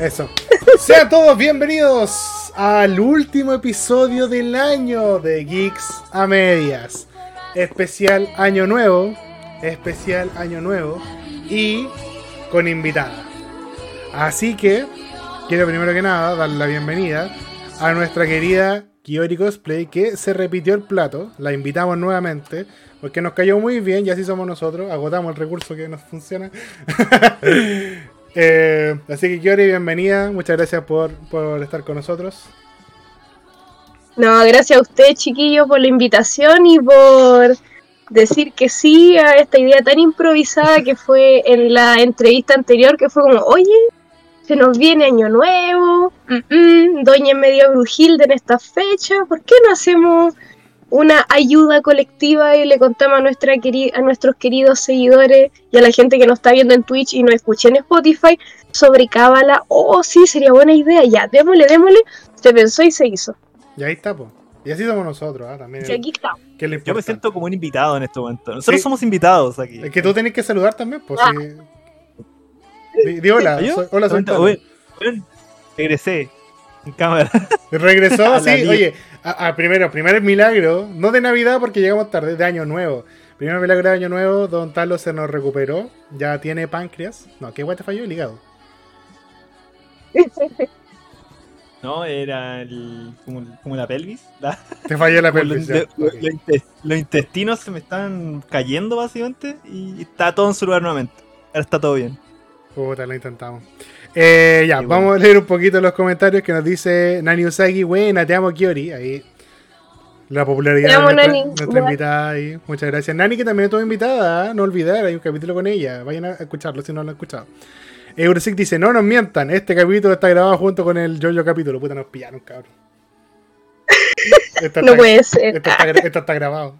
Eso. Sean todos bienvenidos al último episodio del año de Geeks a Medias. Especial Año Nuevo. Especial Año Nuevo. Y con invitada. Así que quiero primero que nada dar la bienvenida a nuestra querida Kiori Cosplay que se repitió el plato. La invitamos nuevamente porque nos cayó muy bien y así somos nosotros. Agotamos el recurso que nos funciona. Eh, así que Kiori, bienvenida. Muchas gracias por, por estar con nosotros. No, gracias a usted, chiquillo, por la invitación y por decir que sí a esta idea tan improvisada que fue en la entrevista anterior, que fue como, oye, se nos viene año nuevo, mm, mm, Doña medio Brujilde en esta fecha, ¿por qué no hacemos una ayuda colectiva y le contamos a, nuestra a nuestros queridos seguidores y a la gente que nos está viendo en Twitch y nos escucha en Spotify sobre Cábala. Oh, sí, sería buena idea. Ya, démosle, démosle. Se pensó y se hizo. Y ahí está, pues. Y así somos nosotros, ¿ah? También. Sí, aquí está. Yo me siento como un invitado en este momento. Nosotros somos invitados aquí. Es que tú tenés que saludar también, pues. Ah. Di, hola. hola, soy Regresé en cámara. Regresó, sí, oye. A, primero, primer milagro, no de Navidad porque llegamos tarde, de Año Nuevo. Primer milagro de Año Nuevo, Don Talo se nos recuperó. Ya tiene páncreas. No, ¿qué guay te falló? El hígado. No, era el, como, la pelvis. Te falló la pelvis. Los, intestinos se me están cayendo básicamente y está todo en su lugar nuevamente. Ahora está todo bien. Puta, lo intentamos. Eh, ya, vamos a leer un poquito los comentarios que nos dice Nani Usagi. Buena, te amo, Kiori. Ahí. La popularidad de nuestra, invitada ahí. Muchas gracias. Nani, que también estuvo invitada. ¿eh? No olvidar, hay un capítulo con ella. Vayan a escucharlo si no lo han escuchado. Eurosic dice: No nos mientan, este capítulo está grabado junto con el Jojo capítulo. Puta, nos pillaron, cabrón. no puede ser. Esto está, está grabado.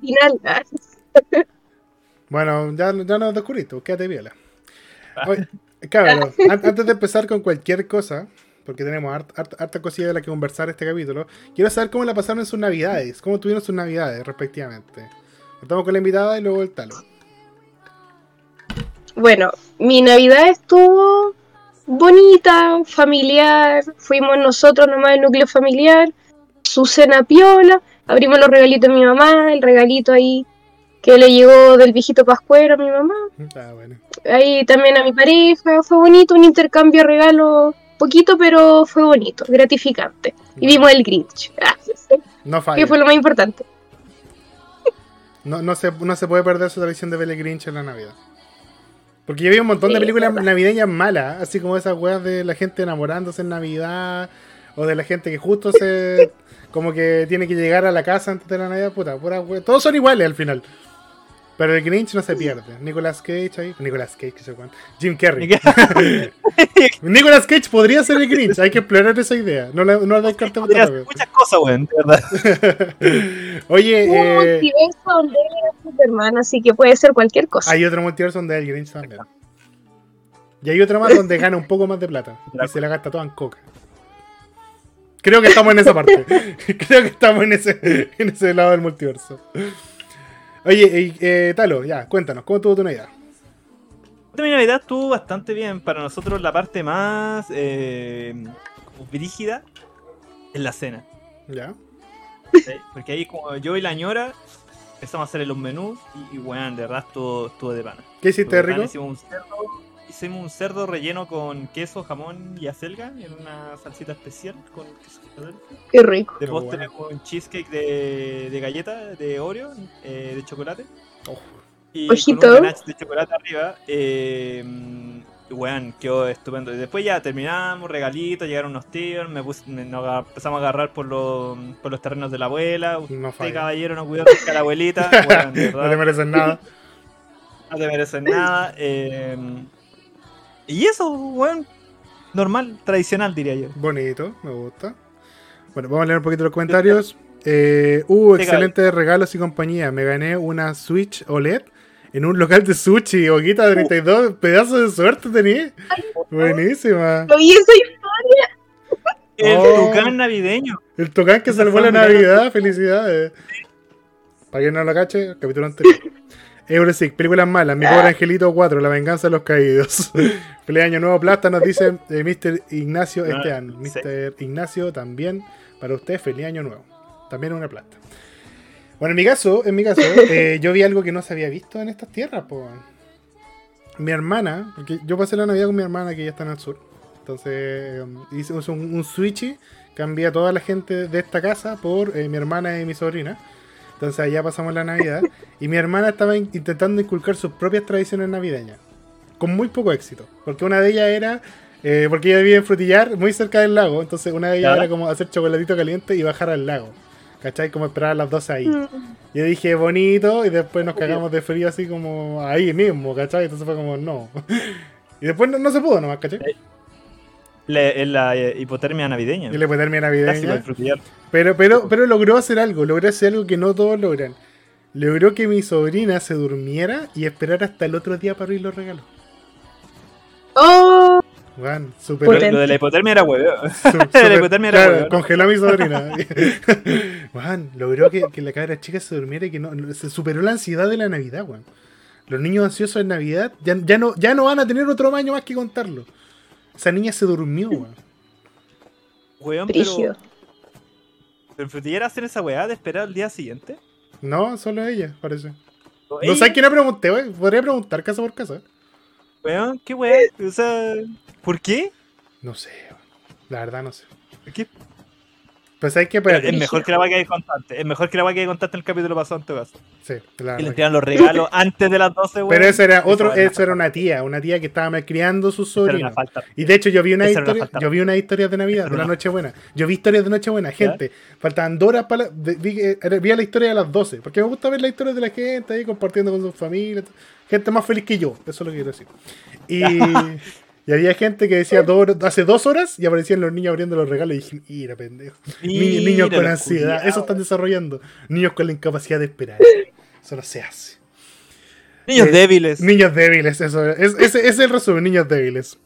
Final. bueno, ya, ya nos descubriste, quédate viola. Cabrón, antes de empezar con cualquier cosa, porque tenemos harta, cosilla de la que conversar este capítulo, quiero saber cómo la pasaron en sus navidades, cómo tuvieron sus navidades respectivamente. Estamos con la invitada y luego el talo. Bueno, mi navidad estuvo bonita, familiar, fuimos nosotros nomás el núcleo familiar, su cena piola, abrimos los regalitos de mi mamá, el regalito ahí que le llegó del viejito pascuero a mi mamá. Ah, bueno. Ahí también a mi pareja, fue bonito, un intercambio de regalo, poquito, pero fue bonito, gratificante. Y vimos el Grinch. No falla. Que fue lo más importante. No, no, se, no se puede perder su tradición de ver el Grinch en la Navidad. Porque yo vi un montón de películas navideñas malas, así como esas weas de la gente enamorándose en Navidad, o de la gente que justo se. como que tiene que llegar a la casa antes de la Navidad, puta, pura Todos son iguales al final. Pero el Grinch no se pierde. Nicolas Cage ahí. Nicolas Cage, que se cuenta. Jim Carrey. Nicolas Cage podría ser el Grinch. Hay que explorar esa idea. No la, no la descartemos Muchas cosas, weón, de verdad. Oye. Un eh... multiverso donde era Superman, así que puede ser cualquier cosa. Hay otro multiverso donde el Grinch también. Y hay otro más donde gana un poco más de plata. Y se la gasta toda en coca. Creo que estamos en esa parte. Creo que estamos en ese, en ese lado del multiverso. Oye, eh, Talo, ya, cuéntanos, ¿cómo estuvo tu Navidad? Mi Navidad estuvo bastante bien. Para nosotros la parte más eh, brígida es la cena. ¿Ya? Porque ahí como yo y la ñora empezamos a hacer los menús y, bueno, de verdad estuvo, de pana. ¿Qué hiciste, rico? Hicimos un cerdo, hicimos un cerdo relleno con queso, jamón y acelga en una salsita especial con queso Qué rico. Después tenemos un cheesecake de, de galleta de Oreo, eh, de chocolate. Y Ojito. con un ganache de chocolate arriba. Eh, weón, quedó estupendo. Y después ya terminamos, regalitos, llegaron unos tíos, me nos empezamos a agarrar por los, por los terrenos de la abuela. No Usted, caballero, no cuidó de la abuelita. no te merecen nada. No te merecen nada. Eh, y eso, weón, normal, tradicional diría yo. Bonito, me gusta. Bueno, vamos a leer un poquito los comentarios. Eh, uh, excelentes regalos y compañía. Me gané una Switch OLED en un local de sushi. Boquita 32, pedazo de suerte tenía. Buenísima. Oye, esa historia. El oh. tocán navideño. El tocán que salvó la Navidad. Felicidades. Para quien no lo cache, capítulo anterior. Eurosic, películas malas. Mi pobre ah. angelito 4, La venganza de los caídos. Feliz año nuevo, Plata, nos dice eh, Mr. Ignacio Ah, este año. sí. Mr. Ignacio también, para usted, feliz año nuevo. También una plata. Bueno, en mi caso, en mi caso, eh, yo vi algo que no se había visto en estas tierras, po. Mi hermana, porque yo pasé la Navidad con mi hermana que ya está en el sur. Entonces, eh, hicimos un, un switch, cambié a toda la gente de esta casa por eh, mi hermana y mi sobrina. Entonces allá pasamos la Navidad y mi hermana estaba in- intentando inculcar sus propias tradiciones navideñas. Con muy poco éxito. Porque una de ellas era, eh, porque ella vivía en Frutillar, muy cerca del lago. Entonces una de ellas era como hacer chocolatito caliente y bajar al lago. ¿Cachai? Como esperar a las 12 ahí. Mm. Yo dije bonito y después nos cagamos de frío así como ahí mismo, ¿cachai? Entonces fue como no. Y después no, no se pudo nomás, ¿cachai? En la eh, hipotermia navideña. Puede mi Clásico navideña. Pero, pero, pero logró hacer algo, logró hacer algo que no todos logran. Logró que mi sobrina se durmiera y esperara hasta el otro día para abrir los regalos. Oh, Juan, super, Lo, de la hipotermia era hueveo. La hipotermia era claro, congeló a mi sobrina. Juan, logró que, que la cabra chica se durmiera y que no, no- se superó la ansiedad de la Navidad, Juan. Los niños ansiosos en Navidad ya, ya, no, ya no van a tener otro año más que contarlo. Esa niña se durmió, Juan. Hueón, pero, pero en frutillar hacen esa weá de esperar al día siguiente. No, solo ella, parece. No sé a quién le pregunté, güey. Podría preguntar casa por casa. Weón, qué weá. O sea, ¿por qué? No sé, weón. la verdad no sé. ¿Qué? Pues hay que es mejor que la weá que hay constante. Es mejor que la weá que hay constante en el capítulo pasado en tu caso. Sí, Que le entregan los regalos antes de las 12, weón. Pero eso era otro, Eso era eso era una tía, una tía que estaba criando sus sobrinos. Y de hecho yo vi una historia, yo vi una historia de Navidad, de la Nochebuena. Yo vi historias de Nochebuena, gente. Faltaban dos horas para la- vi, era- vi la historia de las 12, porque me gusta ver la historia de la gente ahí compartiendo con sus familias. Gente más feliz que yo, eso es lo que quiero decir. Y, y había gente que decía dos horas- hace dos horas y aparecían los niños abriendo los regalos y dije, ira pendejo. Ni- niños Mira con ansiedad, eso están desarrollando. Niños con la incapacidad de esperar. Eso no se hace. Niños Eh, débiles. Niños débiles, eso es. es- ese, ese es el resumen, niños débiles.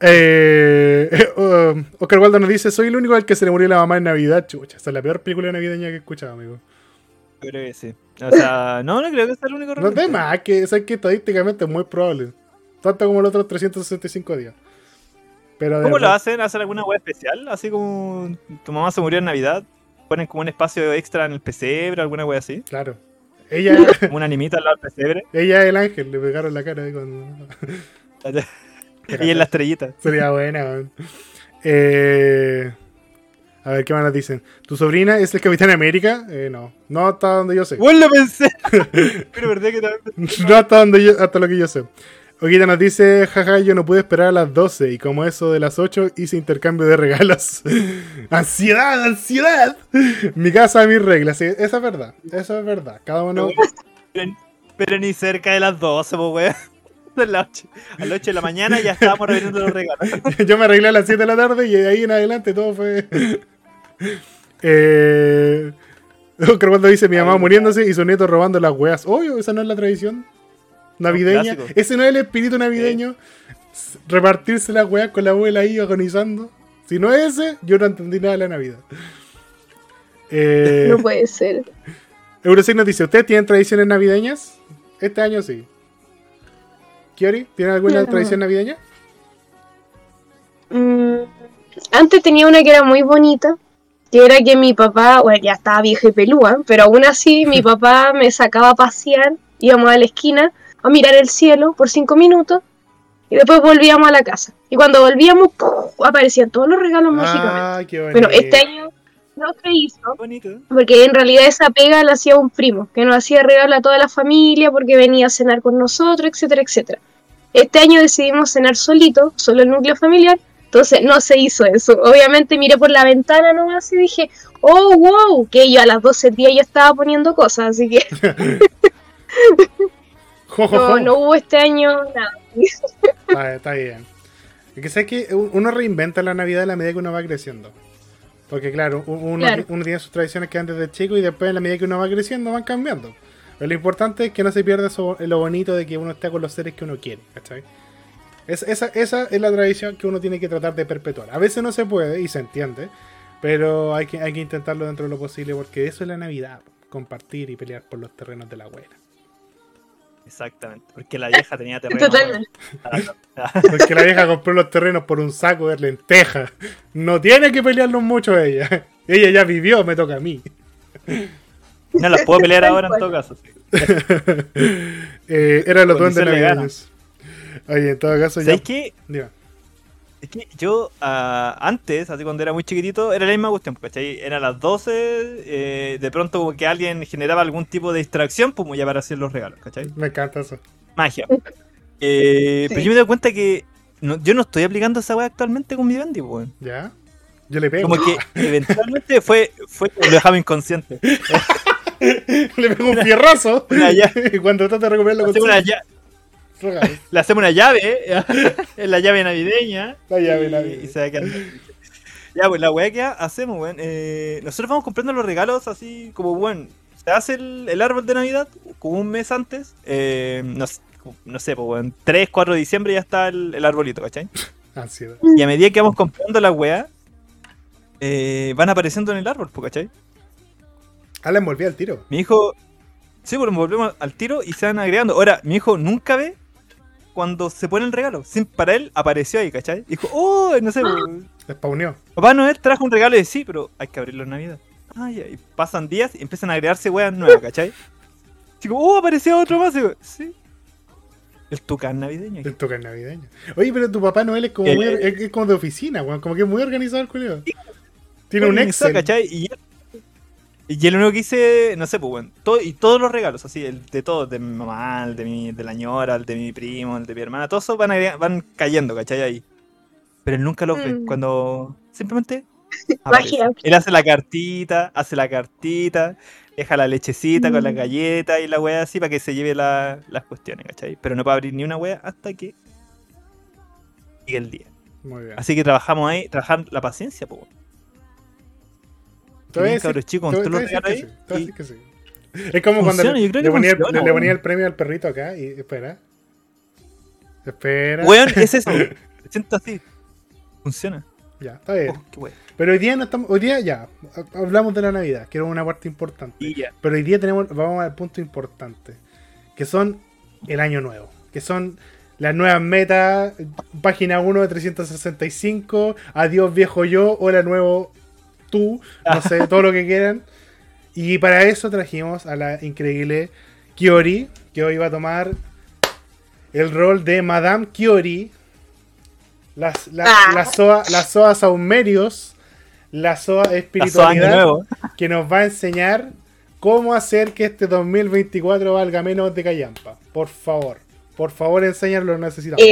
Eh, um, Oscar Waldo nos dice: Soy el único al que se le murió la mamá en Navidad. Chucha, esa es la peor película navideña que he escuchado, amigo. Creo que sí. O sea, no, no creo que sea el único No más, que, es que estadísticamente es muy probable. Tanto como los otros 365 días. Pero ¿Cómo lo hacen? ¿Hacen alguna web especial? Así como tu mamá se murió en Navidad. Ponen como un espacio extra en el pesebre, alguna wea así. Claro. Ella, Como una animita al lado del pesebre. ella es el ángel, le pegaron la cara ahí y en la estrellita. Sería buena, weón. Eh, a ver, ¿qué más nos dicen? ¿Tu sobrina es el Capitán América? Eh, no. No hasta donde yo sé. ¡Bueno, lo pensé! Pero verdad que también. No hasta, donde yo- hasta lo que yo sé. Oquita nos dice, jaja, yo no pude esperar a las 12 y como eso de las 8 hice intercambio de regalos. ansiedad, ansiedad. Mi casa, mis reglas. Sí, esa es verdad, eso es verdad. Cada uno... Pero, pero ni cerca de las 12, pues, weón. A las 8, a las 8 de la mañana ya estábamos reviendo los regalos. yo me arreglé a las 7 de la tarde y de ahí en adelante todo fue... eh... Oscar cuando dice mi mamá muriéndose y su nieto robando las weas. Obvio, esa no es la tradición navideña. clásico. Ese no es el espíritu navideño. Repartirse las weas con la abuela ahí agonizando. Si no es ese, yo no entendí nada de la Navidad. Eh, No puede ser. Eurosig nos dice, ¿ustedes tienen tradiciones navideñas? Este año sí. Kiori, ¿tienen alguna No. tradición navideña? Mm, antes tenía una que era muy bonita, que era que mi papá, bueno, ya estaba vieja y pelúa, pero aún así mi papá me sacaba a pasear, íbamos a la esquina a mirar el cielo por cinco minutos y después volvíamos a la casa. Y cuando volvíamos, ¡puf! aparecían todos los regalos mágicamente. Ah, qué bonito. Bueno, este año no se hizo, Bonito. porque en realidad esa pega la hacía un primo, que nos hacía regalo a toda la familia porque venía a cenar con nosotros, etcétera, etcétera. Este año decidimos cenar solito, solo el núcleo familiar, entonces no se hizo eso. Obviamente miré por la ventana nomás y dije, oh, wow, que yo a las 12 días ya estaba poniendo cosas, así que Jo, jo, jo. no, no hubo este año nada. Está, está bien. Es que sabes que uno reinventa la Navidad a la medida que uno va creciendo. Porque claro, uno, Claro. uno tiene sus tradiciones que antes de chico y después en la medida que uno va creciendo van cambiando. Pero lo importante es que no se pierda eso, lo bonito de que uno esté con los seres que uno quiere, ¿cachai? Es- esa, esa es la tradición que uno tiene que tratar de perpetuar. A veces no se puede y se entiende, pero hay que, hay que intentarlo dentro de lo posible porque eso es la Navidad, compartir y pelear por los terrenos de la abuela. Exactamente, porque la vieja tenía terreno. Totalmente. Porque la vieja compró los terrenos por un saco de lentejas. No tiene que pelearlos mucho ella. Ella ya vivió, me toca a mí. No las puedo pelear ahora en todo caso. sí. Eh, era los duendes navideños. Oye, en todo caso ya. ¿Sabes qué? Diga. Es que yo ah, antes, así cuando era muy chiquitito, era la misma cuestión, ¿cachai? Eran las 12, eh, de pronto como que alguien generaba algún tipo de distracción, pues ya para hacer los regalos, ¿cachai? Me encanta eso. Magia. Eh, Sí. Pero yo me doy cuenta que no- yo no estoy aplicando esa weá actualmente con mi Bendy, weón. ¿Ya? Yo le pego. Como que eventualmente fue, fue lo dejaba inconsciente. le pego un fierrazo. Una llave. y cuando trata de recuperarlo con una regalos. le hacemos una llave, ¿eh? es la llave navideña. La llave y, navideña. y se va a quedar. Ya, pues la weá que hacemos, weón. eh, nosotros vamos comprando los regalos así como, weón. Se hace el, el árbol de Navidad como un mes antes. eh, no, sé- no sé, pues, weón. 3, 4 de diciembre ya está el, el arbolito, ¿cachai? Ansiedad. Y a medida que vamos comprando la weá, eh, van apareciendo en el árbol, pues, ¿cachai? Ah, la envolví al tiro. Mi hijo. Sí, pues volvemos al tiro y se van agregando. Ahora, mi hijo nunca ve cuando se pone el regalo. Sin, para él apareció ahí, ¿cachai? Dijo, oh, no sé, pues, Despawneó. Papá Noel trajo un regalo y sí, pero hay que abrirlo en Navidad. Ah, ya, y pasan días y empiezan a agregarse weas nuevas, ¿cachai? Chico, oh, apareció otro más. Y sí. El tucán navideño. El toque navideño. Oye, pero tu papá Noel es como, muy, es, es como de oficina, weón. Como que es muy organizado el. Tiene un Excel. ¿cachai? Y, y él lo único que hice, no sé, pues, bueno, todo, y todos los regalos, así, el de todos, de mi mamá, el de mi, de la ñora, el de mi primo, el de mi hermana, todos esos van, van cayendo, ¿cachai? Ahí. Pero él nunca los ve. Mm. Cuando simplemente. Él hace la cartita, hace la cartita, deja la lechecita con la Mm. galleta y la wea así para que se lleve la- las cuestiones, ¿cachai? Pero no para abrir ni una wea hasta que llegue el día. Muy bien. Así que trabajamos ahí, trabajar la paciencia, po. Te a decir regalos que ahí. que sí. Es como cuando le, ponía, funciona, le- le ponía weón. el premio al perrito acá y espera. Espera. Weón, es eso. Siento así. Funciona. Ya, está bien. Oh. Pero hoy día no estamos, hoy día ya, ha- hablamos de la Navidad, que era una parte importante. Y ya. Pero hoy día tenemos, vamos al punto importante, que son el año nuevo, que son las nuevas metas, página 1 de 365, adiós viejo yo, hola nuevo tú, no sé, todo lo que quieran. Y para eso trajimos a la increíble Kiori, que hoy va a tomar el rol de Madame Kiori, las, la, Ah. la soa, la soa saumerios, la soa espiritualidad que nos va a enseñar cómo hacer que este 2024 valga menos de callampa. Por favor, por favor, enséñalo, lo necesitamos.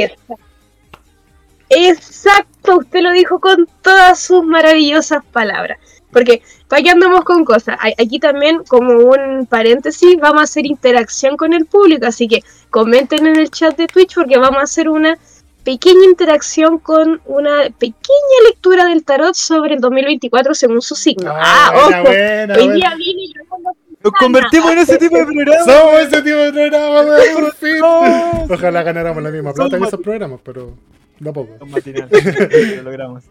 Exacto, usted lo dijo con todas sus maravillosas palabras. Porque, ¿para qué andamos con cosas? Aquí también, como un paréntesis, vamos a hacer interacción con el público. Así que comenten en el chat de Twitch porque vamos a hacer una pequeña interacción con una pequeña lectura del tarot sobre el 2024 según su signo. Ah, buena, ojo. buena, Hoy buena. día yo con los- Nos convertimos en ese tipo de programa. Somos ese tipo de programa, weón, por fin. Ojalá ganáramos la misma plata que esos programas, pero no poco. Son matinales, lo logramos.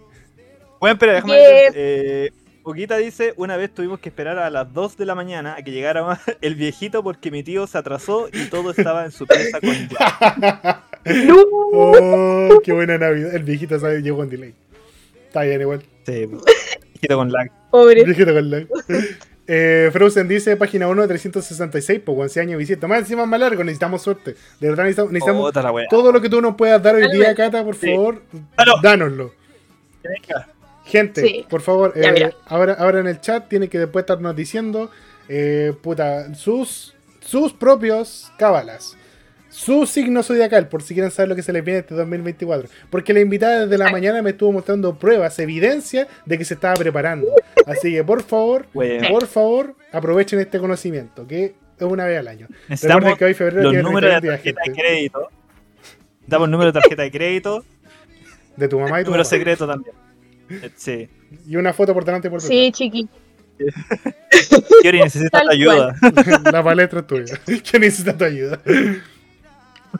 Bueno, espera, déjame ver. Eh, Poquita dice, una vez tuvimos que esperar a las 2 de la mañana a que llegara el viejito porque mi tío se atrasó y todo estaba en su pieza con. ¡No! Oh, qué buena Navidad. El viejito sabe llegó con delay. Está bien igual. Sí, viejito con lag. Pobre. Viejito con lag. Eh, Frozen dice, página 1 de 366, pues 11 años visita. Más encima más largo, necesitamos suerte. De verdad necesitamos, necesitamos todo lo que tú nos puedas dar hoy día, Cata, por Sí. favor, Dalo. dánoslo. Venga. Gente, Sí. por favor, Ya, eh, ahora, ahora en el chat tienen que después estarnos diciendo eh, puta, sus, sus propios cábalas. Su signo zodiacal, por si quieren saber lo que se les viene este 2024. Porque la invitada desde la mañana me estuvo mostrando pruebas, evidencia de que se estaba preparando. Así que por favor, Bueno, por favor, aprovechen este conocimiento, que es una vez al año. Recuerden necesitamos que hoy febrero los tiene números de 31 días, tarjeta de crédito. Damos el número de tarjeta de crédito, De tu mamá y tu número papá. secreto también. Sí. Y una foto por delante y por Sí, chiqui. Kiori necesita tu ayuda. La palestra es tuya. Que necesita tu ayuda.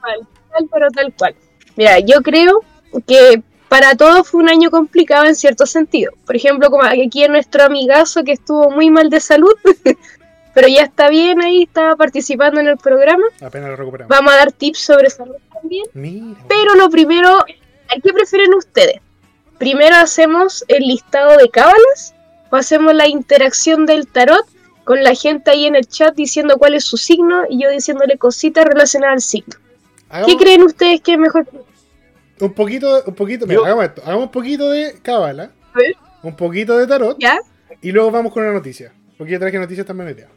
Tal, tal, pero tal cual. Mira, yo creo que para todos fue un año complicado en cierto sentido. Por ejemplo, como aquí en nuestro amigazo que estuvo muy mal de salud, pero ya está bien ahí, está participando en el programa. Apenas lo recuperamos. Vamos a dar tips sobre salud también. Mira. Pero lo primero, ¿a qué prefieren ustedes? Primero hacemos el listado de cábalas o hacemos la interacción del tarot con la gente ahí en el chat diciendo cuál es su signo y yo diciéndole cositas relacionadas al signo. ¿Qué creen ustedes que es mejor? un poquito, un poquito, mira, Yo- hagamos esto. Hagamos un poquito de cábala, un poquito de tarot ¿Ya? y luego vamos con una noticia. Porque yo traje noticias también metidas.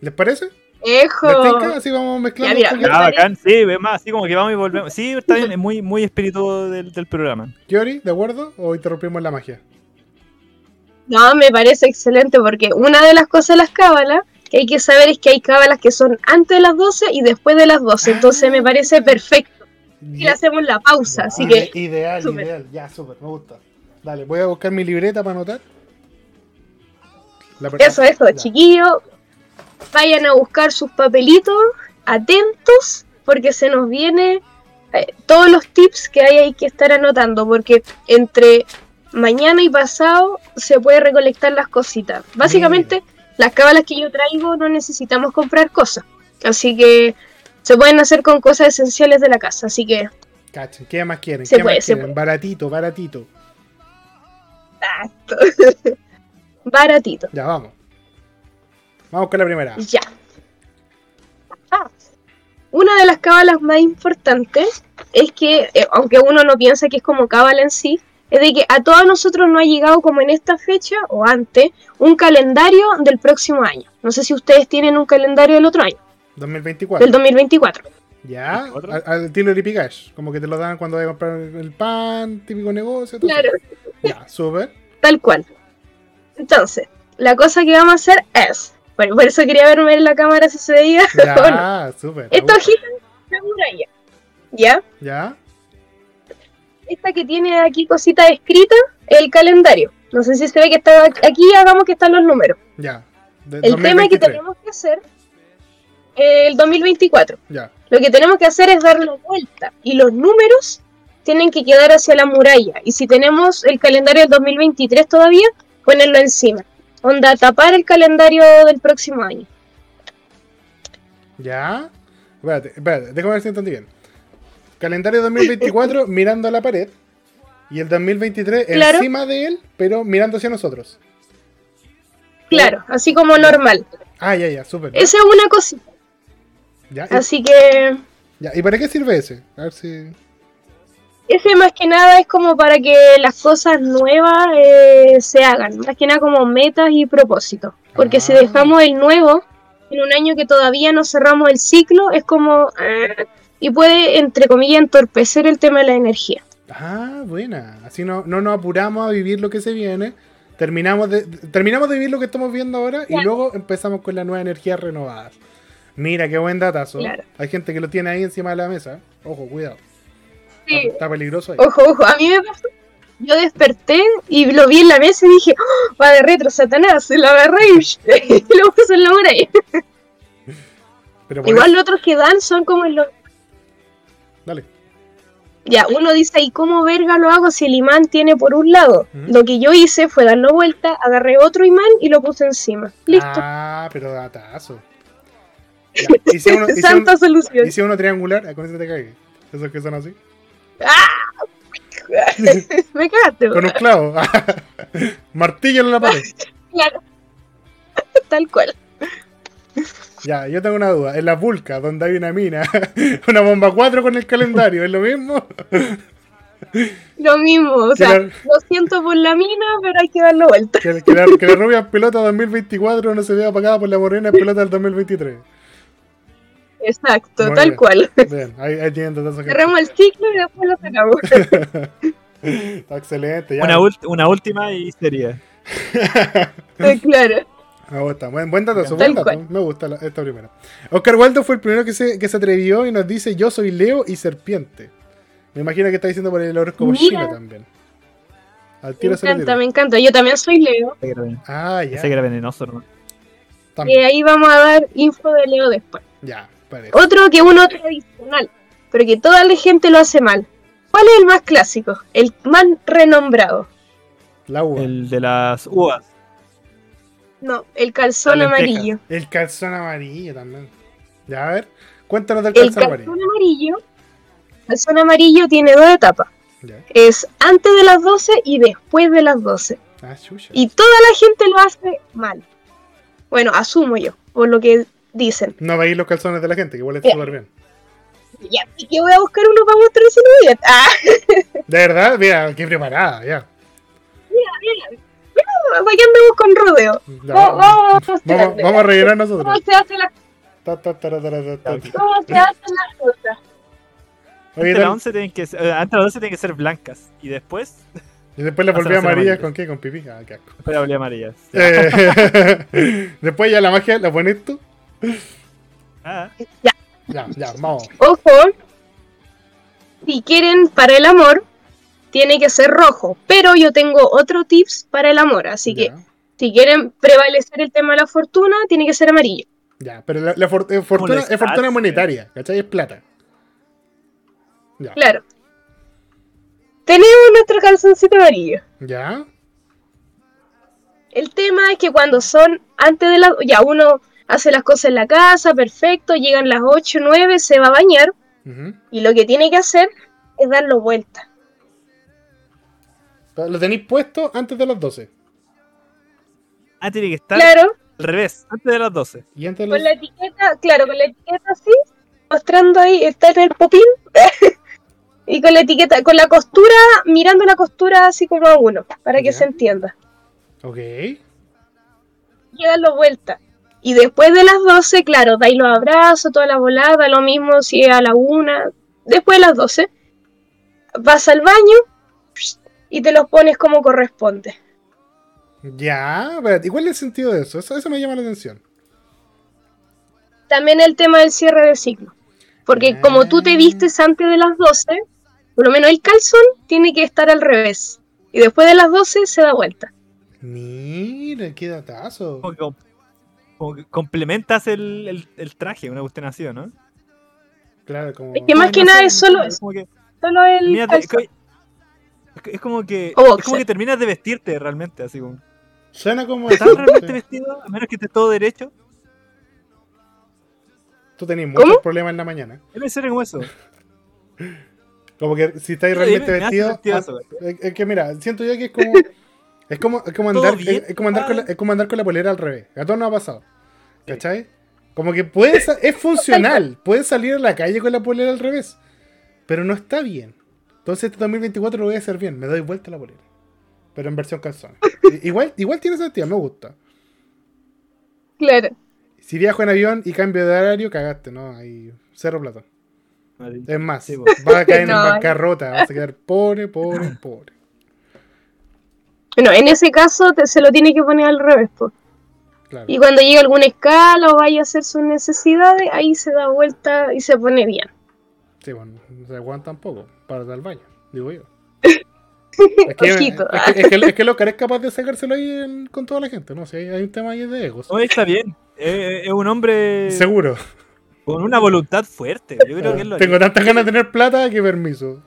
¿Les parece? Ejo. Así vamos mezclando Ya, mira. Ah, bacán, sí, ve más, así como que vamos y volvemos. Sí, está bien, es muy, muy espíritu del, del programa. Kiori, ¿de acuerdo? ¿O interrumpimos la magia? No, me parece excelente porque una de las cosas de las cábalas hay que saber es que hay cábalas que son antes de las 12 y después de las 12. Entonces me parece perfecto. Y le hacemos la pausa, así que Ideal, ideal. Ya, súper, me gusta. Dale, voy a buscar mi libreta para anotar. La eso, eso, Ya. chiquillos. Vayan a buscar sus papelitos, atentos, porque se nos viene eh, todos los tips que hay, hay que estar anotando, porque entre mañana y pasado se puede recolectar las cositas. Básicamente, las cábalas que yo traigo no necesitamos comprar cosas, así que se pueden hacer con cosas esenciales de la casa, así que Cachen, ¿qué más quieren? Se ¿Qué puede, más se quieren? Baratito, baratito. Exacto. baratito. Ya, vamos. Vamos con la primera. Ya. Ah, Una de las cábalas más importantes es que, eh, aunque uno no piensa que es como cábala en sí, es de que a todos nosotros no ha llegado como en esta fecha o antes un calendario del próximo año. No sé si ustedes tienen un calendario del otro año, 2024. del 2024. Ya, 24. al, al estilo de Picash. Como que te lo dan cuando vas a comprar el pan, típico negocio. todo Claro, eso. Ya, súper. tal cual. Entonces, la cosa que vamos a hacer es, bueno, por eso quería verme en la cámara si se veía o no. Ya, súper. Esta hojita es la muralla. ¿Ya? Ya, esta que tiene aquí cosita escrita, el calendario. No sé si se ve que está aquí, hagamos que están los números. ya. El tema que 2023. tenemos que hacer el 2024. Ya, Lo que tenemos que hacer es darle vuelta y los números tienen que quedar hacia la muralla. Y si tenemos el calendario del 2023 todavía, ponerlo encima. Onda, tapar el calendario del próximo año. ya. Espérate, espérate, déjame ver si entendí bien. Calendario 2024 mirando a la pared. Y el 2023 Claro. encima de él, pero mirando hacia nosotros. Claro, así como normal. Ah, ya, ya, súper. Esa es una cosita. Ya, y, Así que ya, ¿y para qué sirve ese? A ver si. Ese más que nada es como para que las cosas nuevas eh, se hagan, más que nada como metas y propósitos. Porque si Ah. dejamos el nuevo en un año que todavía no cerramos el ciclo, es como... eh, y puede, entre comillas, entorpecer el tema de la energía. Ah, buena. Así no, no nos apuramos a vivir lo que se viene. Terminamos de, terminamos de vivir lo que estamos viendo ahora y luego empezamos con las nuevas energías renovadas. Mira, qué buen datazo. Claro. Hay gente que lo tiene ahí encima de la mesa. Ojo, cuidado. Sí. Está, está peligroso ahí. Ojo, ojo, a mí me pasó. Yo desperté y lo vi en la mesa y dije, "Oh, va de retro, Satanás, lo agarré y, lo puse en la muralla. Igual eso- los otros que dan son como en los Dale. Ya, uno dice, ¿y cómo verga lo hago si el imán tiene por un lado? Lo que yo hice fue darlo vuelta, agarré otro imán y lo puse encima. Listo. Ah, pero datazo. Ya, ¿Y, si uno, Santa solución. si uno triangular, ah, con eso te cague. Esos que son así. Me cagaste, Con un clavo. Martillo en la pared. Claro. Tal cual. Ya, yo tengo una duda. En la Vulca, donde hay una mina, una bomba 4 con el calendario, ¿es lo mismo? Lo mismo, o sea, Claro. lo siento por la mina, pero hay que darlo vuelta. Que, que la, que la rubia pelota 2024 no se vea apagada por la morena pelota del 2023. Exacto, Muy tal bien. cual. Bien, ahí, ahí tienen Cerramos el ciclo y después lo sacamos. Está excelente. Ya. Una, ult- una última y sería. claro. Me gusta. Buen, buen dato, buen dato. Me gusta la- esta primera. Oscar Waldo fue el primero que se, que se atrevió y nos dice: Yo soy Leo y serpiente. Me imagino que está diciendo por el horóscopo chino también. Al Me tiro lo encanta, tiro. me encanta. Yo también soy Leo. Ah, ya. pensé que era venenoso, hermano. Y También. ahí vamos a dar info de Leo después. Ya, parece. Otro que uno tradicional, pero que toda la gente lo hace mal. ¿Cuál es el más clásico? El más renombrado. La uva. El de las uvas. No, el calzón La lenteja. amarillo. El calzón amarillo también. Ya, a ver. Cuéntanos del El calzón calzón amarillo. amarillo. El calzón amarillo tiene dos etapas. Ya. Es antes de las 12 y después de las 12. Ah. Y toda la gente lo hace mal. Bueno, asumo yo, por lo que dicen. No veis los calzones de la gente, que huele Ya. súper bien. Ya, y que voy a buscar uno para mostrárselo bien. Ah, De verdad, mira, qué preparada, ya. ¿Para qué andamos con rodeo? Ya, Vamos, vamos, a vamos, a rellenar ¿Cómo nosotros. cómo se hacen las cosas? Oye, Antes de las tal- 11 tienen que ser, eh, antes de las 12 tienen que ser blancas. Y después, Y después le volví amarillas con qué? Con pipí. Ah, qué asco. después la volví amarillas. Eh, después ya la magia la pones tú. Ah, Ya, ya, vamos. Ojo, si quieren para el amor, tiene que ser rojo. Pero yo tengo otro tips para el amor. Así que si quieren prevalecer el tema de la fortuna, tiene que ser amarillo. ya, pero la, la for- eh, fortuna, es fortuna monetaria, ¿cachai? Es plata. Ya, Claro. Tenemos nuestro calzoncito amarillo. ya, El tema es que cuando son antes de la... Ya, uno hace las cosas en la casa, perfecto, llegan las 8, 9, se va a bañar y lo que tiene que hacer es darlo vuelta. Lo tenéis puesto antes de las 12. ah, tiene que estar Claro, al revés, antes de las 12. Y antes de con las... la etiqueta, claro, con la etiqueta así, mostrando ahí, está en el popín. y con la etiqueta, con la costura, mirando la costura así como a uno, para que se entienda. Ok. y darlo vuelta. Y después de las 12, claro, dais los abrazos, toda la volada, lo mismo si es a la una. Después de las 12, vas al baño y te los pones como corresponde. Ya, ¿y cuál es el sentido de eso? Eso, eso me llama la atención. También el tema del cierre de ciclo. Porque Ah. como tú te vistes antes de las 12, por lo menos el calzón tiene que estar al revés. Y después de las 12 se da vuelta. Mira, qué datazo. Como que, com- como que complementas el, el, el traje, una cuestión así, ¿o ¿no? Claro, como... Es que más que no nada sé, es solo, como que- solo el Mira, te- calzón. Es como que O es como que terminas de vestirte realmente, así como. Suena como... ¿Estás realmente Sí. vestido? A menos que estés todo derecho. Tú tenés ¿Cómo? muchos problemas en la mañana. Debe ser como eso. Como que si estáis realmente vestido... ah, es, que mira, siento yo que es como... Es como, es como ¿Todo andar, es, es como andar con la, es como andar con la polera al revés. A todos nos ha pasado. ¿Cachai? Como que puede, sa- es funcional. Puedes salir a la calle con la polera al revés. Pero no está bien. Entonces este 2024 lo voy a hacer bien. Me doy vuelta a la polera. Pero en versión calzón. igual, igual tiene sentido, me gusta. Claro. Si viajo en avión y cambio de horario, cagaste, ¿no? Hay cero plata. Es más, Sí, po. vas a caer en No. bancarrota, vas a quedar pobre, pobre, pobre. Bueno, en ese caso te, se lo tiene que poner al revés. pues. Claro. Y cuando llega alguna escala o vaya a hacer sus necesidades, ahí se da vuelta y se pone bien. Sí, bueno, no se aguanta tampoco para al baño, digo yo. Es que, es que, es que, que es capaz de sacárselo ahí en- con toda la gente, ¿no? Si hay, hay un tema ahí de egos. No, está bien. Es, es un hombre Seguro. con una voluntad fuerte. Yo creo que él lo Tengo haría. tantas ganas de tener plata que permiso.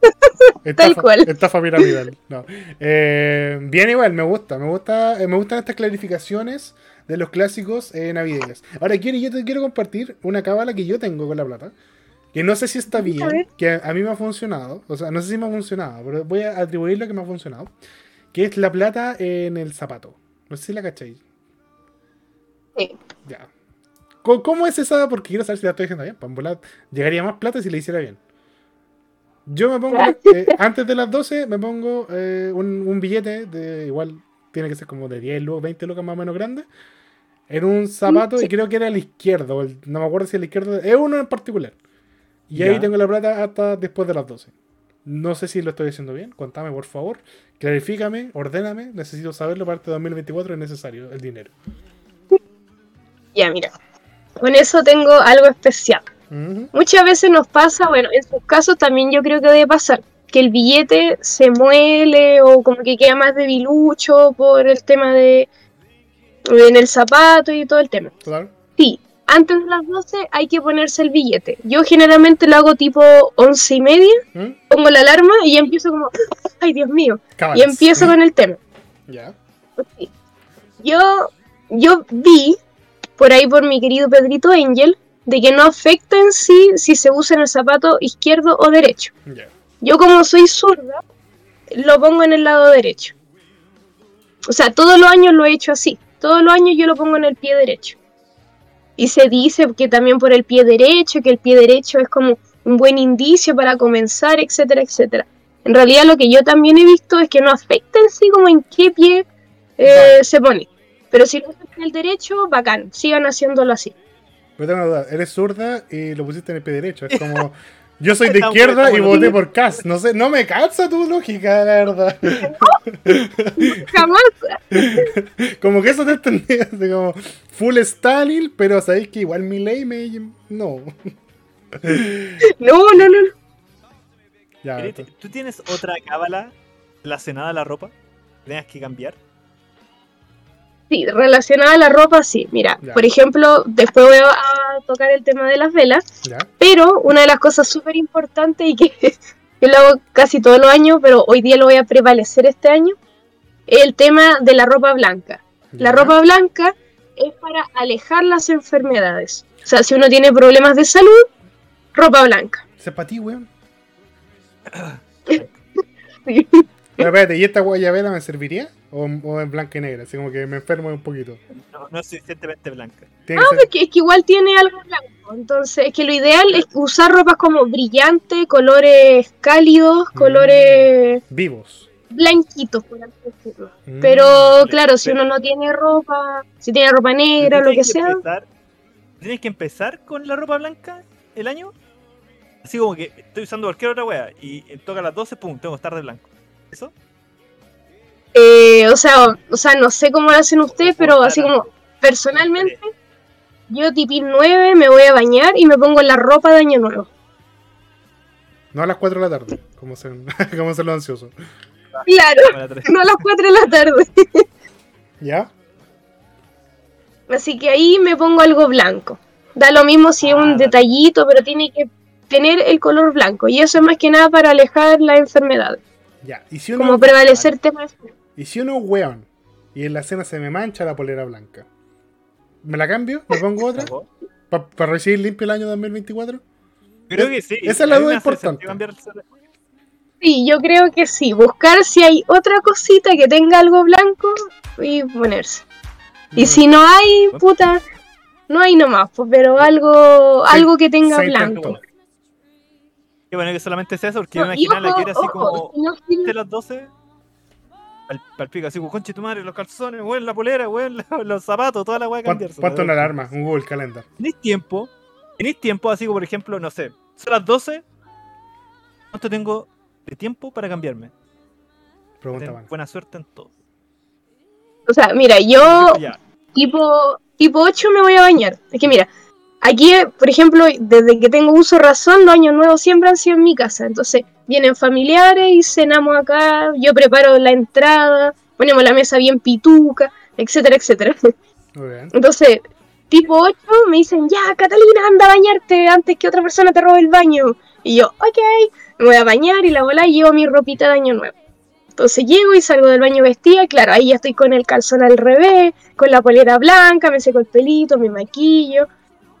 Tal cual. Estafa piramidal. No. Eh, bien igual, me gusta. Me gusta, eh, me gustan estas clarificaciones de los clásicos eh, navideños. Ahora quiero, yo te quiero compartir una cábala que yo tengo con la plata. Que no sé si está bien, que a, a mí me ha funcionado. O sea, no sé si me ha funcionado, pero voy a atribuir lo que me ha funcionado. Que es la plata en el zapato. No sé si la cacháis. Sí. Ya. ¿Cómo, cómo es esa? Porque quiero saber si la estoy diciendo bien. Volar, llegaría más plata si la hiciera bien. Yo me pongo, eh, antes de las 12, me pongo eh, un, un billete de igual, tiene que ser como de 10 lucas, 20 lucas más o menos grande, en un zapato y creo que era el izquierdo, el- no me acuerdo si el izquierdo, es uno en particular. Y ahí tengo la plata hasta después de las 12. No sé si lo estoy haciendo bien, contame por favor, clarifícame, ordéname, necesito saberlo para este 2024, es necesario el dinero. Ya, mira. Con eso tengo algo especial. Muchas veces nos pasa, bueno, en sus casos también yo creo que debe pasar, que el billete se muele o como que queda más debilucho por el tema de en el zapato y todo el tema. Claro. Sí, antes de las 12 hay que ponerse el billete. Yo generalmente lo hago tipo once y media, ¿Mm? pongo la alarma y ya empiezo como, ay Dios mío, y empiezo con el tema. Ya. Yo, yo vi por ahí por mi querido Pedrito Angel de que no afecta en sí si se usa en el zapato izquierdo o derecho. Yo como soy zurda, lo pongo en el lado derecho. O sea, todos los años lo he hecho así. Todos los años yo lo pongo en el pie derecho. Y se dice que también por el pie derecho, que el pie derecho es como un buen indicio para comenzar, etcétera, etcétera. En realidad lo que yo también he visto es que no afecta en sí como en qué pie eh, se pone. Pero si lo haces en el derecho, bacán, sigan haciéndolo así. Pero tengo una duda, eres zurda y lo pusiste en el pie derecho. Es como. Yo soy de izquierda y voté por Cas. No sé, no me calza tu lógica, la verdad. Jamás. Como que eso te entendí. Así como full Stalin, pero sabéis que igual mi ley me. No. No, no, no. Ya, ¿Tú tienes otra cábala relacionada a la ropa? que tengas que cambiar? Sí, relacionada a la ropa, sí. Mira, Ya. por ejemplo, después voy a tocar el tema de las velas, ya. pero una de las cosas súper importantes y que yo lo hago casi todos los años, pero hoy día lo voy a prevalecer este año, es el tema de la ropa blanca. La ropa blanca es para alejar las enfermedades. O sea, si uno tiene problemas de salud, ropa blanca. Es para ti, weón. Sí. Pero espérate, ¿y esta guayabera me serviría? ¿O, o en blanca y negra? Así como que me enfermo un poquito. No, no es suficientemente blanca. Tiene que ser- es que, es que igual tiene algo blanco. Entonces, es que lo ideal es usar ropas como brillantes, colores cálidos, Mm. colores Vivos. blanquitos, por así decirlo. Mm. Pero claro, si uno no tiene ropa, si tiene ropa negra, lo que tienes sea, empezar- ¿Tienes que empezar con la ropa blanca el año? Así como que estoy usando cualquier otra wea y toca las 12, pum, tengo que estar de blanco. ¿Eso? eh, o sea, o sea, no sé cómo lo hacen ustedes, pero así como personalmente, yo tipín 9 me voy a bañar y me pongo la ropa de año nuevo. No a las 4 de la tarde, como se, como se lo ansioso. Claro, no a las 4 de la tarde. ¿Ya? Así que ahí me pongo algo blanco. Da lo mismo si es Ah, un vale. detallito, pero tiene que tener el color blanco. Y eso es más que nada para alejar la enfermedad. Ya. ¿Y si uno, Como prevalecer temas. y si uno es weón y en la cena se me mancha la polera blanca? ¿Me la cambio? ¿Me pongo otra? ¿Para recibir limpio el año 2024? Creo que sí. Esa es la duda importante. Sí, yo creo que sí. Buscar si hay otra cosita que tenga algo blanco y ponerse. Y si no hay, puta, no hay nomás, pues, pero algo, algo que tenga blanco. Qué bueno que solamente sea eso, porque yo No, me y imaginaba la ojo, que era así ojo, como si no sirve- de las 12. Al, al pico, así como conche tu madre, los calzones, weón, la polera, weón, la- los zapatos, toda la weá cambiarse. Weón. una alarma, un Google Calendar. ¿Tenéis tiempo? ¿Tenéis tiempo así como, por ejemplo, no sé, son las 12? ¿Cuánto tengo de tiempo para cambiarme? Pregunta, Ten buena suerte en todo. O sea, mira, yo Ya, tipo, tipo 8 me voy a bañar. Es que mira, aquí, por ejemplo, desde que tengo uso razón, los años nuevos siempre han sido en mi casa. Entonces, vienen familiares y cenamos acá, yo preparo la entrada, ponemos la mesa bien pituca, etcétera, etcétera. Muy bien. Entonces, tipo 8 me dicen, ya, Catalina, anda a bañarte antes que otra persona te robe el baño. Y yo, ok, me voy a bañar y la bola y llevo mi ropita de año nuevo. Entonces llego y salgo del baño vestida, claro, ahí ya estoy con el calzón al revés, con la polera blanca, me seco el pelito, me maquillo,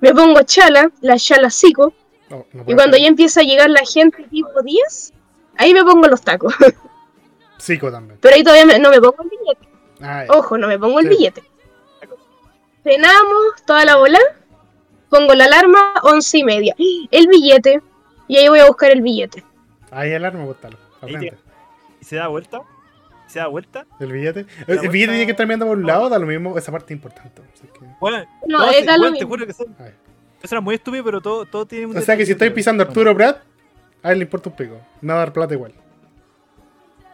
me pongo chala, la chala sico, Oh, no y cuando ya empieza a llegar la gente tipo 10, ahí me pongo los tacos. Psico también. Pero ahí todavía me- no me pongo el billete. Ah. Ojo, no me pongo el Sí. billete. Cenamos toda la bola. Pongo la alarma, once y media. El billete. Y ahí voy a buscar el billete. Ahí alarma, bótalo. Aprende. ¿Y se da vuelta? ¿Y se da vuelta? El billete. El, el billete tiene que estar mirando por un lado, da lo mismo, esa parte es importante. Así que- Bueno, No, todo es lo te juro que son, eso era muy estúpido, pero todo, todo tiene un O sea que si estoy pisando a. Arturo Prat, a él le importa un pico. No va a dar plata igual.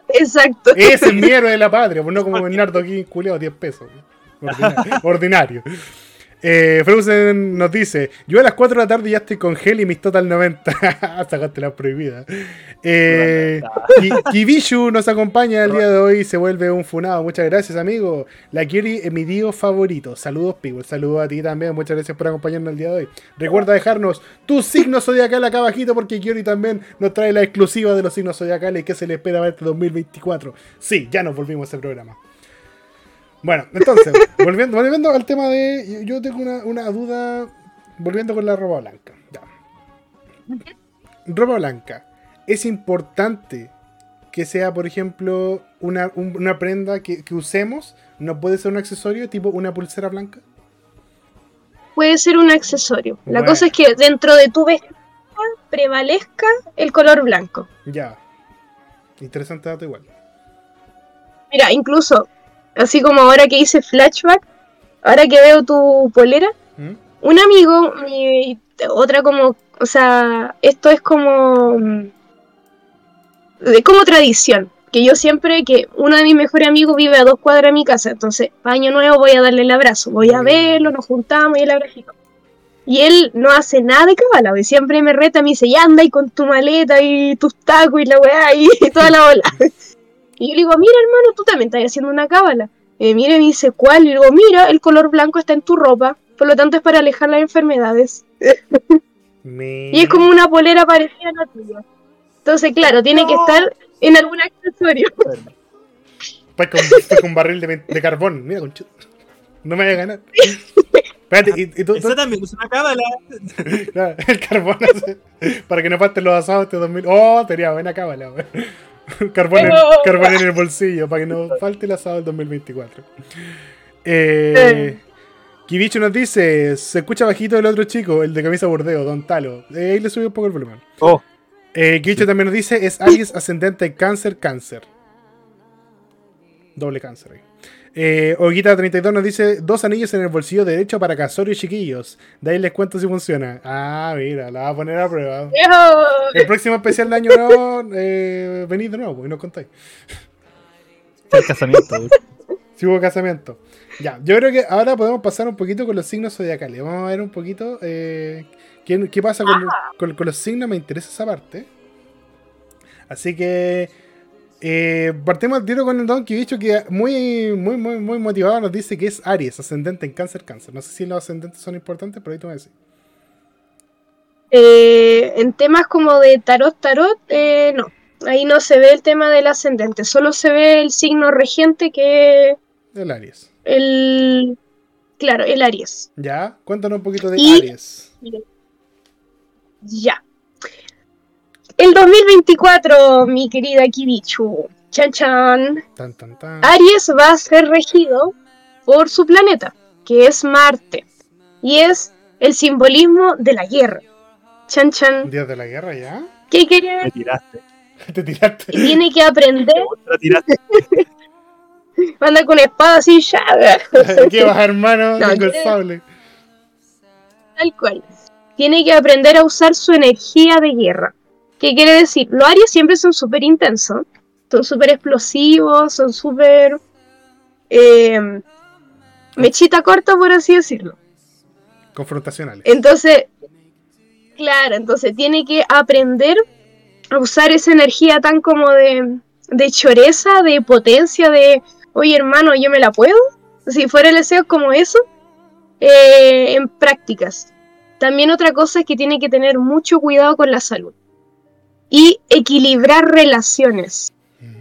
Exacto. Ese es mi héroe de la patria, pues no como Bernardo aquí culeado 10 pesos. Ordinario. ordinario. Eh, Frozen nos dice: Yo a las 4 de la tarde ya estoy con gel y mis total 90. Sacaste la prohibida. Eh, Ki- Kibishu nos acompaña el día de hoy. Se vuelve un funado. Muchas gracias, amigo. La Kiri es mi tío favorito. Saludos, Pivo. Saludos a ti también. Muchas gracias por acompañarnos el día de hoy. Recuerda dejarnos tu signo zodiacal acá abajito porque Kiori también nos trae la exclusiva de los signos zodiacales que se le espera para este 2024. Sí, ya nos volvimos a ese programa. Bueno, entonces, volviendo, volviendo al tema de. yo- tengo una, una duda. Volviendo con la ropa blanca. Ya. Ropa blanca. Es importante que sea, por ejemplo, una, un- una prenda que, que usemos. No puede ser un accesorio, tipo una pulsera blanca. Puede ser un accesorio. La cosa es que dentro de tu vestimenta prevalezca el color blanco. Ya. Interesante dato igual. Mira, incluso, así como ahora que hice flashback, ahora que veo tu polera, ¿Mm? un amigo, mi- otra como, o sea, esto es como, mm, es como tradición, que yo siempre, que uno de mis mejores amigos vive a dos cuadras de mi casa, entonces, para año nuevo voy a darle el abrazo, voy a Mm. verlo, nos juntamos y el abracito. Y él no hace nada de cabala, porque siempre me reta, me dice, ya anda y con tu maleta y tus tacos y la weá y, toda la bola. Y yo le digo, mira hermano, tú también estás haciendo una cábala. Y me mira y me dice, ¿cuál? Y le digo, mira, el color blanco está en tu ropa, por lo tanto es para alejar las enfermedades. Me- Y es como una polera parecida a la tuya. Entonces, claro, tiene que estar en algún accesorio. Pues con, con barril de, de carbón. Mira, conchu- No me vaya a ganar. Espérate, y, y tú, tú- Eso también es una cábala. claro, el carbón hace- para que no falten los asados este 2000. Oh, tenía buena cábala, wey. Carbón en, carbón en el bolsillo, para que no falte el asado del 2024. Eh, Kibicho nos dice: Se escucha bajito el otro chico, el de camisa bordeo, Don Talo. Eh, ahí le subí un poco el volumen. Oh, Eh, Kibicho también nos dice: Es Aries ascendente cáncer, cáncer. Doble cáncer ahí. Eh, Oguita32 nos dice: Dos anillos en el bolsillo derecho para Casorio y chiquillos. De ahí les cuento si funciona. Ah, mira, la va a poner a prueba. ¡Viejo! El próximo especial de año nuevo, eh, venid de nuevo pues, y nos contáis. el casamiento. Si hubo casamiento. Ya, yo creo que ahora podemos pasar un poquito con los signos zodiacales. Vamos a ver un poquito eh, qué, qué pasa con, con- con los signos. Me interesa esa parte. Así que eh, partimos al tiro con el Don Kibicho que muy, muy, muy, muy motivado nos dice que es Aries, ascendente en cáncer, cáncer. No sé si los ascendentes son importantes, pero ahí tú me decís. Eh, en temas como de tarot, tarot, eh, no. Ahí no se ve el tema del ascendente, solo se ve el signo regente que El Aries. el... Claro, el Aries. Ya, cuéntanos un poquito de Y- Aries. Ya. El 2024, mi querida Kibichu. Chan chan. Tan, tan, tan. Aries va a ser regido por su planeta, que es Marte. Y es el simbolismo de la guerra. Chan chan. Dios de la guerra, ¿ya? ¿Qué quiere? Me tiraste. Te tiraste. Y tiene que aprender. Me tiraste. Anda con espada así, ya. ¿Qué vas, hermano? No, sable. Tal cual. Tiene que aprender a usar su energía de guerra. ¿Qué quiere decir? Los Aries siempre son súper intensos. Son súper explosivos, son súper... eh, mechita corta, por así decirlo. Confrontacionales. Entonces, claro, entonces tiene que aprender a usar esa energía tan como de, de choreza, de potencia, de, oye hermano, yo me la puedo. Si fuera el deseo como eso, eh, en prácticas. También otra cosa es que tiene que tener mucho cuidado con la salud. Y equilibrar relaciones.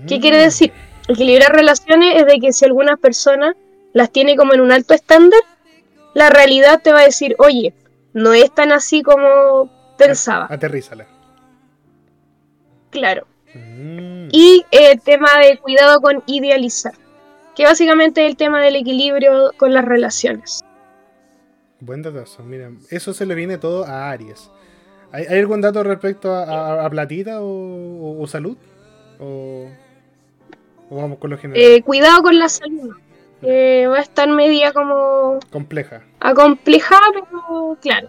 ¿Qué Mm. quiere decir? Equilibrar relaciones es de que si algunas personas las tiene como en un alto estándar, la realidad te va a decir, oye, no es tan así como pensaba. Aterrízala. Claro. Mm. Y el tema de cuidado con idealizar, que básicamente es el tema del equilibrio con las relaciones. Buen datazo. Mira, eso se le viene todo a Aries. ¿Hay, hay algún dato respecto a, a- a platita o, o- o salud? O, o vamos con lo general? Eh, cuidado con la salud. que va a estar media como Compleja. acomplejada, pero claro.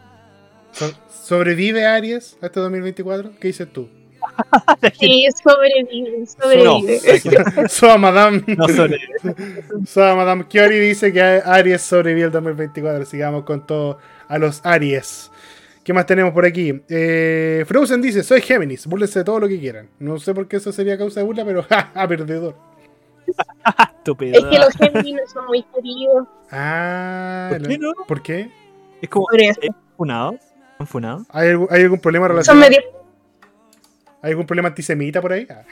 So- ¿Sobrevive Aries a este 2024? ¿Qué dices tú? Sí, sobrevive, No, sobrevive. Soa Madame. no sobre. Soa Madame Kiori dice que Aries sobrevive el 2024. Sigamos con todo a los Aries. ¿Qué más tenemos por aquí? Eh, Frozen dice, soy Géminis, búrlense de todo lo que quieran. No sé por qué eso sería causa de burla, pero ja, perdedor. Estúpido. Es que los gemininos son muy queridos. Ah, ¿Por qué no? ¿por qué? Es como. Por eso. ¿Es funado? ¿Han funado? ¿Hay, algún- hay algún problema Son relacionado? medio ¿Hay algún problema antisemita por ahí? Ah.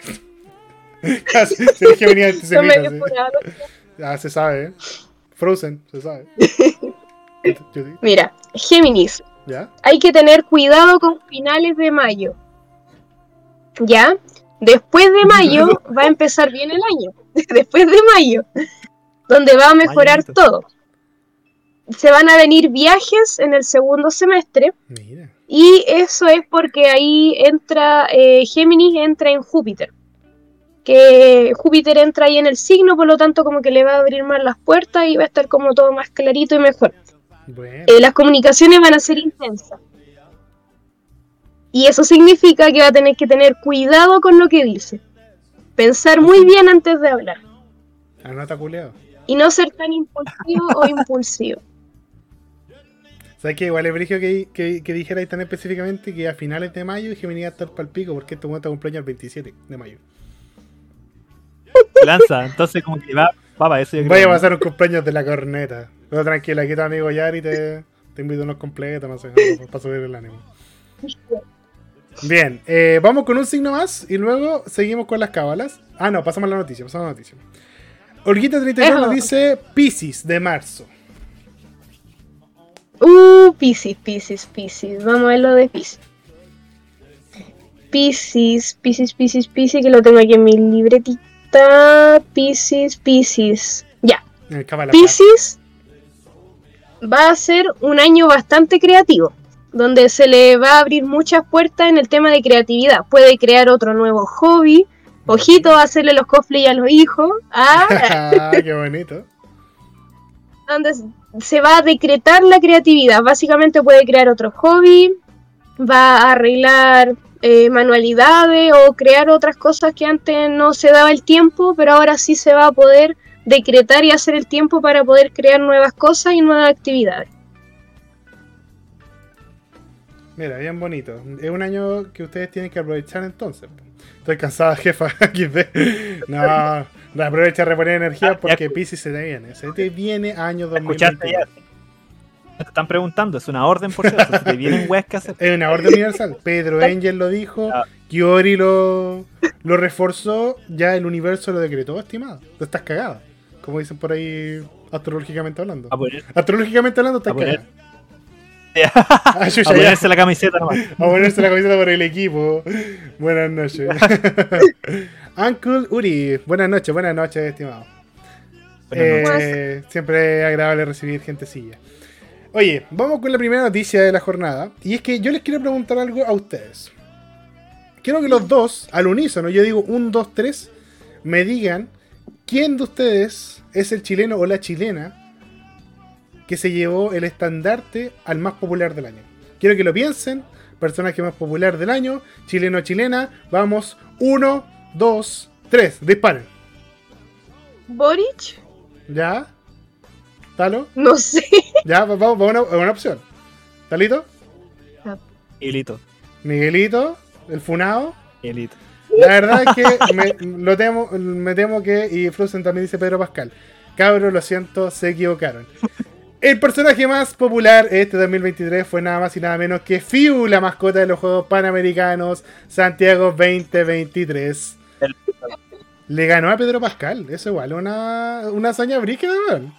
eres Géminis son antisemita. medio sí. Ah, se sabe, ¿eh? Frozen, se sabe. Mira, Géminis, ¿Ya? hay que tener cuidado con finales de mayo. ¿Ya? Después de mayo va a empezar bien el año. Después de mayo. Donde va a mejorar todo. Se van a venir viajes en el segundo semestre. Mira. Y eso es porque ahí entra, eh, Géminis entra en Júpiter. Que Júpiter entra ahí en el signo, por lo tanto como que le va a abrir más las puertas y va a estar como todo más clarito y mejor. Bueno. Eh, las comunicaciones van a ser intensas. Y eso significa que va a tener que tener cuidado con lo que dice. Pensar muy bien antes de hablar. Anota culeado. Y no ser tan impulsivo o impulsivo. ¿Sabes qué? Igual es brigio que, que, que dijera ahí tan específicamente que a finales de mayo Gemini va a estar pa'l pico porque este momento cumpleaños el 27 de mayo. Lanza, entonces como que va, eso. yo creo. Vaya a pasar un cumpleaños de la corneta. Pero tranquila, aquí tu amigo Yari te, te invito a unos completos, no sé, para subir el ánimo. Bien, eh, vamos con un signo más y luego seguimos con las cábalas. Ah, no, pasamos a la noticia, pasamos a la noticia. Olguita 33 nos dice Pisces de marzo. Uh, Piscis, Piscis, Piscis. Vamos a ver lo de Piscis. Piscis, Piscis, Piscis, Piscis, que lo tengo aquí en mi libretita. Piscis, Piscis. Ya. En el cábala. Piscis va a ser un año bastante creativo, donde se le va a abrir muchas puertas en el tema de creatividad. Puede crear otro nuevo hobby. Ojito, hacerle los cosplay a los hijos. Ah, qué bonito. donde se va a decretar la creatividad. Básicamente puede crear otro hobby, va a arreglar eh, manualidades o crear otras cosas que antes no se daba el tiempo, pero ahora sí se va a poder decretar y hacer el tiempo para poder crear nuevas cosas y nuevas actividades. Mira, bien bonito. Es un año que ustedes tienen que aprovechar entonces. Estoy cansada, jefa. No, no aprovecha a reponer energía Ah, porque Pisces se te viene. Se te viene año Escuchaste 2020. Te están preguntando, es una orden por cierto. Si te vienen weas que hacer. Es una orden universal. Pedro Angel lo dijo. Ah. Kiori lo, lo reforzó. Ya el universo lo decretó, estimado. Tú estás cagada. Como dicen por ahí, astrológicamente hablando. Astrológicamente hablando, estás cagada. Ah, a ya. ponerse la camiseta nomás. A ponerse la camiseta por el equipo. Buenas noches. Uncle Uri, buenas noches, buenas noches, estimado. Buenas noches. Eh, siempre es agradable recibir gentecilla. Oye, vamos con la primera noticia de la jornada. Y es que yo les quiero preguntar algo a ustedes. Quiero que los dos, al unísono, yo digo un, dos, tres, me digan quién de ustedes es el chileno o la chilena que se llevó el estandarte al más popular del año. Quiero que lo piensen. Personaje más popular del año, chileno o chilena. Vamos, uno, dos, tres, disparen. Boric, ¿Ya? ¿Talo? no sé. Ya, va- vamos, vamos a una, opción. ¿Talito? Hilito. Miguelito, el Funao. Hilito. La verdad es que me, lo temo, me temo que, y Frozen también dice Pedro Pascal. Cabros, lo siento, se equivocaron. El personaje más popular este 2023 fue nada más y nada menos que Fiu, la mascota de los Juegos Panamericanos Santiago 2023. El- Le ganó a Pedro Pascal, eso igual, una, una hazaña brígida, weón.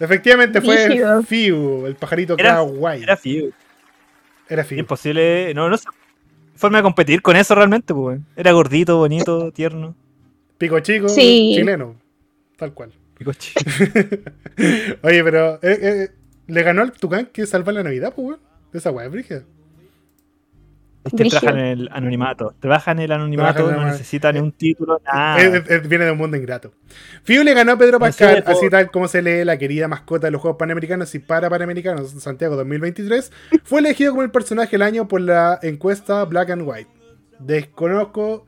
Efectivamente fue. Fiu, el pajarito Era- kawaii. Era Fiu. Era Fiu. Imposible. No, no sé. Forma de competir con eso realmente, pues. weón. Era gordito, bonito, tierno. Pico chico, Sí. chileno. Tal cual. Pico chi- Oye, pero eh, eh, le ganó al Tucán que salva la Navidad, pues, weón. Esa weá es brígida. Es que Brígido. trabajan en el anonimato. Trabajan en el anonimato, Trabajan no el- necesitan ni un título, nada. Es- es- es- viene de un mundo ingrato. Fiu le ganó a Pedro Pascal, así tal como se lee la querida mascota de los Juegos Panamericanos y para Panamericanos Santiago 2023. Fue elegido como el personaje del año por la encuesta Black and White. Desconozco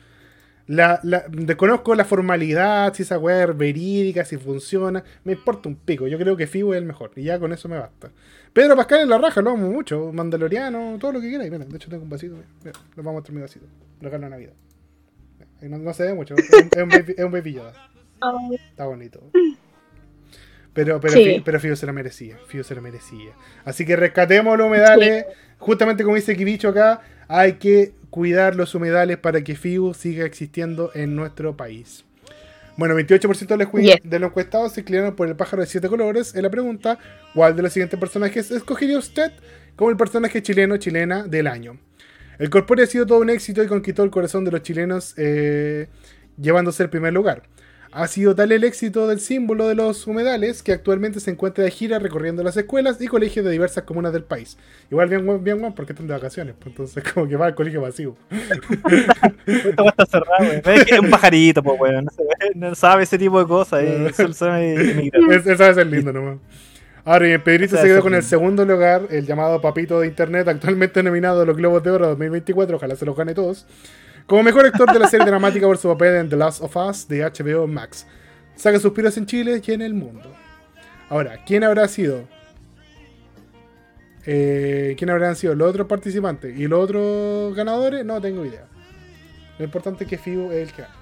la, la- desconozco la formalidad, si esa weá es verídica, si funciona. Me importa un pico. Yo creo que Fiu es el mejor. Y ya con eso me basta. Pedro Pascal en la raja, lo amo mucho. Mandaloriano, todo lo que quieras. Mira, de hecho tengo un vasito. Mira, lo vamos a mostrar mi vasito. Regalo de Navidad. No, no se ve mucho. Es un, es un baby, es un baby Yoda. Está bonito. Pero, pero, Sí. Pero Fío se lo merecía. Fío se lo merecía. Así que rescatemos los humedales. Justamente como dice Kibicho acá, hay que cuidar los humedales para que Fiu siga existiendo en nuestro país. Bueno, 28% de los, Yes. de los encuestados se inclinaron por el pájaro de siete colores. En la pregunta, ¿cuál de los siguientes personajes escogería usted como el personaje chileno chilena del año? El Corpóreo ha sido todo un éxito y conquistó el corazón de los chilenos eh, llevándose el primer lugar. Ha sido tal el éxito del símbolo de los humedales que actualmente se encuentra de gira recorriendo las escuelas y colegios de diversas comunas del país. Igual bien bien guan porque están de vacaciones, pues, entonces como que va al colegio vacío. Weá está cerrada, weón. Es es un pajarito, pues, weón. No, se ve- no sabe ese tipo de cosas. Eh. Emigrar. Es- ser lindo nomás. Ahora, y el Pedrito se quedó es con el segundo lugar, el llamado Papito de Internet, actualmente nominado a los Globos de Oro 2024, ojalá se los gane todos, como mejor actor de la serie dramática por su papel en The Last of Us de HBO Max. Saca suspiros en Chile y en el mundo. Ahora, ¿quién habrá sido? Eh, ¿Quién habrán sido los otros participantes? ¿Y los otros ganadores? No tengo idea. Lo importante es que Fiu es el que gana.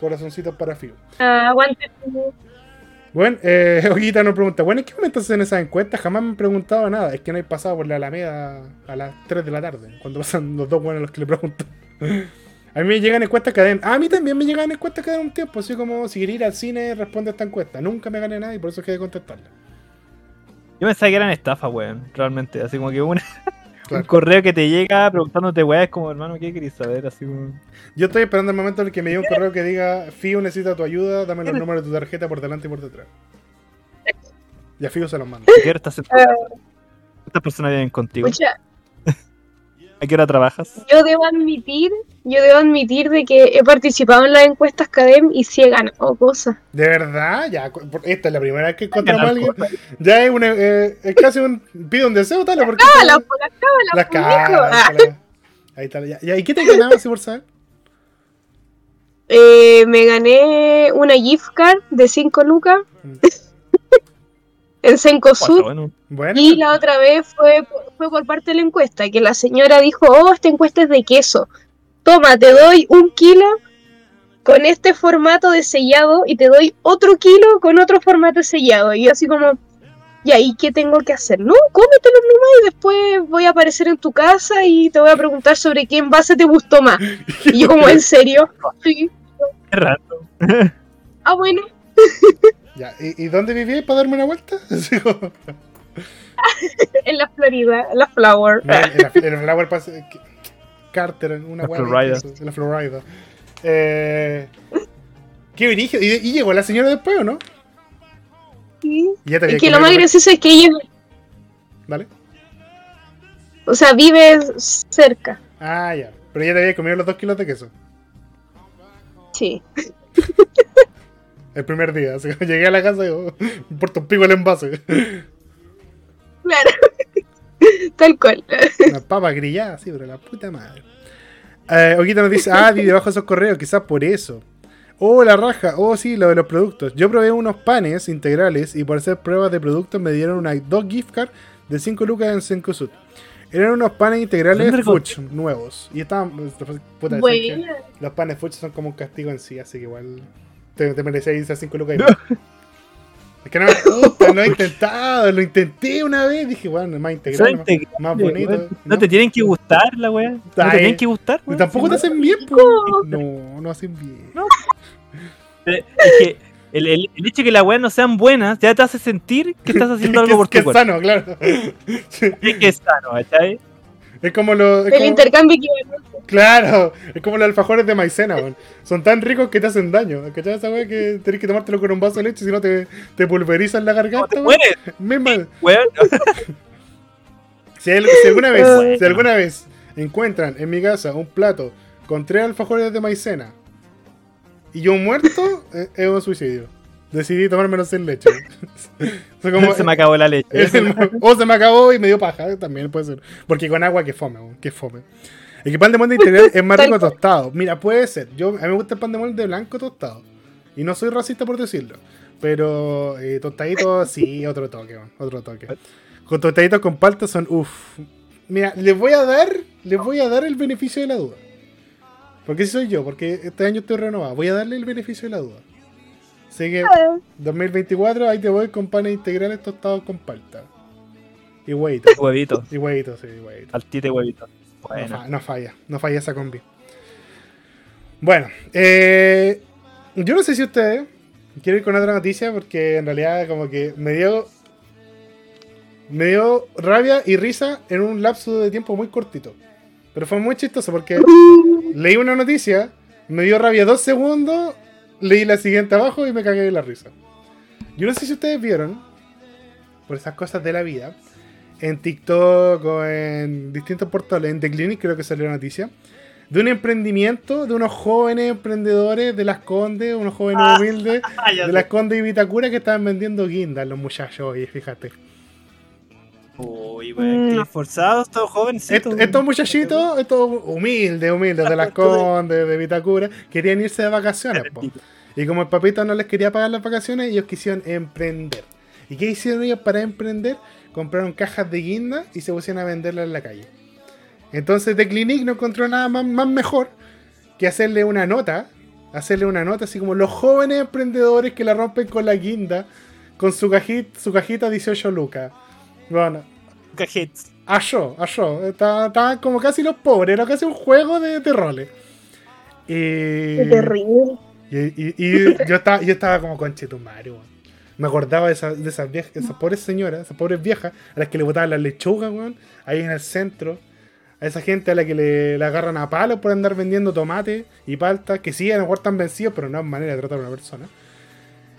Corazoncitos para. Ah, aguante. Bueno, eh, Oguita nos pregunta, bueno, ¿en qué momento hacen esas encuestas? Jamás me han preguntado nada. Es que no he pasado por la Alameda a las 3 de la tarde, cuando pasan los dos buenos los que le pregunto. A mí me llegan encuestas que den. A mí también me llegan encuestas que den un tiempo. Así como, si quería ir al cine, responde a esta encuesta. Nunca me gané nada y por eso quedé contestarla. Yo pensaba que eran estafas, weón. Realmente. Así como que una- un correo que te llega preguntándote, weón, es como, hermano, ¿qué querés saber? Así como. Yo estoy esperando el momento en el que me llegue un correo que diga, Fío necesita tu ayuda, dame los números de tu tarjeta por delante y por detrás. Y a Fío se los mando. ¿A qué hora estás sentado? ¿Cuántas personas viven contigo? Escucha, ¿A qué hora trabajas? yo debo admitir, yo debo admitir de que he participado en las encuestas CADEM y sí he ganado cosas. ¿De verdad? Ya, esta es la primera vez que encontramos a alguien. cosas. Ya es, una, eh, es casi un. Pide un deseo, tal. ¡Ah, Las por caras. lejos! Ah, la- Ahí está. Ya, ya, ¿Y qué te ganabas, si por saber? eh, me gané una gift card de 5 lucas Mm. en Cencosud. Cuatro, bueno. Bueno. Y la otra vez fue, fue por parte de la encuesta, que la señora dijo, oh, esta encuesta es de queso. Toma, te doy un kilo con este formato de sellado y te doy otro kilo con otro formato de sellado. Y yo así como, ¿y ahí qué tengo que hacer? No, cómetelo nomás y después voy a aparecer en tu casa y te voy a preguntar sobre qué envase te gustó más. Y yo como, ¿en serio? Sí. Qué raro. Ah, bueno. Ya, ¿Y, y dónde vivías para darme una vuelta? En la Florida, en la Flower. No, en la, en la Flower Pass, eh, Carter, una hueá de Florida. En la Florida. Eh, qué origen. ¿Y, y llegó la señora después o no? Sí. Y ya te había Es que lo más la- gracioso es que ella, ¿Vale? o sea, vive cerca. Ah, ya. Pero ya te había comido los dos kilos de queso. Sí. El primer día. Así que llegué a la casa y digo, me importa un pico el envase. Claro. Tal cual. Una papa grillada, sí, pero la puta madre. Eh, Oquita nos dice, ah, di debajo de esos correos, quizás por eso. Oh, la raja. Oh, sí, lo de los productos. Yo probé unos panes integrales y por hacer pruebas de productos me dieron una, dos gift cards de 5 lucas en Cencosud. Eran unos panes integrales ¿Dónde Fuch nuevos. Y estaban. Puta, Buena. ¿sabes qué? los panes Fuch son como un castigo en sí, así que igual te, te merecías esas 5 lucas. es que no me gusta, lo he intentado, lo intenté una vez. Dije, bueno, más Son integral, más, más bonito. No te tienen que gustar la weá. No Ay. te tienen que gustar, tampoco te hacen bien, po. No. No, no hacen bien. Eh, Es que el, el- el hecho de que las weas no sean buenas ya te hace sentir que estás haciendo algo por que tu es cuerpo. sano, claro. Sí. Es que es sano, ¿cachai? Es como los. es El como- intercambio equivalente. Claro, es como los alfajores de maicena, weón. Son tan ricos que te hacen daño. ¿Cachai esa weá que tenés que tomártelo con un vaso de leche si no te, te pulverizan la No garganta, te weón? mueres, Misma- weón. Si, hay- si alguna vez, Bueno. si alguna vez encuentran en mi casa un plato con tres alfajores de maicena y yo muerto, eh, es un suicidio. Decidí tomármelo sin leche. Como- Se me acabó la leche. o se me acabó y me dio paja, también puede ser. Porque con agua que fome, que fome. El que pan de molde integral es más rico tostado. Mira, puede ser. Yo, a mí me gusta el pan de molde blanco tostado. Y no soy racista por decirlo. Pero eh, tostadito, sí, otro toque, otro toque. Con tostaditos con palta son uff. Mira, les voy a dar, les voy a dar el beneficio de la duda. Porque si soy yo, porque este año estoy renovado. Voy a darle el beneficio de la duda. Así que 2024, ahí te voy con panes integrales tostados con palta. Y huevitos. Huevito. Y huevitos, sí, huevitos. Altita y huevito. No, Bueno. fa- no falla, no falla esa combi. Bueno, eh, Yo no sé si ustedes quieren ir con otra noticia porque en realidad como que me dio me dio rabia y risa en un lapso de tiempo muy cortito. Pero fue muy chistoso porque leí una noticia, me dio rabia dos segundos, leí la siguiente abajo y me cagué de la risa. Yo no sé si ustedes vieron, por esas cosas de la vida, en TikTok o en distintos portales, en The Clinic creo que salió la noticia, de un emprendimiento de unos jóvenes emprendedores de las Condes, unos jóvenes Ah, humildes de las Condes y Vitacura que estaban vendiendo guindas los muchachos, oye, fíjate. Uy, weón, Mm. esforzados, todos. Est- estos muchachitos, estos humildes, humildes de las Condes, de Vitacura, querían irse de vacaciones. po. Y como el papito no les quería pagar las vacaciones, ellos quisieron emprender. ¿Y qué hicieron ellos para emprender? Compraron cajas de guinda y se pusieron a venderlas en la calle. Entonces The Clinic no encontró nada más, más mejor que hacerle una nota, hacerle una nota así como los jóvenes emprendedores que la rompen con la guinda, con su cajita, su cajita 18 lucas. Bueno, Cajets. a yo, a yo. Estaban estaban como casi los pobres, era casi un juego de, de roles. Y, Qué terrible. y, y- y yo, estaba, yo estaba como conchetumario, weón. Me acordaba de, esas de esas viejas, esas pobres señoras, esas pobres viejas, a las que le botaban las lechugas, weón, ahí en el centro. A esa gente a la que le, le agarran a palos por andar vendiendo tomate y palta, que sí, a lo mejor están vencidos, pero no es manera de tratar a una persona.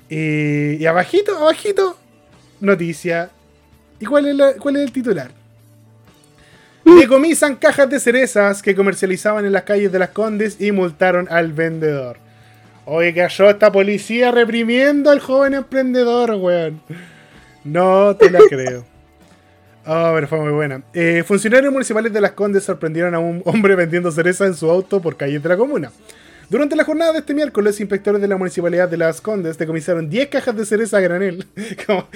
Y, y abajito, abajito, noticia. ¿Y cuál es, la- cuál es el titular? Decomisan cajas de cerezas que comercializaban en las calles de las Condes y multaron al vendedor. Oye, cayó esta policía reprimiendo al joven emprendedor, weón. No te la creo. Oh, pero fue muy buena. Eh, funcionarios municipales de Las Condes sorprendieron a un hombre vendiendo cereza en su auto por calles de la comuna. Durante la jornada de este miércoles, inspectores de la municipalidad de Las Condes decomisaron 10 cajas de cereza a granel. Como-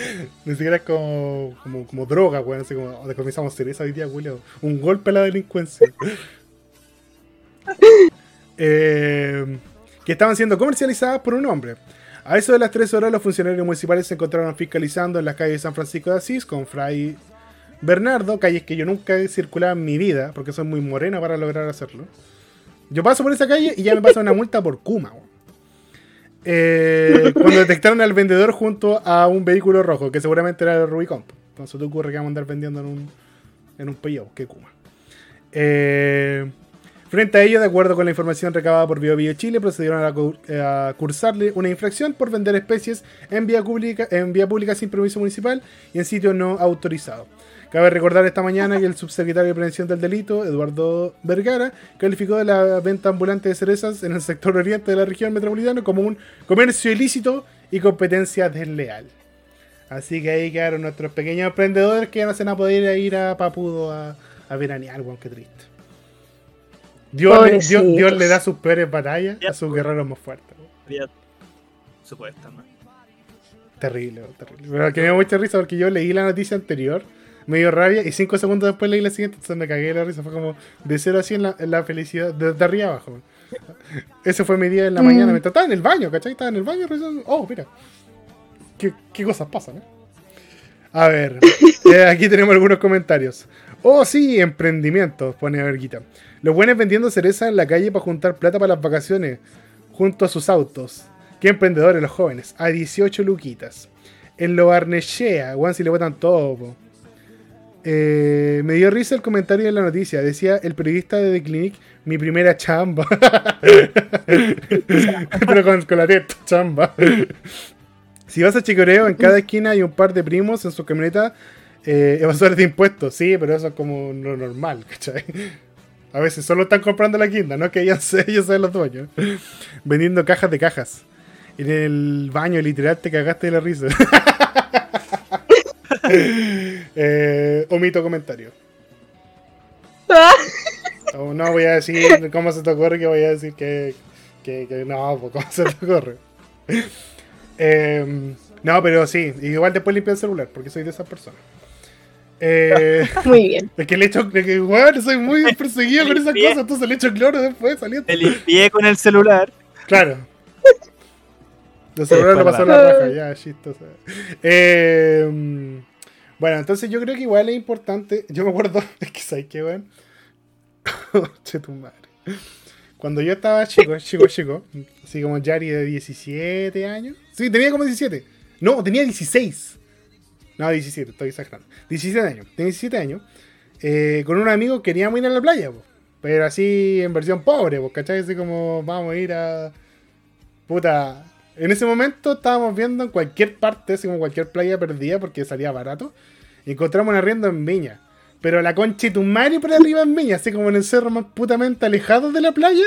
ni siquiera es como, como, droga, weón. Así como "Oh, decomisamos cereza hoy día, Julio. Un golpe a la delincuencia. Eh, que estaban siendo comercializadas por un hombre. A eso de las 3 horas, los funcionarios municipales se encontraron fiscalizando en las calles de San Francisco de Asís con Fray Bernardo, calles que yo nunca he circulado en mi vida, porque soy muy morena para lograr hacerlo. Yo paso por esa calle y ya me pasa una multa por Kuma. Eh, cuando detectaron al vendedor junto a un vehículo rojo, que seguramente era el Rubicon. Entonces te ocurre que vamos a andar vendiendo en un, en un pillo, que Kuma. Eh, Frente a ello, de acuerdo con la información recabada por BioBio Chile, procedieron a, eh, a cursarle una infracción por vender especies en vía, pública, en vía pública sin permiso municipal y en sitio no autorizado. Cabe recordar esta mañana que el subsecretario de Prevención del Delito, Eduardo Vergara, calificó de la venta ambulante de cerezas en el sector oriente de la región metropolitana como un comercio ilícito y competencia desleal. Así que ahí quedaron nuestros pequeños emprendedores que ya no se van a poder ir a Papudo a, a veranear, weón, qué triste. Dios, le, Dios, Pobrecitos. Dios le da sus peores batallas a sus guerreros más fuertes. Supuestamente. Terrible, terrible. Pero que me dio mucha risa porque yo leí la noticia anterior, me dio rabia y cinco segundos después leí la siguiente, entonces me cagué de la risa. Fue como de cero a 100 la, la felicidad, de, de arriba abajo. Ese fue mi día en la Mm. mañana. Me estaba en el baño, ¿cachai? Estaba en el baño revisando. Oh, mira. ¿Qué, qué cosas pasan, eh? A ver, eh, aquí tenemos algunos comentarios. Oh, sí, emprendimientos, pone Verguita. Los buenos vendiendo cereza en la calle para juntar plata para las vacaciones, junto a sus autos. Qué emprendedores los jóvenes, a 18 luquitas. En lo Barnechea, weón, si le botan todo, po. Eh, me dio risa el comentario de la noticia. Decía el periodista de The Clinic, mi primera chamba. Pero con, con la teta, chamba. Si vas a Chicoreo, en cada esquina hay un par de primos en su camioneta eh, evasores de impuestos. Sí, pero eso es como lo normal, ¿cachai? A veces solo están comprando la quinta, no que ellos, ellos sean los dueños. Vendiendo cajas de cajas. En el baño, literal, te cagaste de la risa. Eh, omito comentario. Ah, No, no voy a decir cómo se te ocurre que voy a decir que, que, que no, pues cómo se te ocurre. Eh, no, pero sí, igual después limpio el celular, porque soy de esas personas. Eh, Muy bien. es que le echo, es que, weón, soy muy perseguido con esas cosas, entonces le echo cloro después saliendo. Te limpié con el celular. Claro. El celular lo pasó la raja, ya, chistoso. Eh, bueno, entonces yo creo que igual es importante. Yo me acuerdo, es que sabes qué, weón. che tu madre. cuando yo estaba chico, chico, chico, así como Yari de 17 años. Sí, tenía como 17. No, tenía 16. No, 17, estoy exagerando. 17 años. Tenía 17 años. Eh, con un amigo queríamos ir a la playa, po. pero así en versión pobre, po, ¿cachai? Así como vamos a ir a. Puta. En ese momento estábamos viendo en cualquier parte, así como cualquier playa perdida, porque salía barato. Encontramos un arriendo en Viña. Pero la concha y tu madre por arriba en Viña, así como en el cerro más putamente alejado de la playa,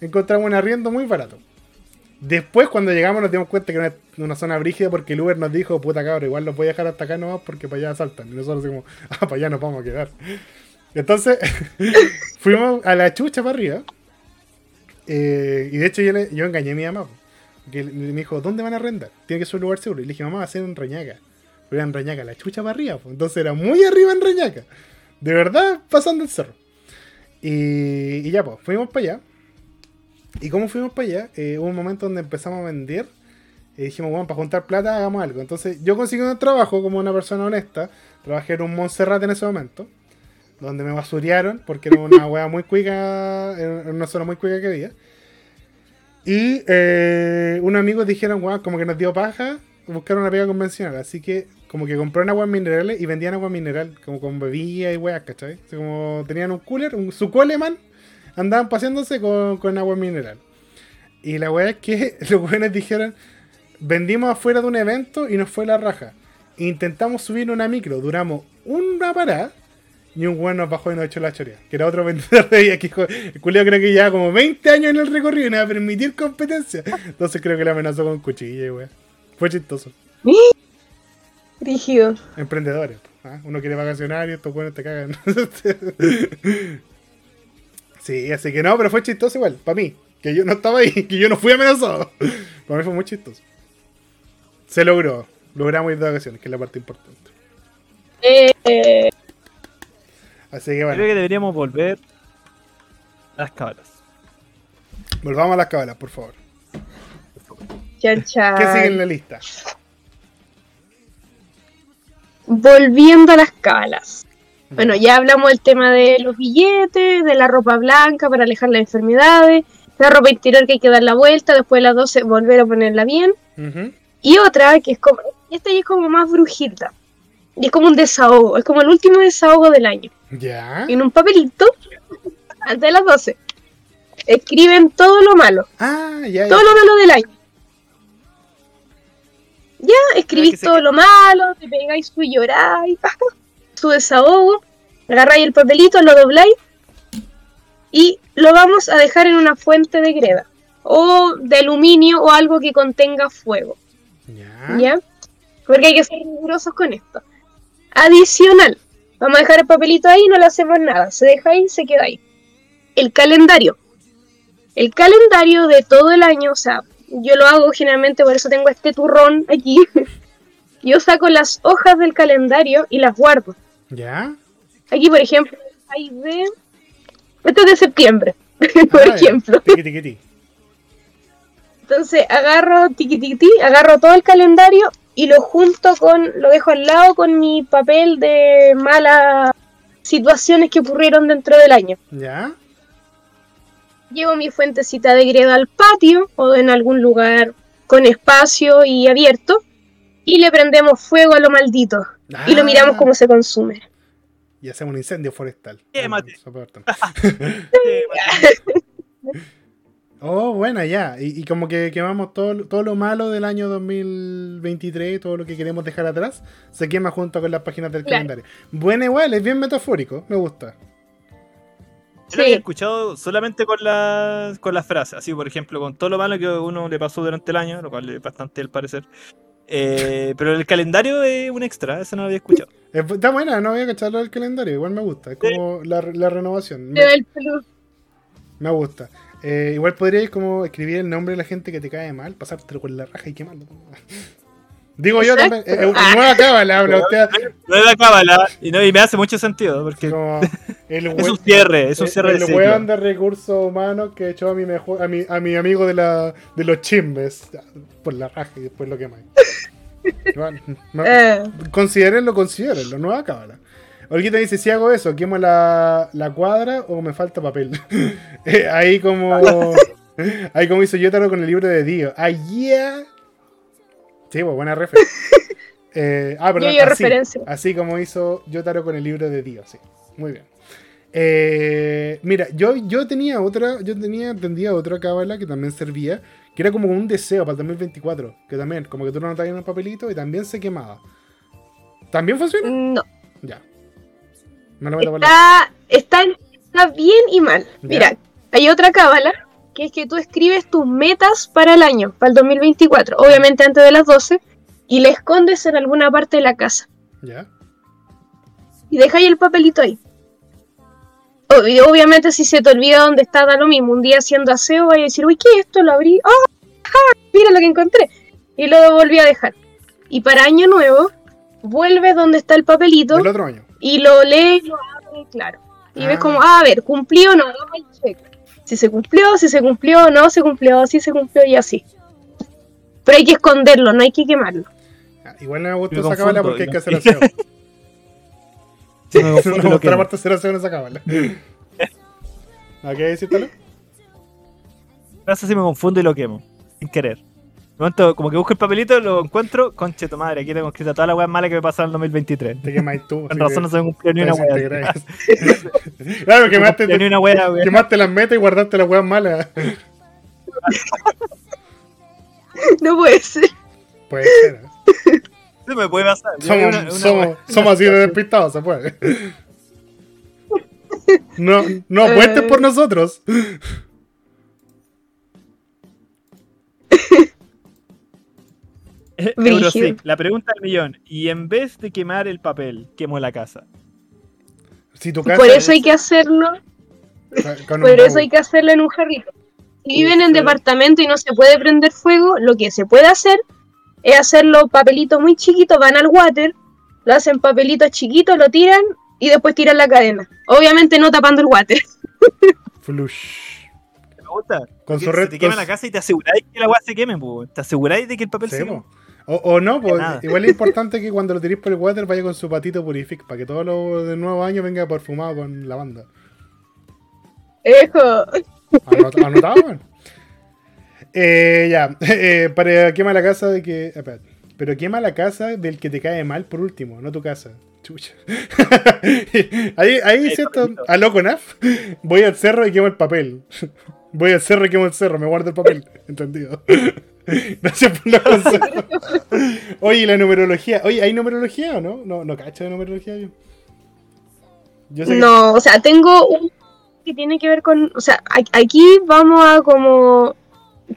encontramos un arriendo muy barato. Después, cuando llegamos, nos dimos cuenta que era una, zona brígida porque el Uber nos dijo, puta cabrón, igual los voy a dejar hasta acá nomás porque para allá saltan. Y nosotros decimos, ah, para allá nos vamos a quedar. Entonces, fuimos a la chucha para arriba. Eh, y de hecho, yo, le- yo engañé a mi mamá. Que me dijo, ¿dónde van a arrendar? Tiene que ser un lugar seguro. Y le dije, mamá, va a ser en Reñaca. Pero era en Reñaca, la chucha para arriba. Entonces era muy arriba en Reñaca. De verdad, pasando el cerro. Y, ya, pues, fuimos para allá. Y como fuimos para allá, eh, hubo un momento donde empezamos a vender. Y dijimos, bueno, para juntar plata hagamos algo. Entonces yo conseguí un trabajo como una persona honesta. Trabajé en un Montserrat en ese momento. Donde me basurearon porque era una wea muy cuica. En una zona muy cuica que había. Y eh, unos amigos dijeron, weón, como que nos dio paja buscar una pega convencional. Así que como que compraron aguas minerales y vendían agua mineral, como con bebida y weas, ¿cachai? Como tenían un cooler, un, su coleman, andaban paseándose con, con agua mineral. Y la wea es que los weones dijeron, vendimos afuera de un evento y nos fue la raja. Intentamos subir una micro, duramos una parada y un weón nos bajó y nos echó la chorea. Que era otro vendedor de ella que dijo, el culeo creo que lleva como 20 años en el recorrido y no va a permitir competencia. Entonces creo que le amenazó con cuchilla weón. Fue chistoso. Rígido. Emprendedores. ¿ah? Uno quiere vacacionar y estos buenos te cagan. sí, así que no, pero fue chistoso igual, para mí. Que yo no estaba ahí, que yo no fui amenazado. Para mí fue muy chistoso. Se logró. Logramos ir de vacaciones, que es la parte importante. Eh, eh, Así que Creo bueno, que deberíamos volver a las cábalas. volvamos a las cabalas, por favor. chan, chan. ¿Qué sigue en la lista? Volviendo a las cábalas. Bueno, ya hablamos del tema de los billetes, de la ropa blanca para alejar las enfermedades, la ropa interior que hay que dar la vuelta, después de las 12 volver a ponerla bien. Y otra que es como, esta ya es como más brujita. Y es como un desahogo, es como el último desahogo del año. Ya. En un papelito, antes de las 12, escriben todo lo malo, Ah, ya, ya. todo lo malo del año. Ya, escribís todo lo malo, te pegáis su lloráis, su desahogo, agarráis el papelito, lo dobláis y lo vamos a dejar en una fuente de greda o de aluminio o algo que contenga fuego. Ya. ¿Ya? Porque hay que ser rigurosos con esto. Adicional, vamos a dejar el papelito ahí, no le hacemos nada. Se deja ahí, se queda ahí. El calendario. El calendario de todo el año, o sea, yo lo hago generalmente, por eso tengo este turrón aquí. Yo saco las hojas del calendario y las guardo. Ya. Aquí, por ejemplo, hay de. Esto es de septiembre, por Ah, ejemplo. Tiqui, tiqui, ti. Entonces agarro tiqui tiqui ti, agarro todo el calendario y lo junto con, lo dejo al lado con mi papel de malas situaciones que ocurrieron dentro del año. Ya. Llevo mi fuentecita de greda al patio o en algún lugar con espacio y abierto y le prendemos fuego a lo maldito y lo Ah. miramos cómo se consume. Y hacemos un incendio forestal. Quémate. Ah, no, Oh, buena, ya. Y, y como que quemamos todo, todo lo malo del año 2023, todo lo que queremos dejar atrás, se quema junto con las páginas del Claro. calendario. Buena igual, es bien metafórico, me gusta. Yo lo había escuchado solamente con las con las frases, así por ejemplo, con todo lo malo que uno le pasó durante el año, lo cual es bastante al parecer. Eh, pero el calendario es un extra, eso no lo había escuchado. Está buena, no voy a cacharlo del calendario, igual me gusta. Es como la, la renovación. Me, el plus. me gusta. Eh, igual podríais como escribir el nombre de la gente que te cae mal, pasártelo con la raja y quemarlo. Digo yo también, eh, eh, nueva cábala, habla usted. La cábala, y, no, y me hace mucho sentido, porque el es un cierre, es un el- cierre de el ciclo. weón de recursos humanos que echó a mi mejor, a mi, a mi amigo de la de los chimbes por la raja y después lo queman. Bueno, no- Eh, considérenlo, considérenlo, nueva cábala. Olguita dice, si hago eso, quemo la, la cuadra o me falta papel. Eh, ahí como... ahí como hizo Yotaro con el libro de Dio. Ah, yeah. Sí, pues, buena referencia. Eh, ah, perdón, Yo- yo así, referencia. así como hizo Yotaro con el libro de Dio, sí. Muy bien. Eh, mira, yo, yo tenía otra, yo tenía, entendía otra cábala que también servía, que era como un deseo para el 2024, que también, como que tú lo anotabas en un papelito y también se quemaba. ¿También funciona? No. Ya. No lo la... Está, está, está bien y mal. Ya. Mira, hay otra cábala que es que tú escribes tus metas para el año, para el 2024, obviamente antes de las 12, y le escondes en alguna parte de la casa. Ya. Y dejáis el papelito ahí. Y obviamente si se te olvida dónde está, da lo mismo. Un día haciendo aseo, vais a decir, uy, ¿qué es esto? Lo abrí. ¡Oh! Mira lo que encontré. Y lo volví a dejar. Y para año nuevo, vuelves donde está el papelito Del otro año. Y lo lees, lo abres, claro. Y Ah. ves como, ah, a ver, ¿cumplió o no? Dame el check. Si se cumplió, si se cumplió, no se cumplió, si se cumplió y así. Pero hay que esconderlo, no hay que quemarlo. Ah, Igual no me gusta esa porque hay que hacer aseo. Sí, no que gusta la parte de hacer aseo en esa cábala. ¿A qué decírtelo? pasa si me confundo y lo quemo. Sin querer. Momento, como que busco el papelito, lo encuentro, conche tu madre, aquí tengo escrita toda la weá mala que me pasaron en 2023. Te quemáis tú. Con razón que no se me cumplió ni una te weá. claro, quemaste, cumplió ni una weá, weá. quemaste las metas y guardaste las weas malas. No puede ser. Puede ser. ¿eh? Eso me puede pasar. Somos, una- una somos, somos así de despistados, se puede. No, no Eh. apuestes por nosotros. Eurosic, la pregunta del millón. Y en vez de quemar el papel, quemo la casa. Si tu casa Por es- eso hay que hacerlo, por eso hay que hacerlo en un jarrito. Si viven en departamento y no se puede prender fuego, lo que se puede hacer es hacerlo papelitos muy chiquitos, van al water, lo hacen papelitos chiquitos, lo tiran y después tiran la cadena. Obviamente no tapando el water. Flush. ¿Te gusta? Con su se red- te quema la casa y te aseguráis que la weá se queme, po. Te aseguráis de que el papel se po. queme. O, o no, pues igual es importante que cuando lo tiréis por el water vaya con su patito purific para que todo lo del nuevo año venga perfumado con lavanda. Ejo. Anot- ¿Anotado, weón? Eh, ya, eh, para quema la casa de que. espérate. Pero quema la casa del que te cae mal por último, no tu casa. Chucha. ahí, ahí papelito. a loco naf. Voy al cerro y quemo el papel. Voy al cerro y quemo el cerro, me guardo el papel. Entendido. Gracias por los consejos. Oye, la numerología. Oye, ¿hay numerología o no? No, no cacho de numerología yo. Yo sé que- No, o sea, tengo un que tiene que ver con, o sea, aquí vamos a como,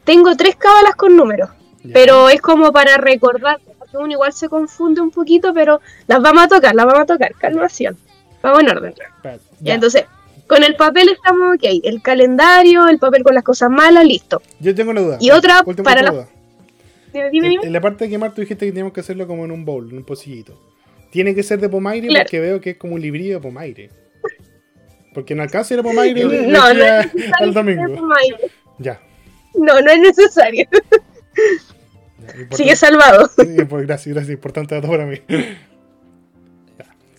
tengo tres cábalas con números, Ya. pero es como para recordar, porque uno igual se confunde un poquito, pero las vamos a tocar, las vamos a tocar, calmación, vamos en orden. Ya, ya. entonces, con el papel estamos ok, el calendario, el papel con las cosas malas, listo. Yo tengo una duda. Y otra para la- duda. Dime, dime, En, dime. en la parte de quemar tú dijiste que teníamos que hacerlo como en un bowl, en un pocillito. Tiene que ser de pomaire Claro. porque veo que es como un librillo de pomaire. Porque no alcanza ir a pomaire No, no es al domingo. Ya. No, no es necesario. importante- Sigue salvado. Sí, pues, gracias, gracias. Importante dato para mí.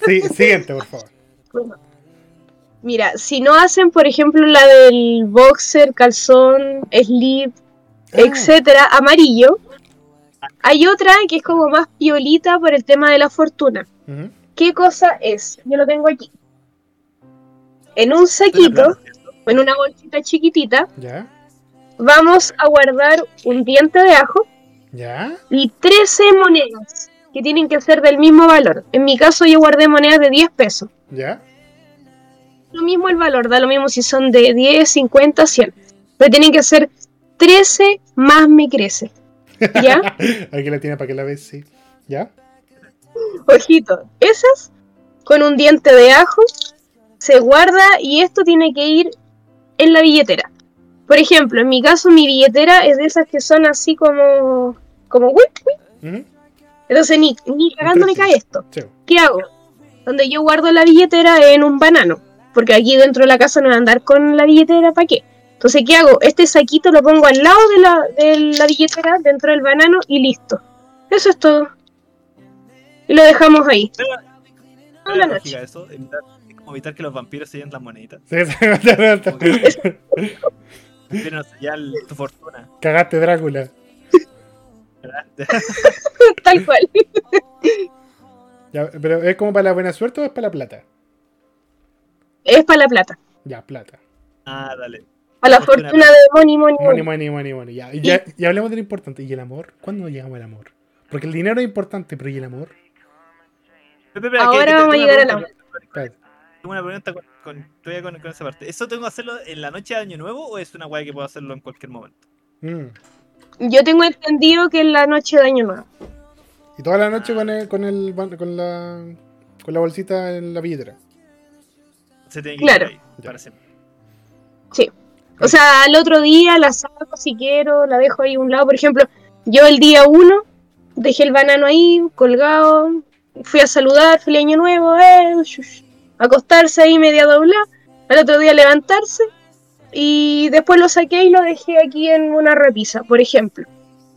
Sí, siguiente, por favor. Mira, si no hacen, por ejemplo, la del boxer, calzón, slip, Ah. etcétera, amarillo, hay otra que es como más piolita por el tema de la fortuna. ¿Qué cosa es? Yo lo tengo aquí. En un saquito, en una bolsita chiquitita, Ya. vamos a guardar un diente de ajo Ya. y 13 monedas que tienen que ser del mismo valor. En mi caso yo guardé monedas de 10 pesos. Ya. Lo mismo el valor, da lo mismo si son de 10, 50, 100. Pero tienen que ser 13 más me crece. ¿Ya? Aquí la tiene para que la veas, sí. ¿Ya? Ojito, esas con un diente de ajo se guarda y esto tiene que ir en la billetera. Por ejemplo, en mi caso mi billetera es de esas que son así como como. Ujú. Entonces ni, ni cagando me cae esto. Sí. ¿Qué hago? Donde yo guardo la billetera en un banano. Porque aquí dentro de la casa no voy a andar con la billetera, ¿para qué? Entonces, ¿qué hago? Este saquito lo pongo al lado de la, de la billetera, dentro del banano, y listo. Eso es todo. Y lo dejamos ahí. toda la noche. eso? Evitar, es como evitar que los vampiros se lleven las moneditas. Sí, el- tu fortuna. Cagaste Drácula. Tal cual. Ya, pero ¿es como para la buena suerte o es para la plata? Es para la plata. Ya, plata. ah, dale. Para la Fortuna, de money, money, Money, money. money, money, money. Ya, y, ya, y hablemos de lo importante. ¿Y el amor? ¿Cuándo llegamos al amor? Porque el dinero es importante, pero ¿y el amor? Ahora vamos a llegar al Espérate. Tengo una pregunta con, con, todavía con, con esa parte. ¿Eso tengo que hacerlo en la noche de Año Nuevo o es una weá que puedo hacerlo en cualquier momento? Mm. Yo tengo entendido que es la noche de Año Nuevo. Y toda la noche con el, con el con la con la bolsita en la billetera. Se tiene que Claro. ir ahí, para siempre. Sí. O sea, al otro día la saco si quiero, la dejo ahí a un lado. Por ejemplo, yo el día uno dejé el banano ahí, colgado. Fui a saludar, feliz año nuevo, eh, acostarse ahí media doblada. Al otro día levantarse. Y después lo saqué y lo dejé aquí en una repisa, por ejemplo.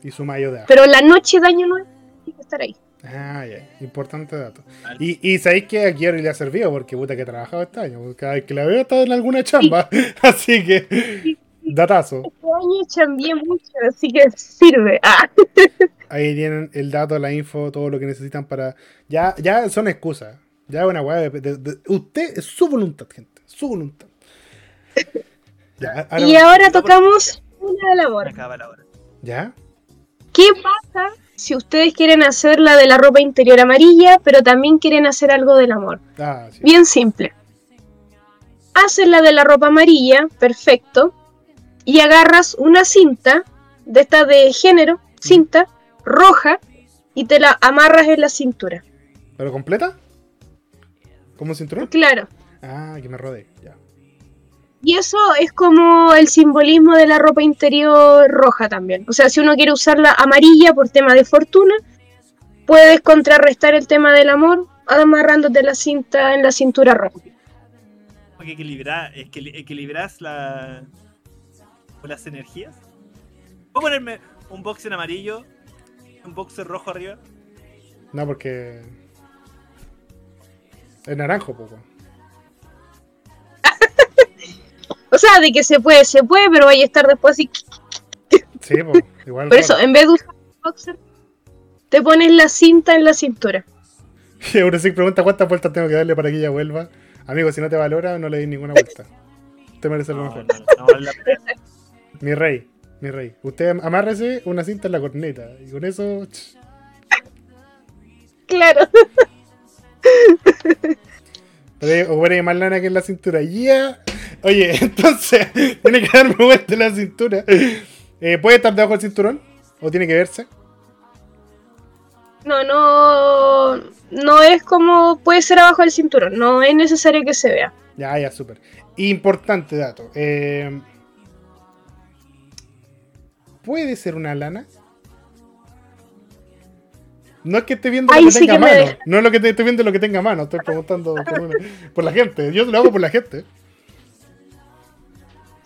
Y su mayo de. Pero la noche de año nuevo tiene que estar ahí. Ah, ya. Importante dato. Vale. Y, y sabéis que a Kieri le ha servido porque puta que ha trabajado este año. porque Cada vez que la veo está en alguna chamba. Así que. Datazo. Este año cambié mucho, así que sirve. Ah. Ahí tienen el dato, la info, todo lo que necesitan para. Ya, ya son excusas. Ya es una weá de, de- de- Usted es su voluntad, gente. Su voluntad. Ya, Y ahora tocamos una. Me acaba la hora. ¿Ya? ¿Qué pasa si ustedes quieren hacer la de la ropa interior amarilla, pero también quieren hacer algo del amor? Ah, sí. Bien simple. Haces la de la ropa amarilla, perfecto, y agarras una cinta de esta de género, cinta roja, y te la amarras en la cintura. ¿Pero completa? ¿Como cinturón? Claro. Ah, que me rodee. Ya. Y eso es como el simbolismo de la ropa interior roja también. O sea, si uno quiere usarla amarilla por tema de fortuna, puedes contrarrestar el tema del amor amarrándote la cinta en la cintura roja. Porque equilibrar, equilibras la, las energías. ¿Puedo ponerme un boxer amarillo, un boxer rojo arriba? No, porque. Es naranjo, poco. O sea, de que se puede, se puede, pero vaya a estar después así. Sí, pues. Igual. Por eso, en vez de usar el boxer, te pones la cinta en la cintura. Y ahora sí pregunta cuántas vueltas tengo que darle para que ella vuelva. Amigo, si no te valora, no le des ninguna vuelta. Usted merece lo No, mejor. no, no vale la pena. Mi rey, mi rey. Usted amárrese una cinta en la corneta. Y con eso. ch, Claro. O puede más lana que en la cintura. ¡Ya! Oye, entonces, tiene que darme vuelta la cintura. Eh, ¿Puede estar debajo del cinturón? ¿O tiene que verse? No, no. No es como puede ser abajo del cinturón. No es necesario que se vea. Ya, ya, súper. Importante dato. eh, ¿Puede ser una lana? No es que esté viendo lo que sí tenga que mano. No es lo que te esté viendo lo que tenga mano. Estoy preguntando por, una- por la gente. Yo lo hago por la gente.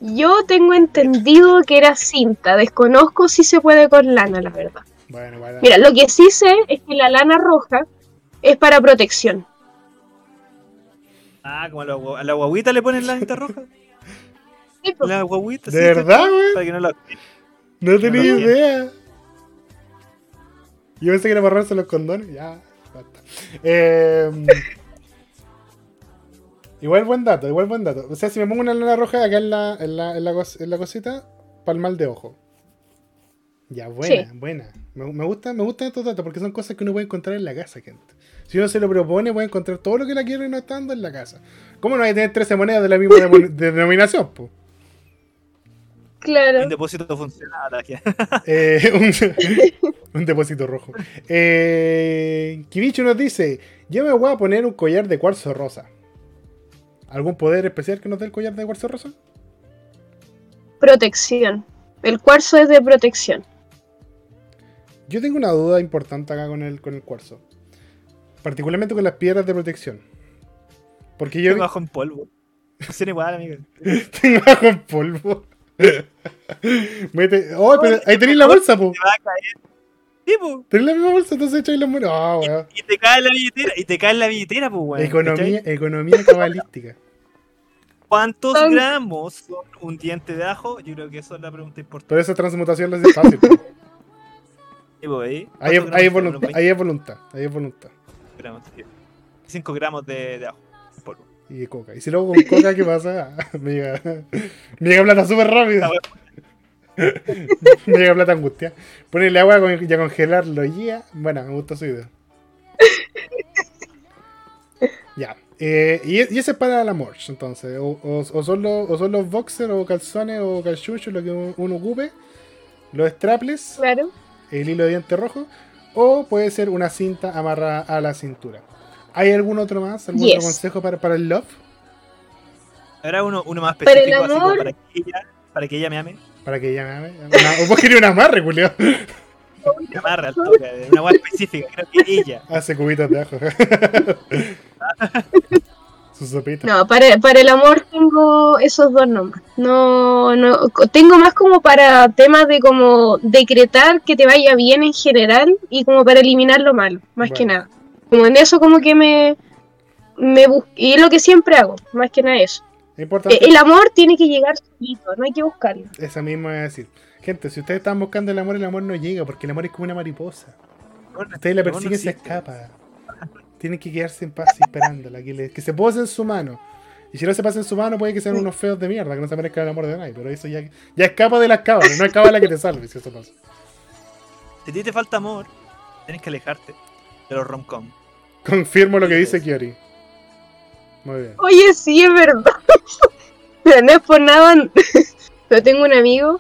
Yo tengo entendido que era cinta. Desconozco si se puede con lana, la verdad. Bueno, bueno. Mira, lo que sí sé es que la lana roja es para protección. Ah, como a la, gua- a la guaguita le ponen la cinta roja. Sí, pues. La guaguita, ¿De sí, verdad, güey? Para que no la. No tenía No idea. Yo pensé que era para los condones. Ya, basta. Eh, igual buen dato, igual buen dato. O sea, si me pongo una lana roja acá en la, en la, en la, cos- en la cosita, para el mal de ojo. Ya, buena, Sí. buena. Me, me gustan me gustan estos datos porque son cosas que uno puede encontrar en la casa, gente. Si uno se lo propone, puede encontrar todo lo que la quiere y no estando en la casa. ¿Cómo no hay que tener 13 monedas de la misma denominación? po? Claro. Un depósito funcional. aquí. Eh, un, un depósito rojo. Eh, Kibichu nos dice: Yo me voy a poner un collar de cuarzo rosa. ¿Algún poder especial que nos dé el collar de cuarzo rosa? Protección. El cuarzo es de protección. Yo tengo una duda importante acá con el, con el cuarzo. Particularmente con las piedras de protección. Porque yo Yo bajo en polvo. Funciona igual, amigo. tengo ajo en polvo. Mete- oh, pero ahí tenéis la bolsa, po. Te va a caer. Sí, po. Tenés la misma bolsa, entonces echáis los monos. Ah, weón. Y te cae en la billetera, y te cae en la billetera, pues, weón. Economía, ¿cachai? economía cabalística. ¿Cuántos gramos son un diente de ajo? Yo creo que eso es la pregunta importante. Pero esa transmutación la hace fácil. Sí, po, ahí. Ahí, ¿Cuántos ahí, es gramos voluntad, ahí es voluntad. Ahí es voluntad. 5 gramos, sí. 5 gramos de, de ajo. polvo. Y de coca. Y si luego con coca, ¿qué pasa? me llega, me llega plata súper rápido. Me llega plata angustia. Ponerle agua con- y a congelarlo. Ya. Bueno, me gustó su idea. ya. Eh, y, y ese es para la merch, entonces. O, o- o son los, o son los boxers, o calzones, o calchuchos, lo que uno uno ocupe. Los straples, Claro. el hilo de diente rojo. O puede ser una cinta amarrada a la cintura. ¿Hay algún otro más? ¿Algún Yes. otro consejo para, para el love? Ahora uno, uno más Para el específico, así como amor. para que ella, para que ella me ame. Para que ella me ame. Una- o vos querías una amarre, Julio. Me amarra al toque, de una hueá específica, creo que ella. Hace cubitos de ajo. Su sopita. No, para, para el amor tengo esos dos nomás. No, no, tengo más como para temas de como decretar que te vaya bien en general y como para eliminar lo malo, más Bueno. que nada. Como en eso como que me, me bus- y es lo que siempre hago, más que nada eso. Es importante. Eh, El amor tiene que llegar solito, no hay que buscarlo. Esa misma voy a decir. Gente, si ustedes están buscando el amor, el amor no llega, porque el amor es como una mariposa. Ustedes la persiguen y se escapa. Tienen que quedarse en paz esperándola. Que, le- que se pose en su mano. Y si no se pasa en su mano, puede que sean unos feos de mierda, que no se merezcan el amor de nadie. Pero eso ya, ya escapa de las cábalas, no escapa la que te salve, si eso pasa. Si a ti te falta amor, tienes que alejarte de los rom-com. Confirmo lo que dice es. Kiori. Muy bien. Oye, sí, es verdad. Pero no es por nada. Pero tengo un amigo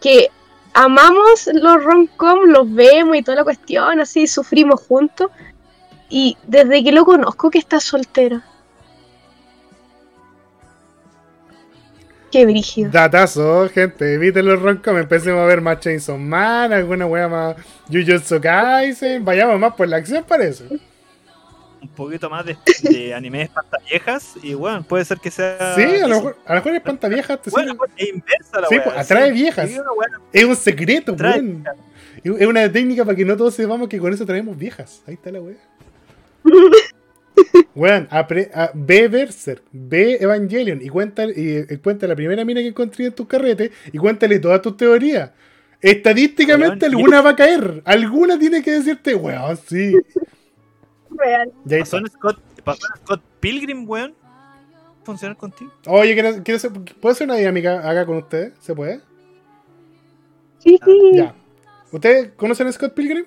que amamos los rom-com, los vemos y toda la cuestión, así, sufrimos juntos. Y desde que lo conozco que está soltero. Qué brígido. Datazo, gente, eviten los roncom, empecemos a ver más Chainsaw Man, alguna wea más Jujutsu Kaisen, vayamos más por la acción parece. Un poquito más de, de animes pantallejas y bueno, puede ser que sea. Sí, a lo mejor, a lo mejor es panta vieja, te Bueno, sirve- es inversa la Sí, wea, pues, atrae viejas. Sí, una wea es un secreto, weón. Es una técnica para que no todos sepamos que con eso traemos viejas. Ahí está la wea. Weón, ve Berserk, ve Evangelion y cuenta, y, eh, cuenta la primera mina que encontré en tus carretes y cuéntale todas tus teorías. Estadísticamente Weón, alguna va a caer. Alguna tiene que decirte, weón, sí. Real. En Scott, pasó en Scott Pilgrim, weón. ¿Funcionar contigo? Oye, ¿quiero, quiero hacer- ¿puedo hacer una dinámica acá con ustedes? ¿Se puede? Sí, sí. Ya. ¿Ustedes conocen a Scott Pilgrim?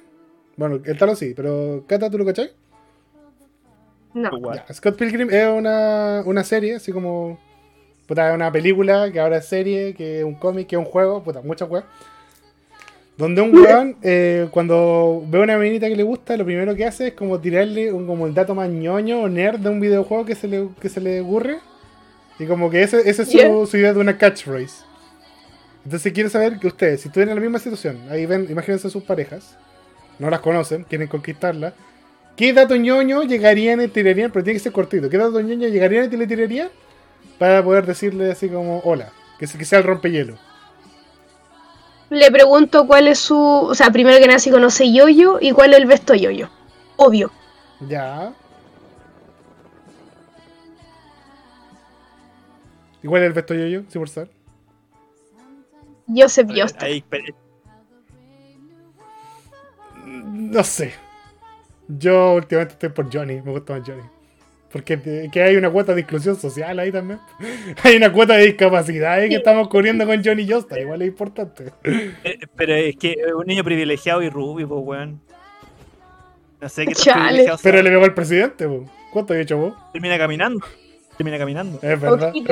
Bueno, el talo sí, pero Cata, ¿tú lo cachai? No. Ya, Scott Pilgrim es una, una serie, así como. Puta, es una película que ahora es serie, que es un cómic, que es un juego, puta, muchas weas. Donde un weón, eh, cuando ve una menita que le gusta, lo primero que hace es como tirarle un, como el dato más ñoño o nerd de un videojuego que se le, que se le ocurre. Y como que ese, ese es su, Yeah. su idea de una catchphrase. Entonces quiero saber que ustedes, si estuvieran en la misma situación, ahí ven, imagínense sus parejas, no las conocen, quieren conquistarlas. ¿Qué dato ñoño llegarían y tirarían? Pero tiene que ser cortito. ¿Qué dato ñoño llegarían y le tirarían? Para poder decirle así como hola. Que, se- que sea el rompehielo. Le pregunto cuál es su. O sea, primero que nada, si conoce Yoyo y cuál es el besto Yoyo. Obvio. Ya. Igual el vesto yo-yo, sí por saber. Joseph Joestar. No sé. Yo últimamente estoy por Johnny, me gusta más Johnny. Porque eh, que hay una cuota de inclusión social ahí también. Hay una cuota de discapacidad ahí que estamos cubriendo con Johnny Joestar, igual es importante. eh, pero es que un niño privilegiado y rubio, pues, weón. No sé qué privilegiado sea. Pero le pegó al presidente, po. ¿cuánto he hecho vos? Termina caminando. Termina caminando. Es verdad.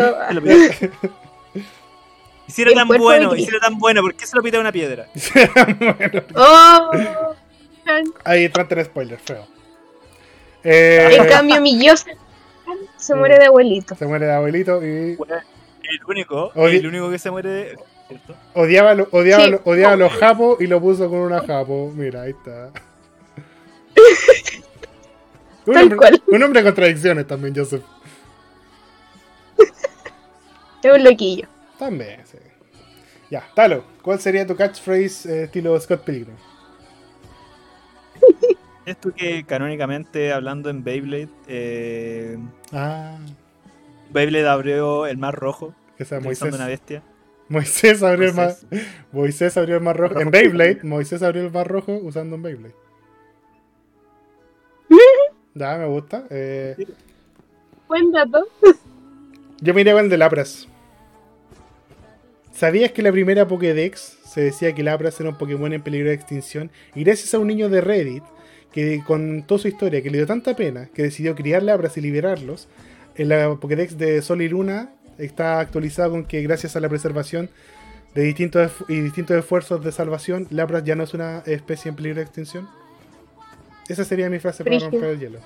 Y si era El tan bueno, y si era tan bueno, ¿por qué se lo pide a una piedra? Bueno, Oh. ahí trata el spoiler, feo. Eh, En cambio, mi Joseph se muere de abuelito. se muere de abuelito y El único, el único que se muere de. ¿cierto? odiaba, lo- odiaba, Sí. lo- odiaba a los japos y lo puso con una japo. Mira, ahí está. Un Tal hombre, cual. un hombre de contradicciones también, Joseph. Es un loquillo. También, sí. Ya, Talo, ¿cuál sería tu catchphrase eh, estilo Scott Pilgrim? Esto que canónicamente, hablando en Beyblade, eh, Ah, Beyblade abrió el mar rojo, que sea utilizando Moisés. una bestia. Moisés abrió el mar. Moisés. Abrió el mar rojo. En Beyblade, Moisés abrió el mar rojo usando un Beyblade. Ya, me gusta. Eh, Buen dato. yo con el de Lapras. ¿Sabías que la primera Pokédex se decía que Lapras era un Pokémon en peligro de extinción? Y gracias a un niño de Reddit que contó su historia, que le dio tanta pena, que decidió criar Lapras y liberarlos, en la Pokédex de Sol y Luna está actualizado con que gracias a la preservación de distintos y distintos esfuerzos de salvación, Lapras ya no es una especie en peligro de extinción. Esa sería mi frase para romper el hielo.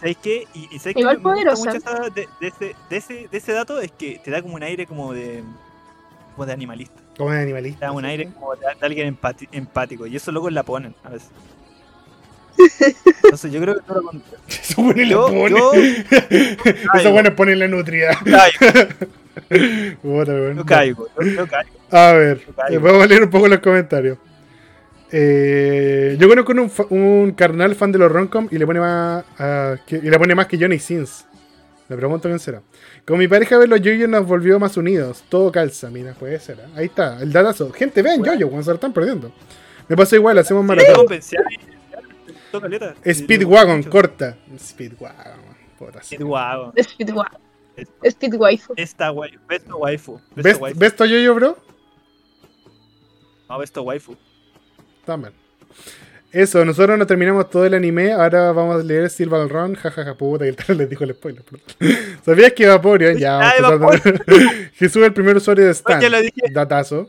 ¿Sabes qué? Y, y ¿sabes Igual qué? Me poderosa. mucho esa- de, de ese, de, ese, de ese dato es que te da como un aire como de, como de animalista. Como de Te animalista. da un sí, aire como de, de alguien empati- empático. Y eso locos la ponen a veces. Entonces yo creo que todo lo contrario. Eso bueno Yo, lo pone. yo, Eso bueno pone la nutria. yo caigo, yo, yo caigo. A ver, caigo. vamos a leer un poco los comentarios. Eh, yo conozco un, un carnal fan de los Roncom y le pone más que, y le pone más que Johnny Sins. Me pregunto quién será. Con mi pareja ver los yoyos nos volvió más unidos. Todo calza, mira, puede ser. ¿eh? Ahí está, el datazo. Gente, vean yoyo cuando se lo están perdiendo. Me pasó igual, hacemos maratón. Toca caleta. Speedwagon, corta. Speedwagon, puta. Speedwagon. Speedwa- Speed Waifu. Esta waifu. Besto waifu. Besto ¿Ves, waifu. ¿Ves tu yoyo, bro? No, besto waifu. También. Eso, nosotros no terminamos todo el anime, ahora vamos a leer Silver Run, jajaja, puta, que el tal les dijo el spoiler. ¿Sabías que Vaporeon? Ya, vamos Jesús es el primer usuario de Stan. ya lo dije. Datazo.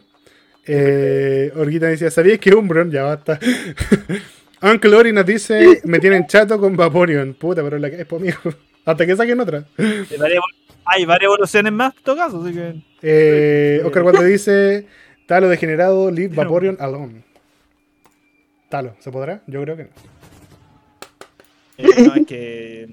Eh, Orguita decía, ¿sabías que Umbron? Ya basta. Uncle Ori nos dice, me tienen chato con Vaporeon. Puta, pero la que es, po, amigo. Hasta que saquen otra. Hay varias, hay varias evoluciones más en todo caso, así que. Eh, Oscar Waldo dice, Talo degenerado, leave Vaporeon alone. Talo, ¿se podrá? Yo creo que no. eh, no, es que.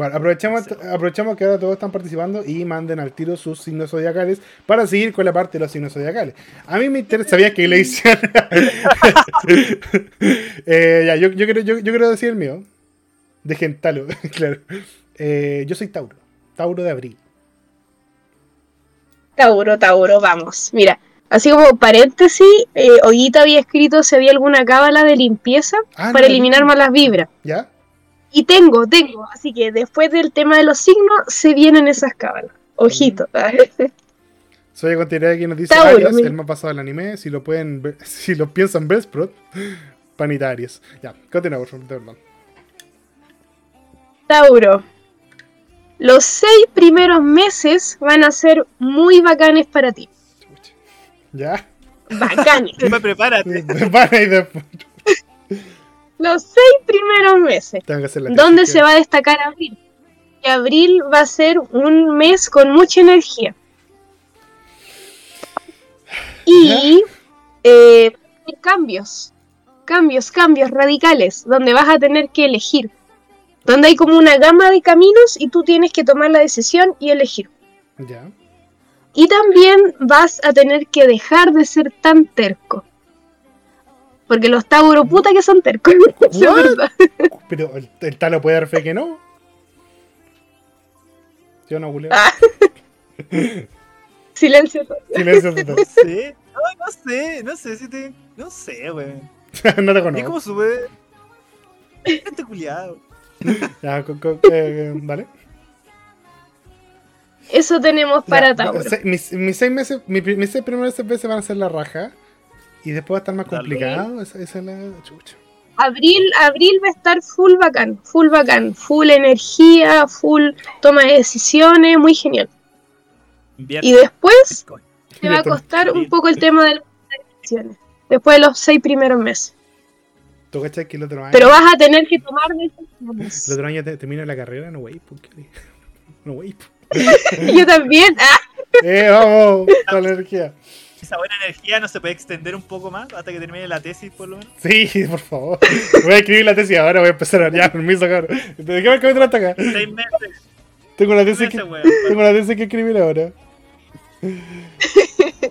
Bueno. Aprovechamos, Sí. aprovechamos que ahora todos están participando y manden al tiro sus signos zodiacales para seguir con la parte de los signos zodiacales. A mí me interesa, ¿sabías que Iglesias? eh, ya, yo, yo, quiero, yo, yo quiero decir el mío. De Gentalo, claro. Eh, yo soy Tauro. Tauro de abril. Tauro, Tauro, vamos. Mira, así como paréntesis, eh, había escrito si había alguna cábala de limpieza Ah, para no, eliminar no. malas vibras. ¿Ya? Y tengo, tengo. Así que después del tema de los signos, se vienen esas cábalas. Ojito. Soy a continuidad que nos dice Tauro, Arias, mi- el más pasado del anime. Si lo pueden ver- si lo piensan ver, Sprott, panitarios. Ya, continuamos, por favor, perdón. Tauro. Los seis primeros meses van a ser muy bacanes para ti. ¿Ya? Bacanes. Prepárate. Van ahí después. Los seis primeros meses. Tengo que hacer la ¿Dónde se va a destacar abril? Y abril va a ser un mes con mucha energía. Y eh, cambios, cambios, cambios radicales, donde vas a tener que elegir. Donde hay como una gama de caminos y tú tienes que tomar la decisión y elegir. Ya. Y también vas a tener que dejar de ser tan terco. Porque los Tauro puta que son tercos. Es verdad. Pero el, el talo puede dar fe que no. Yo no, Julio. Ah. Silencio. Silencio total. No sé. No, no sé. No sé si te. No sé, weón. no te Es conozco. como sube. Este culiado. Ya, co- eh, vale. Eso tenemos para Ya, Tauro. se- mis, mis seis meses, mis seis primeros meses van a ser la raja. Y después va a estar más complicado. Esa, esa es la chucha. Abril, abril va a estar full bacán, full bacán, full energía, full toma de decisiones, muy genial. Y después Bitcoin. te va a costar un poco el tema de las decisiones. Después de los seis primeros meses. ¿Tú cachai que el otro año, Pero vas a tener que tomar el decisiones. otro año te- termina la carrera? No, wey. ¿por qué? No, wey. Yo también. Ah, Eh, vamos, la energía. Esa buena energía no se puede extender un poco más hasta que termine la tesis, por lo menos. Sí, por favor. Voy a escribir la tesis ahora, voy a empezar a ya, permiso, cabrón. ¿De qué me hasta acá? Seis meses. Tengo una Seis tesis que, weón. tengo una tesis que escribir ahora.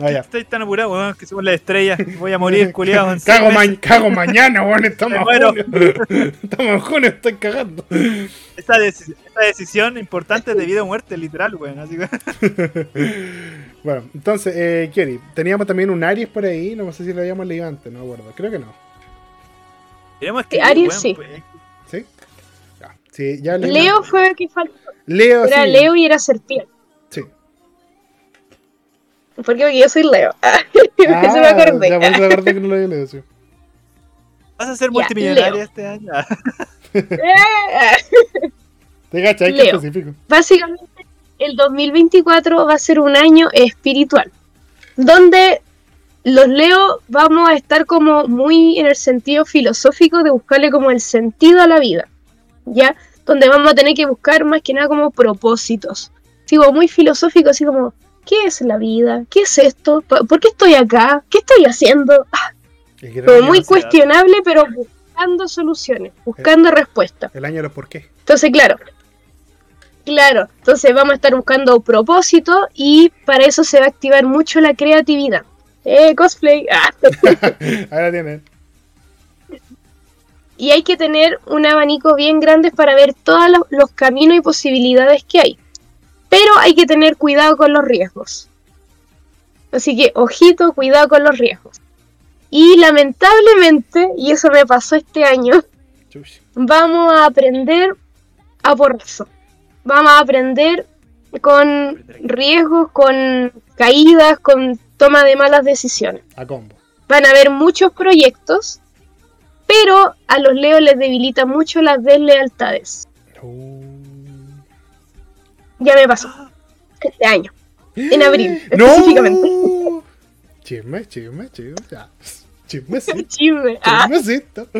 Ah. Estoy tan apurado, weón, que somos las estrellas. Voy a morir, culiado. Cago, ma- cago mañana, weón. Estamos en Bueno. junio. Estamos en junio, estoy cagando. Esta, deci- esta decisión importante es de vida o muerte, literal, weón. Así que. Bueno, entonces, eh, Kieri, teníamos también un Aries por ahí. No sé si lo habíamos leído antes, no me acuerdo. Creo que no. Tenemos que. Aries, sí. pues, ¿Sí? Ya. Sí, ya leí- Leo fue el que faltó. Leo, Era sí. Leo y era serpiente. Sí. ¿Por qué? Porque yo soy Leo. Eso me acordé. Ya, me acordé que no lo había leído, sí. Vas a ser multimillonaria este año. Te cachai, que Leo. específico. Básicamente, el 2024 va a ser un año espiritual, donde los Leo vamos a estar como muy en el sentido filosófico de buscarle como el sentido a la vida, ¿ya? Donde vamos a tener que buscar más que nada como propósitos. Sigo muy filosófico, así como, ¿qué es la vida? ¿Qué es esto? ¿Por qué estoy acá? ¿Qué estoy haciendo? Ah, como muy ansiedad. cuestionable, pero buscando soluciones, buscando respuestas. El año de los por qué. Entonces, claro. Claro, entonces vamos a estar buscando propósito y para eso se va a activar mucho la creatividad. Eh, cosplay. Ah. Ahora tienen. Y hay que tener un abanico bien grande para ver todos los, los caminos y posibilidades que hay. Pero hay que tener cuidado con los riesgos. Así que, ojito, cuidado con los riesgos. Y lamentablemente, y eso me pasó este año, vamos a aprender a porrazo. Vamos a aprender con riesgos, con caídas, con toma de malas decisiones. A combo. Van a haber muchos proyectos, pero a los leos les debilita mucho las deslealtades. Uh. Ya me pasó. Este año. En abril, ¡No! específicamente. Chisme, chisme, chisme. Ya. Chismecito. Chisme. Ah. Chismecito.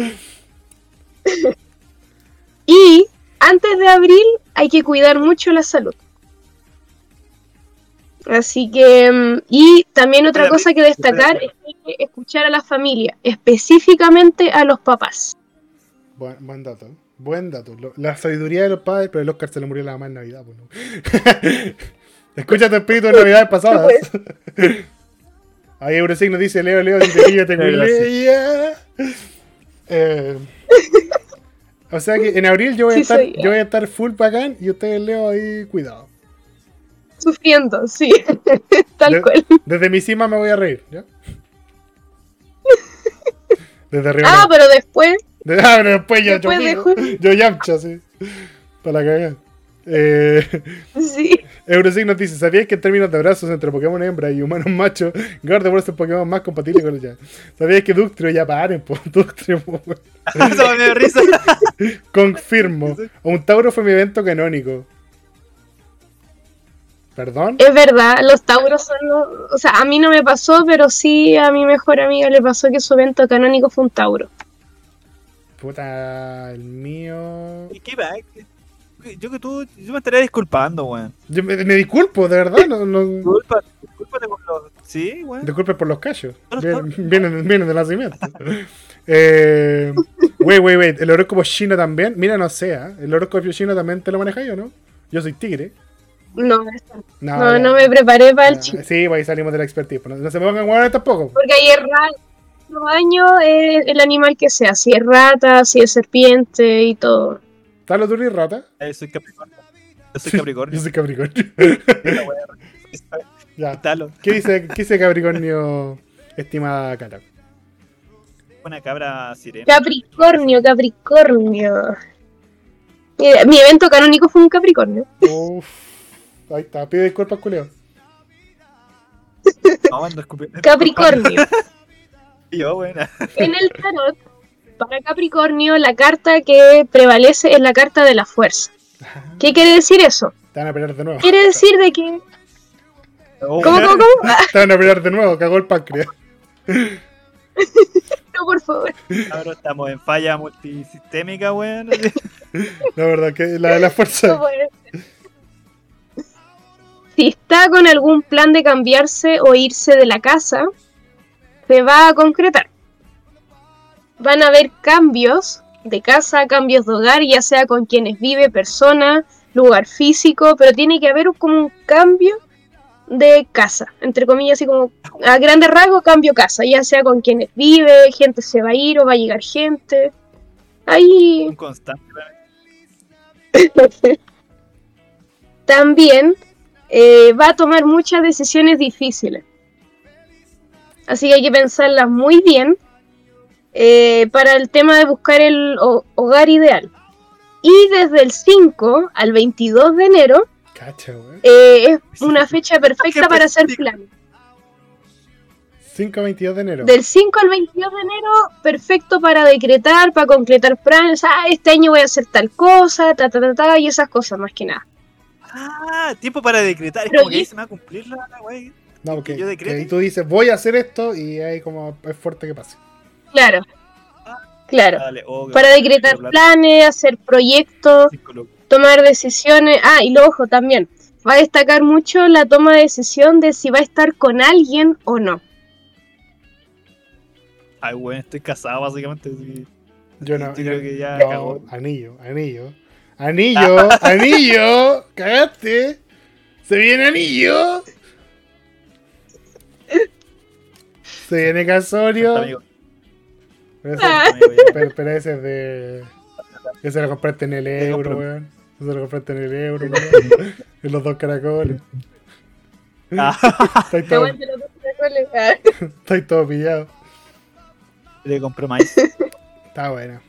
Y antes de abril hay que cuidar mucho la salud. Así que, mm, y también otra cosa que destacar es que hay que escuchar a la familia, específicamente a los papás. Buen, buen dato. Buen dato. Lo- la sabiduría de los padres, pero el Oscar se le murió la mamá en Navidad. pues, ¿no? Escucha tu espíritu de Navidades pasadas. Ahí Eurosigno dice: Leo, Leo, dice te cuilea. Eh, O sea que en abril yo voy, a Sí, estar, soy yo. yo voy a estar full bacán y ustedes Leo ahí, cuidado. Sufriendo, sí, tal De- cual. Desde mi cima me voy a reír, ¿ya? Desde arriba. Ah, no. pero después, De- ah, pero después yo, después de yo, junio, yo yamcha, sí. Para la cagada. Eh, sí. Eurosignos dice: ¿Sabías que en términos de abrazos entre Pokémon hembra y humanos machos, Gardevoir es el Pokémon más compatible con ella? ¿Sabías que Ductrio ya paren, po? Ductrio, po, me risa. Confirmo. Un Tauro fue mi evento canónico. ¿Perdón? Es verdad, los tauros son los- O sea, a mí no me pasó, pero sí a mi mejor amiga le pasó que su evento canónico fue un tauro. Puta, el mío. ¿Y qué va? Yo que tú, yo me estaría disculpando, weón. Yo me, me disculpo, de verdad. No, no- Disculpa, discúlpate por los. Sí, weón. Disculpe por los callos. Vienen, vienen, vienen de nacimiento. Eh, wait, wait, wait. El horóscopo chino también. Mira, no sé. ¿ah? ¿El horóscopo chino también te lo manejáis o no? Yo soy tigre. No, No, no, me preparé para el Ya, chino. Sí, pues ahí salimos de la expertise. No, no se me pongan huevones tampoco. Porque ahí es rata. Los años es el animal que sea, si es rata, si es serpiente y todo. ¿Talo tú y rata? Eh, soy Capricornio. Yo soy Capricornio. Yo soy Capricornio. Ya. Talo. ¿Qué dice, ¿Qué dice Capricornio, estimada Cata? Una cabra sirena. Capricornio, Capricornio. Mira, mi evento canónico fue un Capricornio. Uf, ahí está. Pide disculpas, culeo. No, escupiendo. Capricornio. Yo, buena. En el tarot, para Capricornio, la carta que prevalece es la carta de la fuerza. ¿Qué quiere decir eso? Te van a pelear de nuevo. Quiere decir de que... Oh, ¿Cómo, cómo, cómo? Te van a pelear de nuevo. Cagó el páncreas. no, por favor. Cabrón, estamos en falla multisistémica, weón. La verdad que la de la fuerza. Si está con algún plan de cambiarse o irse de la casa, se va a concretar. Van a haber cambios de casa, cambios de hogar, ya sea con quienes vive, persona, lugar físico, pero tiene que haber como un cambio de casa, entre comillas, así como a grandes rasgos cambio casa, ya sea con quienes vive, gente se va a ir o va a llegar gente. Ahí Un constante. también eh, va a tomar muchas decisiones difíciles. Así que hay que pensarlas muy bien eh, para el tema de buscar el ho- hogar ideal. Y desde el 5 al 22 de enero Cacha, eh, es una fecha perfecta para hacer planes. 5 a 22 de enero. Del 5 al 22 de enero, perfecto para decretar, para concretar planes. Ah, este año voy a hacer tal cosa, ta, ta, ta, ta, y esas cosas más que nada. Ah, tiempo para decretar. Es Pero como que ahí y- se me va a cumplir la la wey. No, que, yo que tú dices, voy a hacer esto y ahí como es fuerte que pase. Claro, claro. Dale, oh, Para decretar planes, hacer proyectos, tomar decisiones. Ah, y lo ojo también. Va a destacar mucho la toma de decisión de si va a estar con alguien o no. Ay, weón, estoy casado básicamente. sí. Yo no. Yo creo que ya no, cagó. Anillo, anillo. Anillo, anillo. Cagaste. Se viene anillo. Se viene Casorio. Amigo. Pero ese, Ah. Pero, pero ese es de. Ese lo compraste en el euro, weón. Ese lo compraste en el euro, weón. En los dos caracoles. Ah, Estáis todo. Ah. estáis todo pillado. le compré maíz. Está buena.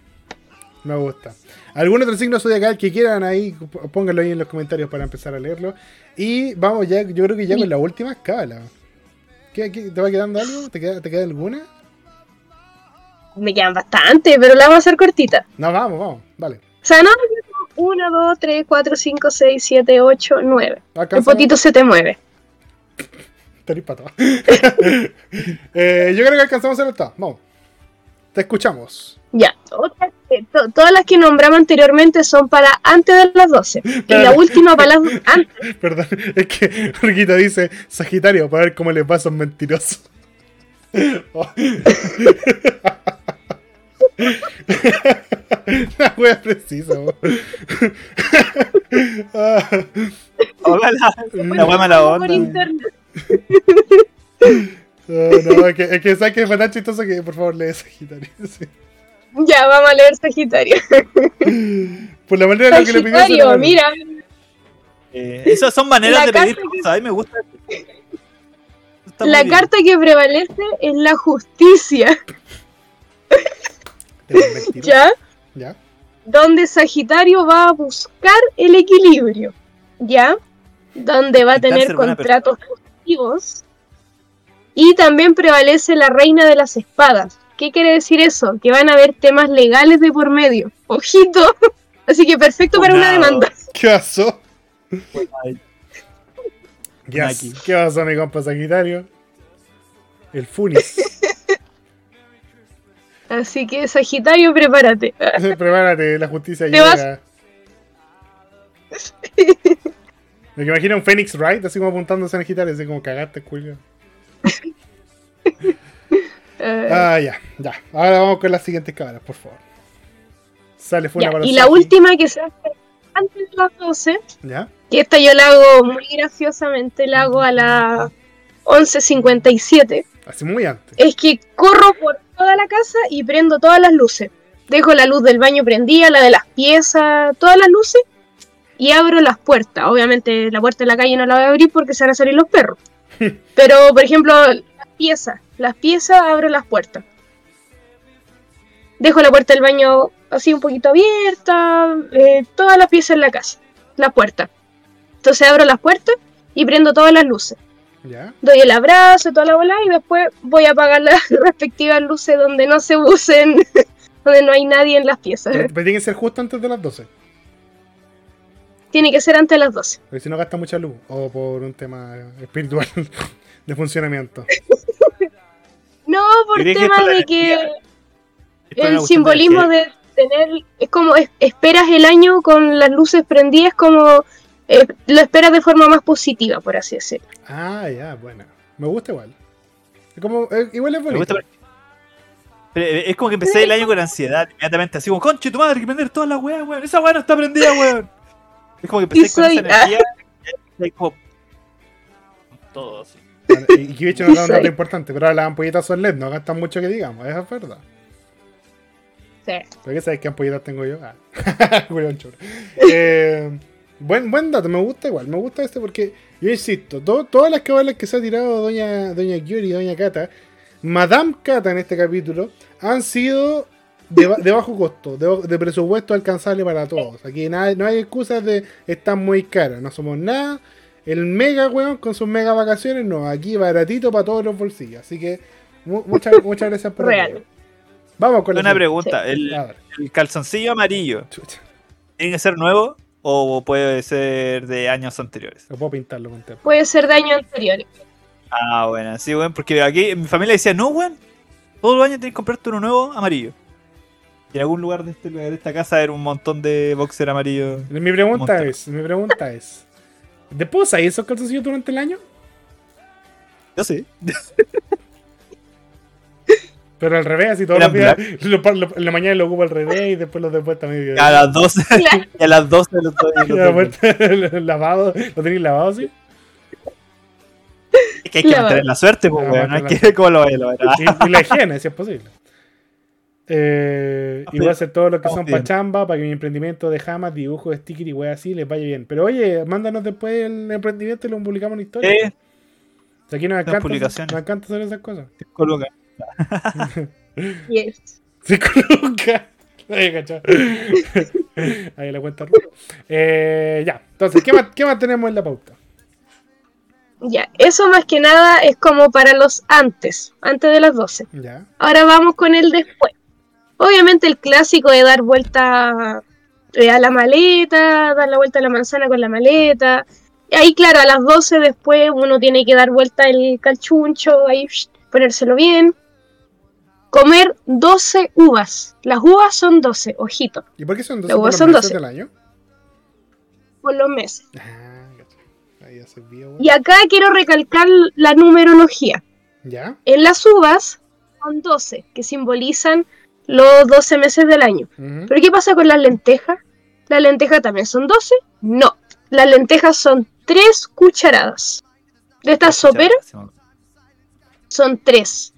Me gusta. ¿Algún otro signo zodiacal que quieran ahí? Pónganlo ahí en los comentarios para empezar a leerlo. Y vamos ya, yo creo que ya con la última escala. ¿Qué, qué- te va quedando algo? ¿Te queda, ¿Te queda alguna? Me quedan bastante, pero la vamos a hacer cortita. No, vamos, vamos, dale. O sea, no, 1, 2, 3, 4, 5, 6, 7, 8, 9. El Alcanzamos. potito se te mueve. Tenés para todo. Eh, yo creo que alcanzamos el octavo. Vamos. Te escuchamos. Ya. Otras que- to- todas las que nombramos anteriormente son para antes de las 12. Y la última para las antes. Perdón, es que Riquita dice Sagitario para ver cómo le pasa a un mentiroso. La wea precisa. Ah, Hola, la, la wea mala Por onda. internet. no, no, es que, es que sabes que fue tan chistoso que por favor lee Sagitario. sí. Ya, vamos a leer Sagitario. Por la manera en la que le pidió Sagitario, mira. Eh, esas son maneras La de pedir que- cosas. A mí me gusta. Está La bien. carta que prevalece es la justicia. ¿ya? ¿Ya? Donde Sagitario va a buscar el equilibrio, ¿ya? Donde va a tener contratos positivos. Y también prevalece la reina de las espadas. ¿Qué quiere decir eso? Que van a haber temas legales de por medio. Ojito. Así que perfecto para una demanda. ¿Qué pasó? Yes. ¿Qué pasó, mi compa Sagitario? El Funis. Así que Sagitario, prepárate. Prepárate, la justicia Te vas-. Me imagino un Phoenix Wright así como apuntándose en el Sagitario, así como cagaste, Julio. Ah, ya, ya. Ahora vamos con las siguientes cámaras, por favor. Sale fue ya, para Y la última que se hace antes de las 12 ¿Ya? que esta yo la hago muy graciosamente, la hago a las 11.57, Así muy antes. es que corro por toda la casa y prendo todas las luces. Dejo la luz del baño prendida, la de las piezas, todas las luces, y abro las puertas. Obviamente la puerta de la calle no la voy a abrir porque se van a salir los perros. Pero, por ejemplo, las piezas, las piezas abro las puertas. Dejo la puerta del baño así un poquito abierta, eh, todas las piezas en la casa, la puerta. Entonces abro las puertas y prendo todas las luces. ¿Ya? Doy el abrazo, toda la bola y después voy a apagar las respectivas luces donde no se usen, donde no hay nadie en las piezas. Pero, pero tiene que ser justo antes de las 12. Tiene que ser antes de las 12. Porque si no gasta mucha luz. O por un tema espiritual de funcionamiento. No, por ¿Crees que tema de que el simbolismo de tener, es como es- esperas el año con las luces prendidas, como eh, lo esperas de forma más positiva, por así decirlo. Ah, ya, bueno. Me gusta igual. Es como, eh, igual es Me bonito. gusta porque- Pero, eh, es como que empecé el año con ansiedad, inmediatamente, así como, conche tu madre, que prender todas las weas, weón. Esa wea no está prendida, weón. Es como que empecé con soy- esa energía. y ahí como, todo. Así. Y Kibicho nos da un dato importante, pero las ampolletas son LED, no gastan mucho que digamos, eso es verdad. Sí. ¿Pero qué sabes qué ampolletas tengo yo? Ah. Eh, buen, buen dato, me gusta igual, me gusta este porque, yo insisto, to- todas las cabalas que se ha tirado Doña, Doña Gyuri y Doña Cata, Madame Cata en este capítulo, han sido de, ba- de bajo costo, de, presupuesto alcanzable para todos. Aquí nada- no hay excusas de están muy caras, no somos nada. El mega, weón, con sus mega vacaciones, no, aquí baratito para todos los bolsillos. Así que mu- muchas, muchas gracias por Real. el- Vamos con la Una pregunta, el, A ver, el calzoncillo amarillo, chucha. ¿tiene que ser nuevo o puede ser de años anteriores? Lo puedo pintarlo con. Puede ser de años anteriores. Ah, bueno, sí, weón, porque aquí en mi familia decía, no, weón, todos los años tienes que comprarte uno nuevo amarillo. Y en algún lugar de, este, de esta casa era un montón de boxer amarillo. Mi pregunta es, mi pregunta es, ¿de puedo esos calzoncillos durante el año? Yo sí. Pero al revés, así todos ¿Eran los días, lo- lo- en la mañana lo ocupo al revés y después los de vuelta a medio. A las 12, Claro. y a las 12 los doy- Y los de doy. vuelta lavado, lo tenéis lavado así. Es que hay que Claro. mantener la suerte, pues, Ah, weón. No hay que ver cómo lo vaya a. Y, y la higiene, si es posible. Eh, y voy a hacer todo lo que son bien. pachamba para que mi emprendimiento de jamas, dibujo, sticker y wey así les vaya bien. Pero oye, mándanos después el emprendimiento y lo publicamos en historia. Eh, O sea, aquí nos encanta, nos encanta hacer esas cosas. coloca. Yes. Cinco lucas. Ahí, la cuenta. Eh, ya, entonces, ¿qué más, ¿qué más tenemos en la pauta? Ya, eso más que nada es como para los antes, antes de las 12. Ya. Ahora vamos con el después. Obviamente el clásico de dar vuelta eh, a la maleta, dar la vuelta a la manzana con la maleta. Y ahí, claro, a las 12 después uno tiene que dar vuelta el calchuncho, ahí ponérselo bien. Comer 12 uvas. Las uvas son 12, ojito, ¿Y por qué son 12 Las por uvas los son meses 12. del año? por los meses. Ah. Ahí ya se vio, weón. Y acá quiero recalcar la numerología. ¿Ya? En las uvas son 12, que simbolizan los 12 meses del año. Ujú. ¿Pero qué pasa con las lentejas? ¿Las lentejas también son 12? No. Las lentejas son 3 cucharadas. De estas soperas son 3.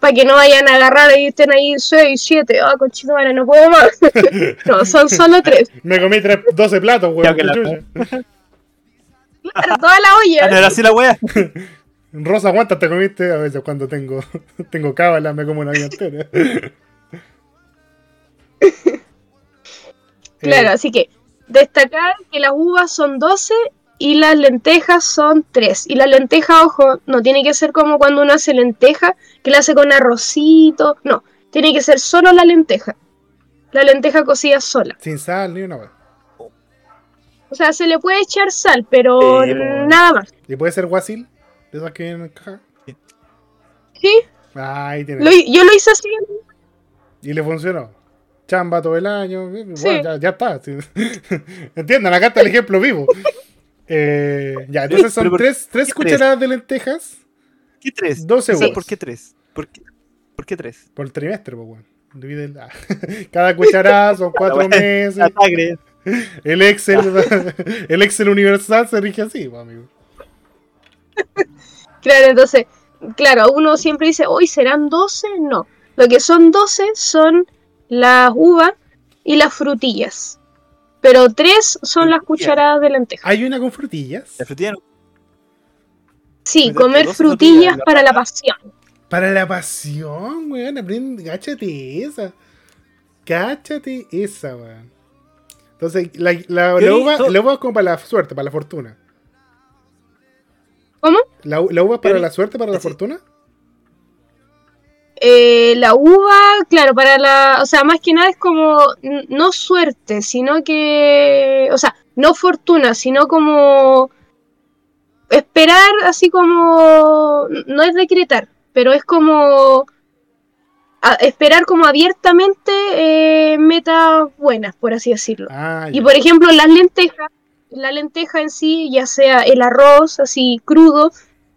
Para que no vayan a agarrar y estén ahí 6, 7. Ah, conchito, madre, no puedo más. no, son solo 3. Me comí tres, 12 platos, weón. Claro, toda la Ah, olla. era así la wea. Rosa, ¿cuántas te comiste? A veces cuando tengo, tengo cábala me como una vida entera. Claro, Eh, así que destacar que las uvas son 12 y las lentejas son 3. Y la lenteja, ojo, no tiene que ser como cuando uno hace lenteja, que la hace con arrocito. No, tiene que ser solo la lenteja. La lenteja cocida sola. sin sal ni una vez. O sea, se le puede echar sal, pero nada más. ¿Y puede ser guasil? De esas que vienen en caja. Sí, Ahí tiene. lo- yo lo hice así. Y le funcionó. Chamba todo el año. eh, Sí. bueno, ya, ya está. Entiendan, acá está el ejemplo vivo. Eh, ya, entonces son tres, tres ¿qué cucharadas de lentejas ¿Qué tres? 12 O sea, uvas. ¿Por qué tres? ¿Por qué, ¿Por qué tres? por el trimestre, pues, weón. Divide ah. Cada cucharada son cuatro meses. La sangre. El Excel, el Excel universal se rige así, pues, amigo. Claro, entonces, claro, uno siempre dice, hoy serán 12. No, lo que son 12 son las uvas y las frutillas. Pero tres son las cucharadas de lenteja. Hay una con frutillas. La frutilla no. Sí, comer 12 frutillas frutillas en la para la pasión. Para la pasión, weón. Aprende, cáchate esa. Cáchate esa, weón. Entonces, la, la, uva, la uva es como para la suerte, para la fortuna. ¿Cómo? ¿La, la uva es para la suerte, para la Sí. fortuna? Eh, la uva, claro, para la, o sea, más que nada es como no suerte, sino que, o sea, no fortuna, sino como esperar, así como, no es decretar, pero es como a- esperar como abiertamente eh, metas buenas, por así decirlo. Ah, Y por ejemplo, las lentejas, la lenteja en sí, ya sea el arroz así crudo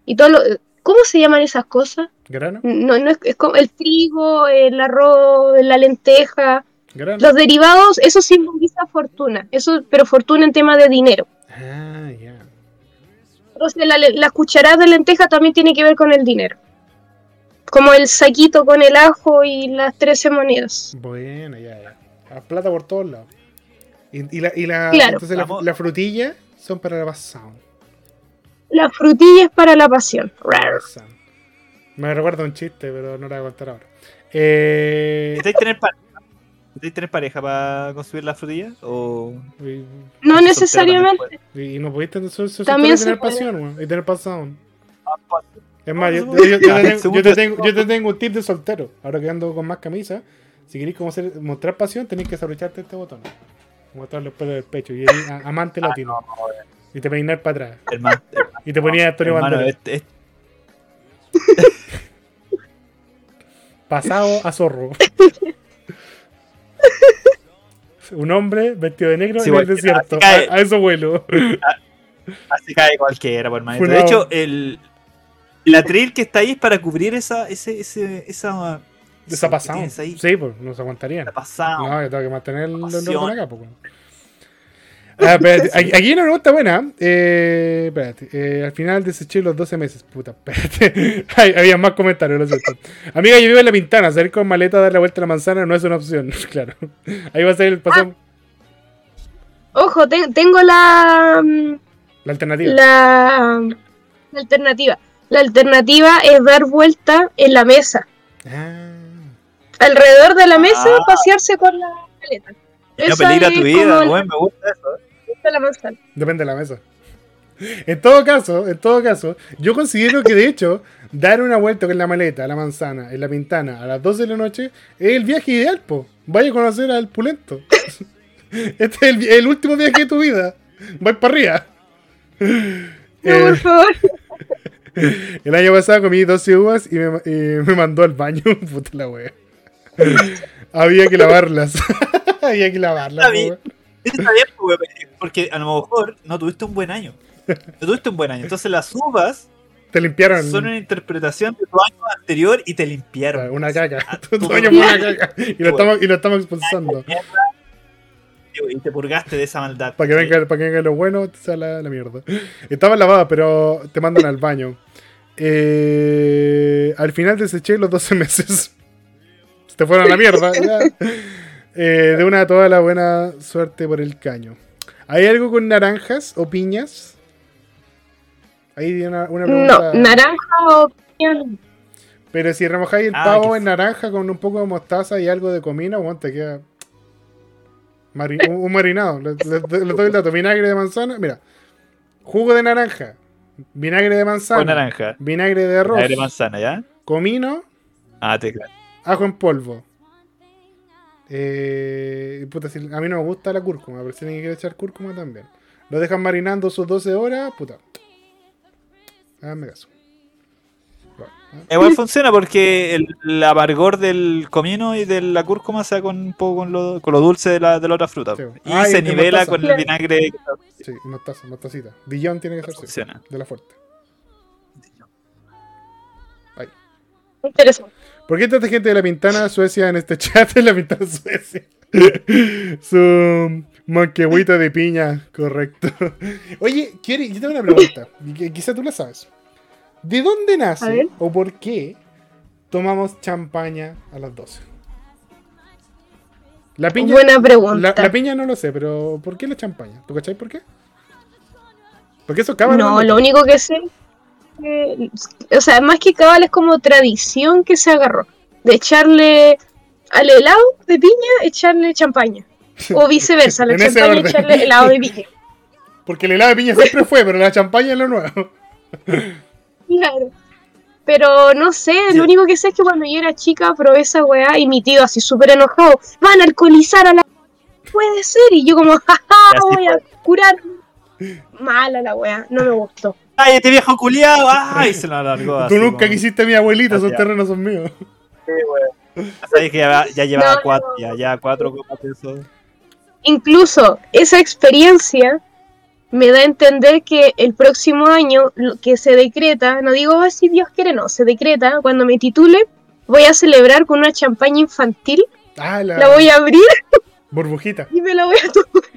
y todo lo, ¿cómo se llaman esas cosas? ¿Grano? No, no es, es como el trigo, el arroz, la lenteja, ¿Grano? los derivados, eso simboliza fortuna, eso, pero fortuna en tema de dinero. Ah, ya. Entonces la, la cucharada de lenteja también tiene que ver con el dinero. Como el saquito con el ajo y las 13 monedas. Bueno, ya, ya. La plata por todos lados. Y, y la, y la, Claro. entonces la, la frutilla son para la pasado. La frutilla es para la pasión. Me recuerda un chiste, pero no lo voy a contar ahora. Eh, ¿Necesitáis tener pareja? ¿Necesitáis tener pareja para consumir las frutillas? ¿O No necesariamente. y no pudiste También tener pasión, weón, y tener pasado. Ah, pues, Es más, yo, yo te tengo, yo te tengo- yo te tengo un tip de soltero. Ahora que ando con más camisa, si queréis como mostrar pasión, tenéis que desabrocharte este botón. Mostrar los pelos del pecho. Y amante Ah, latino. Y te peinar para atrás. hermano, Y te ponía Antonio hermano, Banderas. este- este- Pasado a zorro. Un hombre vestido de negro Sí, en el desierto. cae. A, a eso vuelo. así cae cualquiera, por. Funado. De hecho, el, el atril que está ahí es para cubrir esa, ese, ese, esa, Esa ahí. Sí, pues nos aguantarían. Esa pasada. No, yo tengo que mantener el orden acá, pues. Ah, espérate, aquí hay una pregunta buena. Eh, espérate, eh, al final deseché los 12 meses. Puta, espérate. Ay, había más comentarios, lo siento. Amiga, yo vivo en la pintana. Salir con maleta a dar la vuelta a la manzana no es una opción. Claro. Ahí va a ser el paseo, Ojo, te- tengo la, mm, la alternativa. la, la alternativa. La alternativa es dar vuelta en la mesa. Ah. Alrededor de la mesa, Ah. pasearse con la maleta. No Esa peligra tu vida, weón, me gusta eso. La. Depende de la mesa. En todo caso, en todo caso, yo considero que de hecho, dar una vuelta con la maleta, a la manzana, en la pintana, a las 12 de la noche, es el viaje ideal, po. Vaya a conocer al pulento. Este es el, el último viaje de tu vida. Vais para arriba. No, Eh, por favor. el año pasado comí 12 uvas y me, y me mandó al baño. Puta la wea. Había que lavarlas. Había que lavarlas, Está bien. pues, porque a lo mejor no tuviste un buen año. No tuviste un buen año. Entonces las uvas Te limpiaron son una interpretación de tu año anterior y te limpiaron. una caca. Ah, Tu baño fue una caca. Y lo estamos, y lo estamos expulsando. Y te purgaste de esa maldad. Para que venga, para que venga lo bueno, te sale la, la mierda. Estaba lavada, pero te mandan al baño. Eh, al final deseché los 12 meses. Se te fueron a la mierda. Eh, de una toda la buena suerte por el caño. ¿Hay algo con naranjas o piñas? Ahí una, una pregunta. No, naranja o piña. Pero si remojáis el Ah, pavo en naranja con un poco de mostaza y algo de comino, bueno, te queda mari- un, un marinado. Le, le- le doy el dato. Vinagre de manzana, mira. Jugo de naranja, vinagre de manzana, Con naranja. vinagre de arroz, Aire manzana, ¿ya? comino, Ah, te claro. ajo en polvo. Eh, puta, si- a mí no me gusta la cúrcuma, pero si alguien quiere echar cúrcuma también. Lo dejan marinando sus 12 horas, puta. Háganme caso. Bueno, ¿eh? Igual funciona porque el, el amargor del comino y de la cúrcuma se da con un poco con lo, con lo dulce de la, de la otra fruta. Sí. Y Ah, se nivela mostaza. con el vinagre. Sí, mostaza, mostacita. Dijon tiene que ser Funciona. de la fuerte. Interesante. ¿Por qué tanta gente de la Pintana Suecia en este chat? En la Pintana Suecia. Su manquehuita de piña, correcto. Oye, Kieri, yo tengo una pregunta. Quizá tú la sabes. ¿De dónde nace o por qué tomamos champaña a las 12? La piña, Buena pregunta. la, la piña no lo sé, pero ¿por qué la champaña? ¿Tú cachai por qué? Porque eso acaba No, lo único que sé. O sea, más que cabal es como tradición que se agarró. De echarle al helado de piña, echarle champaña. O viceversa, la En ese champaña orden. echarle helado de piña. Porque el helado de piña siempre fue, pero la champaña es lo nuevo. Claro. Pero no sé, Sí. lo único que sé es que cuando yo era chica probé esa weá y mi tío así súper enojado, van a alcoholizar a la... Puede ser, y yo como, jaja, voy a curar. Mala la weá, no me gustó. ¡Ay, este viejo culiado! ¡Ay! Se lo alargó. Tú así nunca como- quisiste a mi abuelita, esos terrenos son míos. Sí, weón. Sabes que ya, ya llevaba No, cuatro, no. ya, ya cuatro copas de eso. Incluso esa experiencia me da a entender que el próximo año lo que se decreta, no digo "Ah, si Dios quiere, no, se decreta, cuando me titule, voy a celebrar con una champaña infantil, Ah, la, la voy a abrir burbujita. y me la voy a tomar.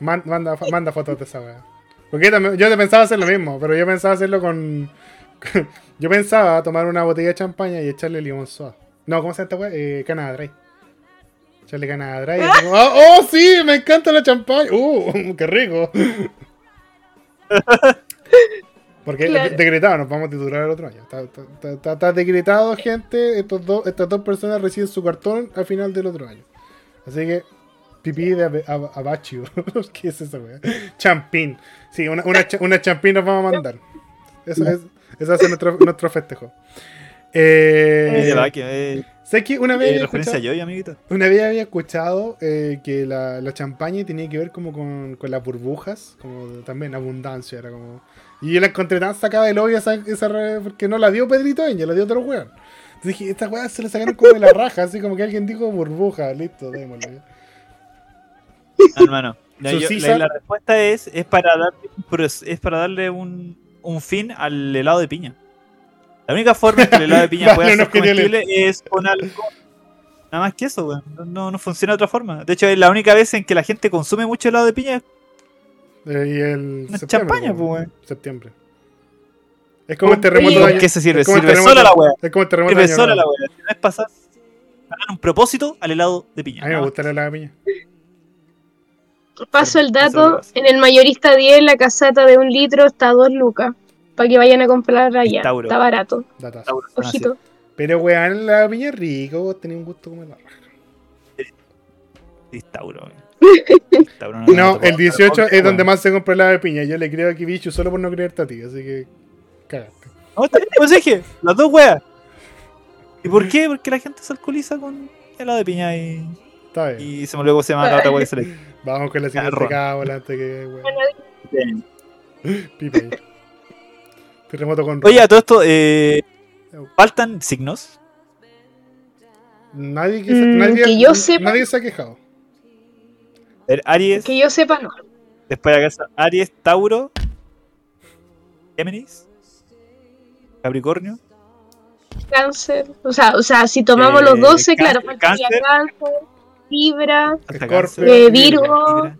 Man- manda, manda fotos de esa weá. Porque también- yo pensaba hacer lo mismo, pero yo pensaba hacerlo con. yo pensaba tomar una botella de champaña y echarle limón. No, ¿cómo se llama esta weá? Eh, Canada Dry. Echarle Canada Dry. como, ¡Oh, oh, sí! ¡Me encanta la champaña! ¡Uh! ¡Qué rico! Porque Claro. decretado, nos vamos a titular el otro año. Está, está- está- está- está decretado, gente. Estos dos, estas dos personas reciben su cartón al final del otro año. Así que, pipí de ab- ab- abachio. ¿Qué es esa weá? Champín. Sí, una, una, una champín nos vamos a mandar. Eso es, a ser nuestro, nuestro festejo. Eh, Eh, que, eh, sé que una vez, eh, había yo, una vez había escuchado eh, que la, la champaña tenía que ver como con, con las burbujas, como también abundancia, era como... Y yo la encontré tan sacada del hoyo esa, esa re- porque no la dio Pedrito Angel, la dio otro weón. Entonces dije, esta weá se la sacaron como de la raja, así como que alguien dijo burbuja, listo, démosle. Hermano, la, Su yo- César- la- la respuesta es, es para darle, es para darle un, un fin al helado de piña. La única forma en que el helado de piña pueda ser comestible es con algo. Nada más que eso, weón. No, no, funciona de otra forma. De hecho, es la única vez en que la gente consume mucho helado de piña. Eh, y el Una champaña, pues, weón. Septiembre. Es como el terremoto de ¿Con año- qué se sirve? el Sirve sola la weá. Es como el terremoto Sirve sola la weá. No es pasar dar un propósito al helado de piña. A mí me gusta la helada de piña. Paso el dato, en el mayorista 10 la caseta de un litro está a 2 lucas. Para que vayan a comprar allá. Tauro. Está barato. Tauro, Ojito. Pero weón, la piña es rico, tenés un gusto como la raja. Sí, Tauro, No, el puedo- 18 es donde más se compra helado de piña. Yo le creo a Kibichu solo por no creerte a ti, así que cagaste. No, pues dije, las dos weas. ¿Y por qué? Porque la gente se alcoholiza con helado de piña y, Está bien. y se me luego se llama la otra wea que se le Vamos con la siguiente cábala antes que. Bueno, ahí. Terremoto con Oye, a todo esto, eh, ¿faltan signos? nadie, que Mm, nadie, que yo sepa- nadie se ha quejado. A ver, Aries, que yo sepa, no. después de acá, Aries, Tauro, Géminis, Capricornio, Cáncer. O sea, o sea si tomamos Eh, los 12, cáncer, claro, faltaría cáncer. cáncer, Libra, Eh, Virgo.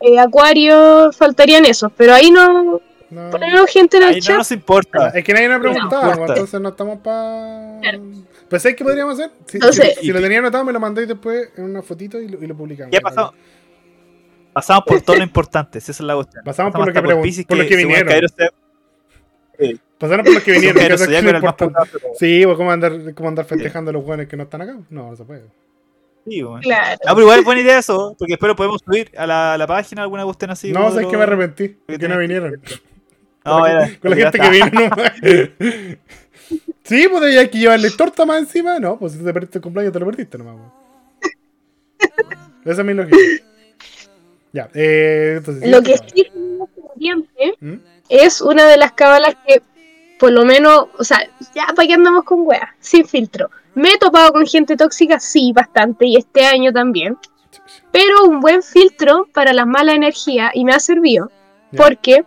Eh, Acuario, faltarían esos. Pero ahí no. No. Ponemos gente en el Ahí no chat. nos importa. Es que nadie nos ha preguntado, No importa. entonces no estamos para. Claro. Pues ¿sabes qué podríamos hacer? Si, Entonces- si- si lo tenía anotado, me lo mandáis después en una fotito y lo, y lo publicamos. Ya pasamos. Pasamos por todo lo importante, esa es la cuestión. Pasamos por lo que Piscis, por lo que vinieron. Se- Pasaron por los que vinieron, que eso es más importante. Sí, pues ¿cómo andar, cómo andar festejando a los buenos que no están acá? No, no se puede. Sí. Claro. Ah, pero igual es buena idea eso, porque lo podemos subir a la, la página alguna cuestión así. no, sabes que me arrepentí, porque no vinieron. No, con la, era- con la ya gente que vino nomás. sí, pues hay que llevarle torta más encima. No, pues si te perdiste el cumpleaños, te lo perdiste nomás. Esa es mi lógica. Ya, eh, entonces. Lo que sí ¿Mm? es una de las cábalas que, por lo menos, o sea, ya para que andamos con weas, sin filtro. Me he topado con gente tóxica, sí, bastante, y este año también. Pero un buen filtro para las malas energías, y me ha servido, porque,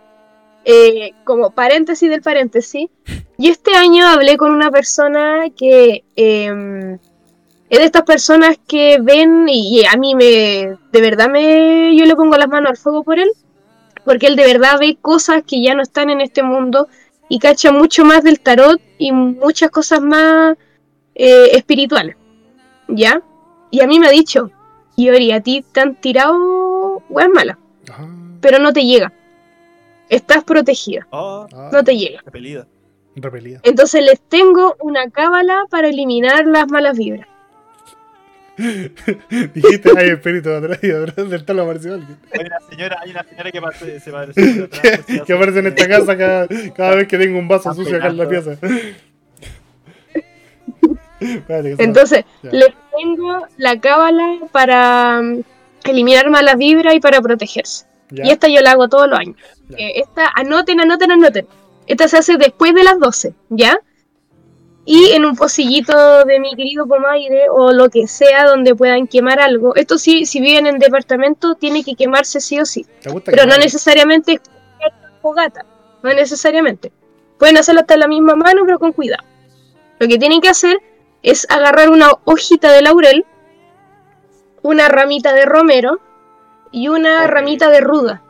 eh, como paréntesis del paréntesis, y este año hablé con una persona que eh, es de estas personas que ven, y, y a mí me, de verdad me, yo le pongo las manos al fuego por él, porque él de verdad ve cosas que ya no están en este mundo y cacha mucho más del tarot y muchas cosas más eh, espirituales, ¿ya? Y a mí me ha dicho, Yori, a ti te han tirado weas malas, Ah, pero no te llega. Estás protegida, Oh, ah, no te llega. repelida. repelida. Entonces les tengo una cábala para eliminar las malas vibras. Dijiste, hay espíritu atrás y atrás del tal apareció alguien. Hay una señora, hay una señora que parece, se parece por atrás, pues, que aparece en esta casa cada, cada vez que tengo un vaso sucio acá en la pieza. Entonces, Ya. les tengo la cábala para mm, eliminar malas vibras y para protegerse. Y esta yo la hago todos los años. esta, anoten, anoten, anoten. Esta se hace después de las 12, ¿ya? Y en un pocillito de mi querido Pomaire o lo que sea donde puedan quemar algo. Esto sí, si viven en departamento, tiene que quemarse sí o sí. ¿Te gusta Pero no necesariamente es fogata. No necesariamente. Pueden hacerlo hasta en la misma mano, pero con cuidado. Lo que tienen que hacer es agarrar una hojita de laurel, una ramita de romero y una ramita de ruda.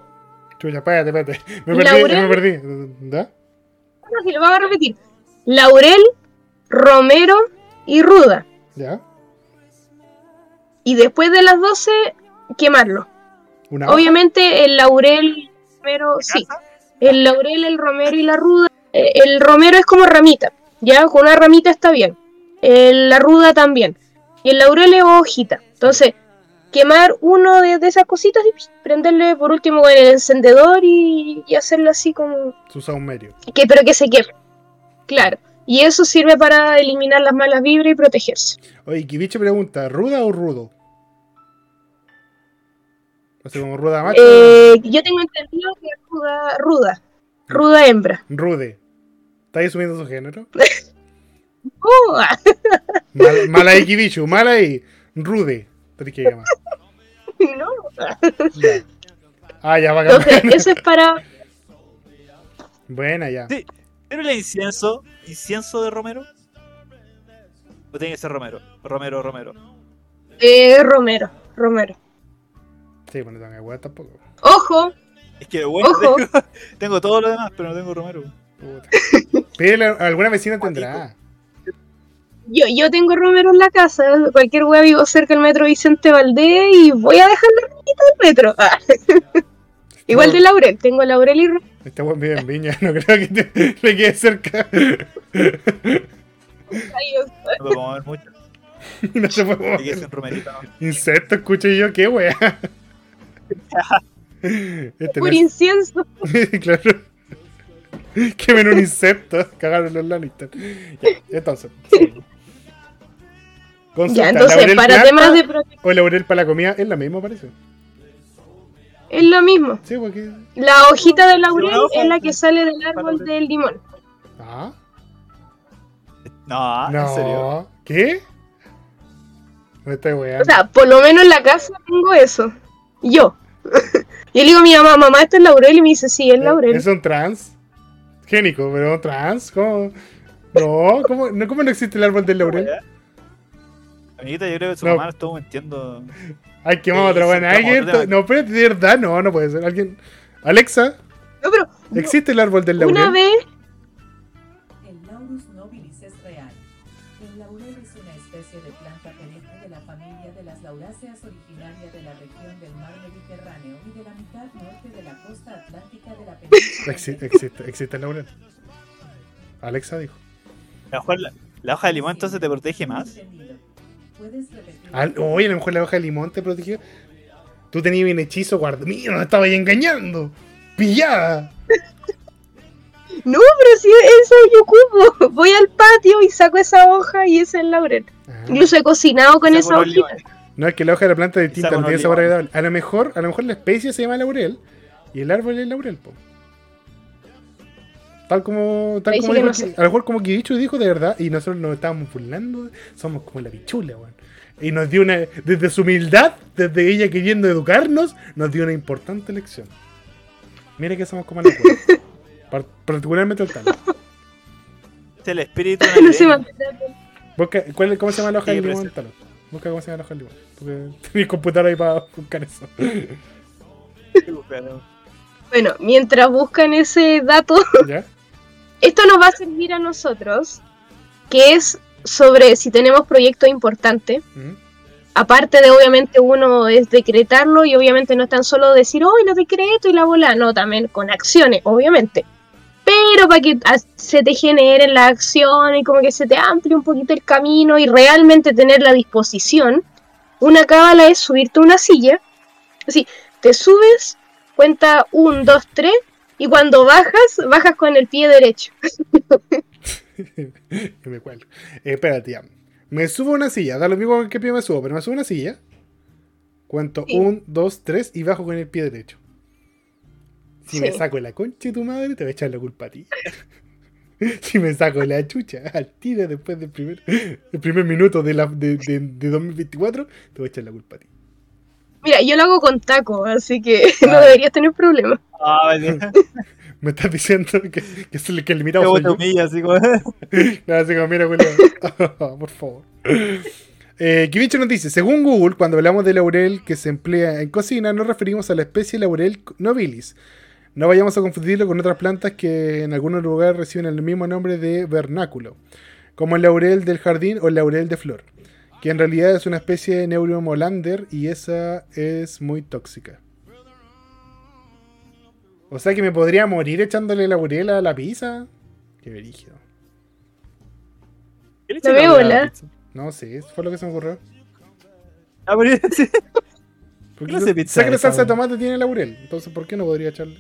Chucha, espérate, espérate. Me perdí, Laurel. me perdí. ¿Da? No, si lo vamos a repetir. Laurel, Romero y Ruda. ¿Ya? Y después de las 12, quemarlo. Obviamente el laurel, Romero, sí. El laurel, el romero y la ruda. eh, El romero es como ramita, ¿ya? Con una ramita está bien. El- la ruda también. Y el laurel es hojita. Entonces, quemar uno de, de esas cositas y prenderle por último con el encendedor y, y hacerlo así como... Su saumerio. Que, pero que se queme. Claro. Y eso sirve para eliminar las malas vibras y protegerse. Oye, Kibiche pregunta, ¿ruda o rudo? Como ruda macho. Eh, yo tengo entendido que es ruda, ruda. Ruda hembra. Rude. ¿Está ahí subiendo su género? Ah. Mal, mal ahí, Kibichu, mal ahí. Rude. Tenés que llamar. no. Ya. Ah, ya va a Entonces, cambiar. eso es para. Buena, ya. Sí. ¿Pero el incienso? ¿Incienso de Romero? ¿O tiene que ser Romero? Romero, Romero. Eh, Romero. Romero. Sí, bueno, no tengo hueá tampoco. Ojo, Es que, bueno, Ojo. tengo, tengo todo lo demás, pero no tengo Romero. Puta. Alguna vecina tendrá. Yo, yo tengo Romero en la casa. Cualquier wea vivo cerca del metro Vicente Valdés y voy a dejar la ramita del metro. Ah. Igual de Laurel. Tengo Laurel y Romero. Este buen vive en Viña, no creo que te, quede cerca. No puedo mover mucho. no se puede mover. Insecto, escucho yo, qué wea. Este Por no incienso. claro. Quemen un insecto, cagaron los Lannister. Ya, entonces. Ya, entonces, ¿laurel para planta temas de protección O laurel para la comida es la misma, parece. es lo mismo. Sí, porque. La hojita de laurel hoja, es la que sale del árbol del limón. Ah, No, no. ¿en serio? ¿Qué? Me estoy weando. O sea, por lo menos en la casa tengo eso. Yo. y le digo a mi mamá, mamá, esto es laurel. Y me dice, sí, es laurel. Es un trans. Génico, pero trans. ¿Cómo? No, ¿cómo no, ¿cómo no existe el árbol del laurel? Amiguita, yo creo que su No. mamá estuvo mintiendo. Ay, qué mamá otra buena. ¿Alguien? No, pero de verdad, no, no puede ser. Alguien. Alexa, No, pero ¿existe el árbol del una laurel? vez, El Laurus nobilis es real. El laurel es una especie de planta perenne de la familia de las lauráceas originaria de la región del mar Mediterráneo y de la mitad norte de la costa atlántica de la península. Existe, existe, existe el laurel. Alexa dijo. La hoja de limón entonces te protege más. ¿Puedes repetir? Al- Oye, a lo mejor la hoja de limón te protegió. Tú tenías bien hechizo guardado. Mira, me estaba ahí engañando. Pillada. no, pero si eso yo ocupo. Voy al patio y saco esa hoja y ese es el laurel. Ah. Incluso he cocinado con esa hojita. No, es que la hoja de la planta es distinta, no tiene sabor agradable. A lo mejor, a lo mejor la especie se llama laurel y el árbol es laurel, po. Tal como, tal como que dijo no a lo mejor como Kibichu dijo de verdad, y nosotros nos estábamos burlando, somos como la pichula, weón. Y nos dio una, desde su humildad, desde ella queriendo educarnos, nos dio una importante lección. Mire que somos como la. Par- Particularmente el Tano. Es el espíritu No se. Busca, ¿cuál, ¿Cómo se llama la hoja Sí, de limón, presente. Tano? Busca cómo se llama la hoja de limón. Porque tenéis computador ahí para buscar eso. Bueno, mientras buscan ese dato, ¿Ya? Esto nos va a servir a nosotros, que es sobre si tenemos proyectos importantes. ¿Mm? Aparte de obviamente uno es decretarlo y obviamente no es tan solo decir, hoy lo decreto y la bola, no, también con acciones, obviamente. Pero para que se te generen las acciones y como que se te amplíe un poquito el camino y realmente tener la disposición, una cábala es subirte a una silla, así, te subes, cuenta un, dos, tres, y cuando bajas, bajas con el pie derecho. Me cuelgo. Eh, espérate, ya. Me subo a una silla, da lo mismo con qué pie me subo, pero me subo a una silla. Cuento Sí. un, dos, tres y bajo con el pie derecho. Si me saco la concha de tu madre, te voy a echar la culpa a ti. si me saco la chucha al tiro después del primer, el primer minuto de, la, de, de- de 2024, te voy a echar la culpa a ti. Mira, yo lo hago con taco, así que no deberías tener problemas. Ah, me Me estás diciendo que, que, es el, que el limitado soy yo. así como. Así como, mira, Julio. Por favor. Eh, Kibicho nos dice, según Google, cuando hablamos de laurel que se emplea en cocina, nos referimos a la especie laurel nobilis, No vayamos a confundirlo con otras plantas que en algunos lugares reciben el mismo nombre de vernáculo, como el laurel del jardín o el laurel de flor, que en realidad es una especie de neuromolander y esa es muy tóxica. O sea que me podría morir echándole laurel a la pizza. Qué brígido. ¿Qué le La veo, la ¿la? pizza? No sé, eso fue lo que se me ocurrió. Ah, pero sí. Porque ¿Qué pizza sé que la salsa de tomate tiene laurel, entonces ¿por qué no podría echarle?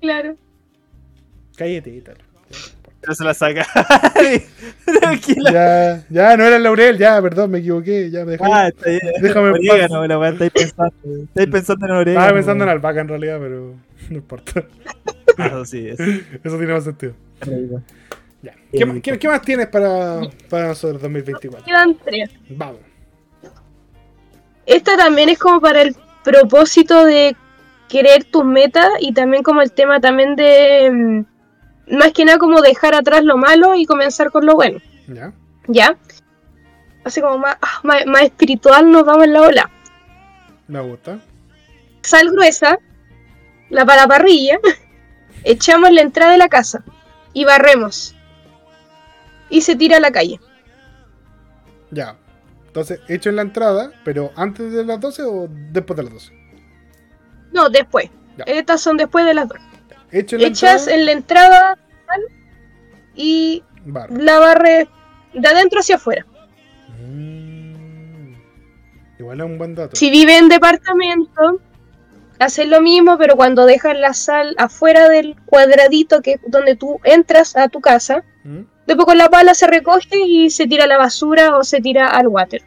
Claro. Cállate y tal. Pero se la saca. Tranquila. Ya, ya, no era el laurel, ya, perdón, me equivoqué, ya me dejé. Ah, está bien. Déjame en paz. Orégano, la weá, estáis pensando. Estáis pensando en orégano. Estaba pensando en albahaca en realidad, pero no importa. Ah, Eso sí, eso. Eso tiene más sentido. Ya. ¿Qué, qué- qué más tienes para, para nosotros 2024? Quedan tres. Vamos. Esta también es como para el propósito de querer tus metas y también como el tema también de mm, más que nada como dejar atrás lo malo y comenzar con lo bueno. ¿Ya? ¿Ya? Así como más, ah, más, espiritual nos vamos en la ola. Me gusta. Sal gruesa, la para parrilla, echamos la entrada de la casa y barremos. Y se tira a la calle. Ya. Entonces, hecho en la entrada, pero antes de las 12 o después de las 12? No, después. Estas son después de las 12. En Echas en la entrada y la barre de adentro hacia afuera. Mm. Igual es un buen dato. Si vive en departamento, hacen lo mismo, pero cuando dejan la sal afuera del cuadradito que es donde tú entras a tu casa, ¿Mm? después con la pala se recoge y se tira a la basura o se tira al water.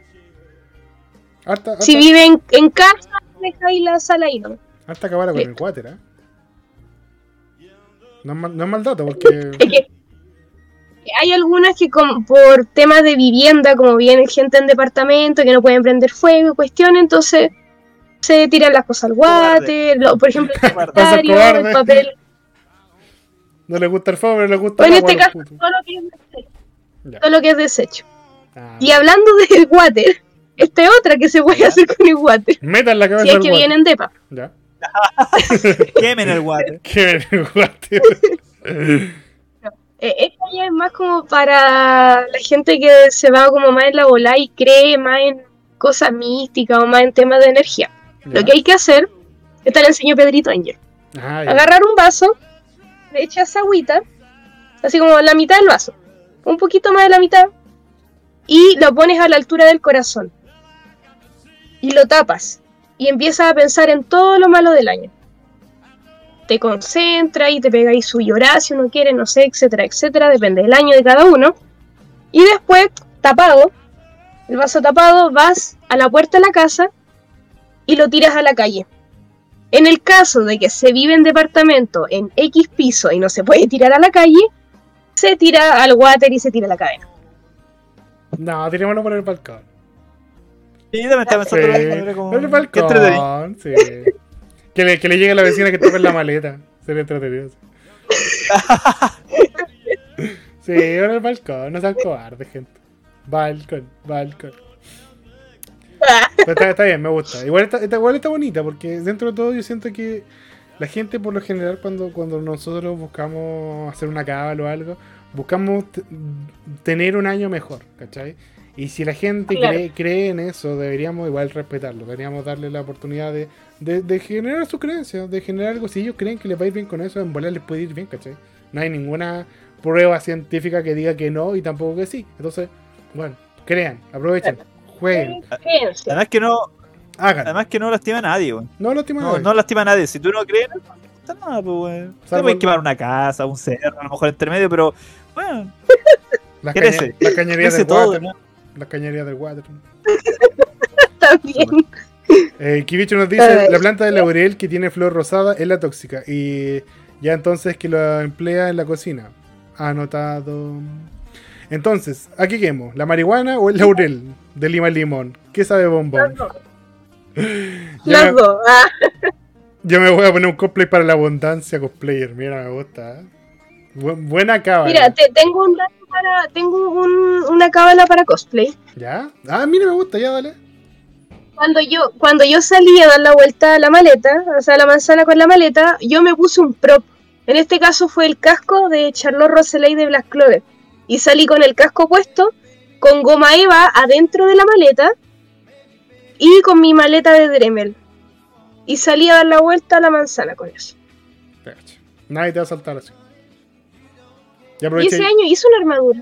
Si vive en, casa, deja ahí la sal ahí. ¿no? Hasta acabar con el water, ¿eh? No es, mal, no es mal dato, porque. Es que hay algunas que con- por temas de vivienda, como viene gente en departamento que no pueden prender fuego y cuestiones, entonces se tiran las cosas al water, lo- por ejemplo, el el papel. no le gusta el fuego, pero le gusta O en el este agua, caso, todo lo que es desecho. Ya. Todo lo que es desecho. Ah. Y hablando del water, esta es otra que se puede hacer con el water. Meta en la cabeza Si es que water. viene en depa. Ya. Quemen el water. Que viene el water. Eh, esta ya es más como para la gente que se va como más en la bola y cree más en cosas místicas o más en temas de energía. Ya. Lo que hay que hacer, esta le enseñó Pedrito Angel. Ah. Agarrar un vaso, le echas agüita, así como la mitad del vaso, un poquito más de la mitad, y lo pones a la altura del corazón. Y lo tapas. Y empiezas a pensar en todo lo malo del año. Te concentras y te pegáis su llorar si uno quiere, no sé, etcétera, etcétera, depende del año de cada uno. Y después, tapado, el vaso tapado, vas a la puerta de la casa y lo tiras a la calle. En el caso de que se vive en departamento en X piso y no se puede tirar a la calle, se tira al water y se tira a la cadena. No, tirémoslo por el balcón. Sí, estaba Sí, como- el balcón, sí. que, le, que le llegue a la vecina que toque la maleta. Sería entretenido. Sí, por el balcón, no sean cobardes, gente. Balcón, balcón. Pero está, está bien, me gusta. Igual está, está- igual está bonita, porque dentro de todo yo siento que la gente por lo general cuando, cuando nosotros buscamos hacer una cábala o algo, buscamos tener un año mejor, ¿cachai? Y si la gente Claro. cree, cree en eso, deberíamos igual respetarlo, deberíamos darle la oportunidad de, de, de generar su creencia, de generar algo. Si ellos creen que les va a ir bien con eso, en volar les puede ir bien, ¿cachai? No hay ninguna prueba científica que diga que no y tampoco que sí. Entonces, bueno, crean, aprovechen, jueguen. Además que no, hagan. además que no lastima a nadie, weón. no lo No, no lastima a nadie. Si tú no crees, no pasa nada, pues, weón. Te puedes quemar una casa, un cerro, a lo mejor intermedio, pero, bueno, Las, crece. caña- las cañerías crece del todo, water. ¿no? Las cañerías del water. También. Eh, Kibicho nos dice, la planta de laurel que tiene flor rosada es la tóxica. Y ya entonces que lo emplea en la cocina. Anotado. Entonces, ¿a qué quemo? ¿La marihuana o el laurel de lima limón? ¿Qué sabe bombón? Las Las me. Ah, me voy a poner un cosplay para la abundancia cosplayer. Mira, me gusta. ¿eh? Bu- buena cábala. Mira, te, tengo un dato para. Tengo un- una cábala para cosplay. ¿Ya? Ah, mira, me gusta, ya, dale. cuando yo, cuando yo salí a dar la vuelta a la maleta, o sea, a la manzana con la maleta, yo me puse un prop. En este caso fue el casco de Charlotte Roseley de Black Clover. Y salí con el casco puesto, con goma eva adentro de la maleta y con mi maleta de Dremel. Y salí a dar la vuelta a la manzana con eso. Nadie te va a saltar así. Ya Y ese año hice una armadura.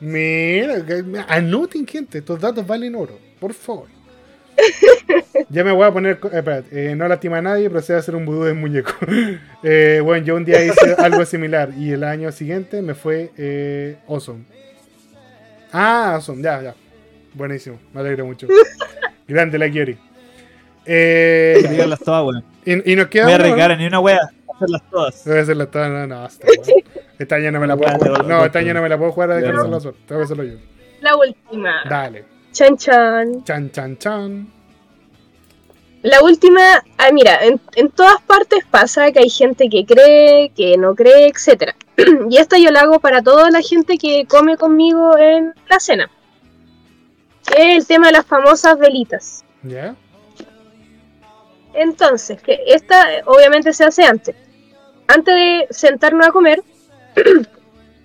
Mira, anoten, gente. Estos datos valen oro. Por favor. ya me voy a poner. eh, espérate, eh, no lastima a nadie, procede a hacer un vudú de muñeco. Eh, bueno, yo un día hice algo similar y el año siguiente me fue eh, Awesome. Ah, Awesome, ya, ya. Buenísimo, me alegro mucho. Grande la Kiori. Eh, todas, weón. y, y nos queda. Voy a uno, ¿no? arriesgar en ni una wea. Hacerlas todas. Voy a hacerla toda, no, no, hasta, weón. Este año no me la puedo jugar. No, este año no me la puedo jugar a dejar Dale. la suerte. Tengo que hacerlo yo. La última. Dale. Chan chan. Chan, chan, chan. La última, ah, mira, en, en todas partes pasa que hay gente que cree, que no cree, etcétera. y esta yo la hago para toda la gente que come conmigo en la cena. Que es el tema de las famosas velitas. ¿Ya? Entonces, que esta eh, obviamente se hace antes. Antes de sentarnos a comer,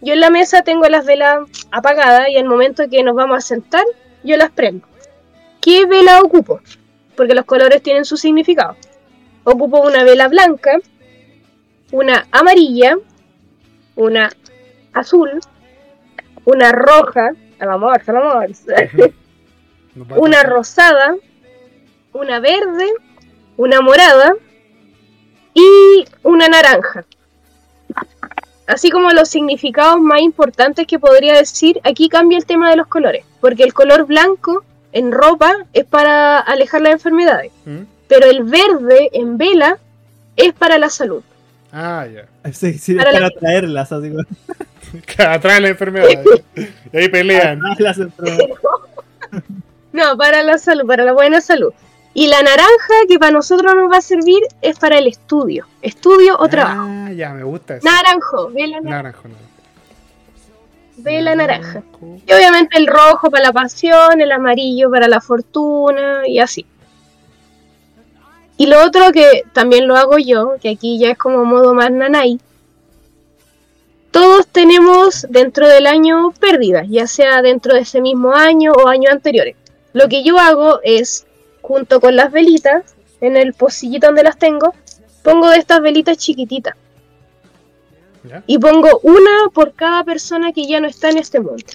yo en la mesa tengo las velas apagadas y al momento que nos vamos a sentar, yo las prendo. ¿Qué vela ocupo? Porque los colores tienen su significado. Ocupo una vela blanca, una amarilla, una azul, una roja, al amor, al amor, una rosada, una verde, una morada y una naranja. Así como los significados más importantes que podría decir, aquí cambia el tema de los colores, porque el color blanco en ropa es para alejar las enfermedades, ¿Mm? pero el verde en vela es para la salud. Ah, ya. Sí, sí, Para para, la- traerlas, así como. Atrae la enfermedad. y ahí pelean. Atraerlas entre- No, para la salud, para la buena salud. Y la naranja que para nosotros nos va a servir es para el estudio, estudio o trabajo. Ah, ya, me gusta eso. Naranjo, vela, na- Naranjo, no. vela naranja. Y obviamente el rojo para la pasión, el amarillo para la fortuna y así. Y lo otro que también lo hago yo, que aquí ya es como modo más nanay. Todos tenemos dentro del año pérdidas, ya sea dentro de ese mismo año o años anteriores. Lo que yo hago es, junto con las velitas, en el pocillito donde las tengo, pongo de estas velitas chiquititas. ¿Ya? Y pongo una por cada persona que ya no está en este mundo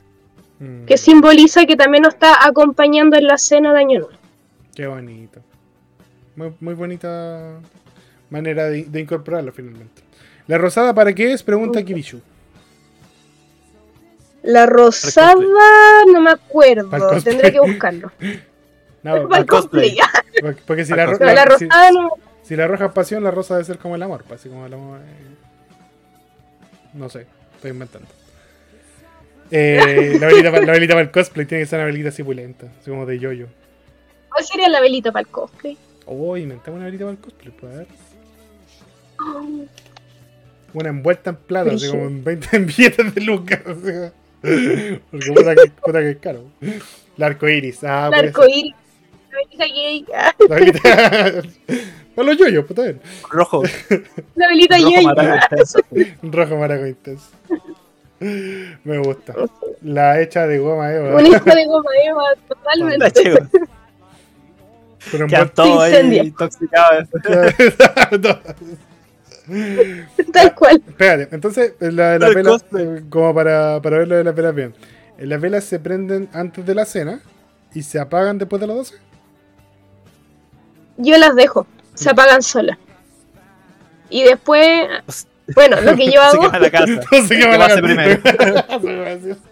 Mm, que simboliza que también nos está acompañando en la cena de Año Nuevo. Qué bonito. Muy, muy bonita manera de, de incorporarlo finalmente. ¿La rosada para qué es? Pregunta Kirishu. La rosada, no me acuerdo, tendré que buscarlo. No, Para el cosplay. porque, porque si, la, ro- la- la si- rosada no. si la roja es pasión, la rosa debe ser como el amor. pues, Así como el amor. eh, No sé, estoy inventando. Eh, la, velita, la velita para el cosplay tiene que ser una velita así pulenta, así como de yoyo. ¿Cuál sería la velita para el cosplay? Oh, inventamos una velita para el cosplay, pues a ver. Una envuelta en plata, así como en 20 en billetes de lucas. Porque puta que, puta que es caro. El arco iris. Ah, El velita gay. La velita. Para los yoyos, puta bien. Rojo. La velita gay. Rojo maraco intenso. Me gusta. La hecha de goma, eh. Un hijo de goma eva, La totalmente. Pero Quedan todos ahí incendia. intoxicados. Tal cual. Espérate, entonces la de las velas, eh, como para, para ver lo de las velas bien. Eh, Las velas se prenden antes de la cena y se apagan después de las 12. Yo las dejo, se apagan solas. Y después, bueno, lo que yo Se hago, quema la casa. No sé qué ¿Qué va va a a hacer primero?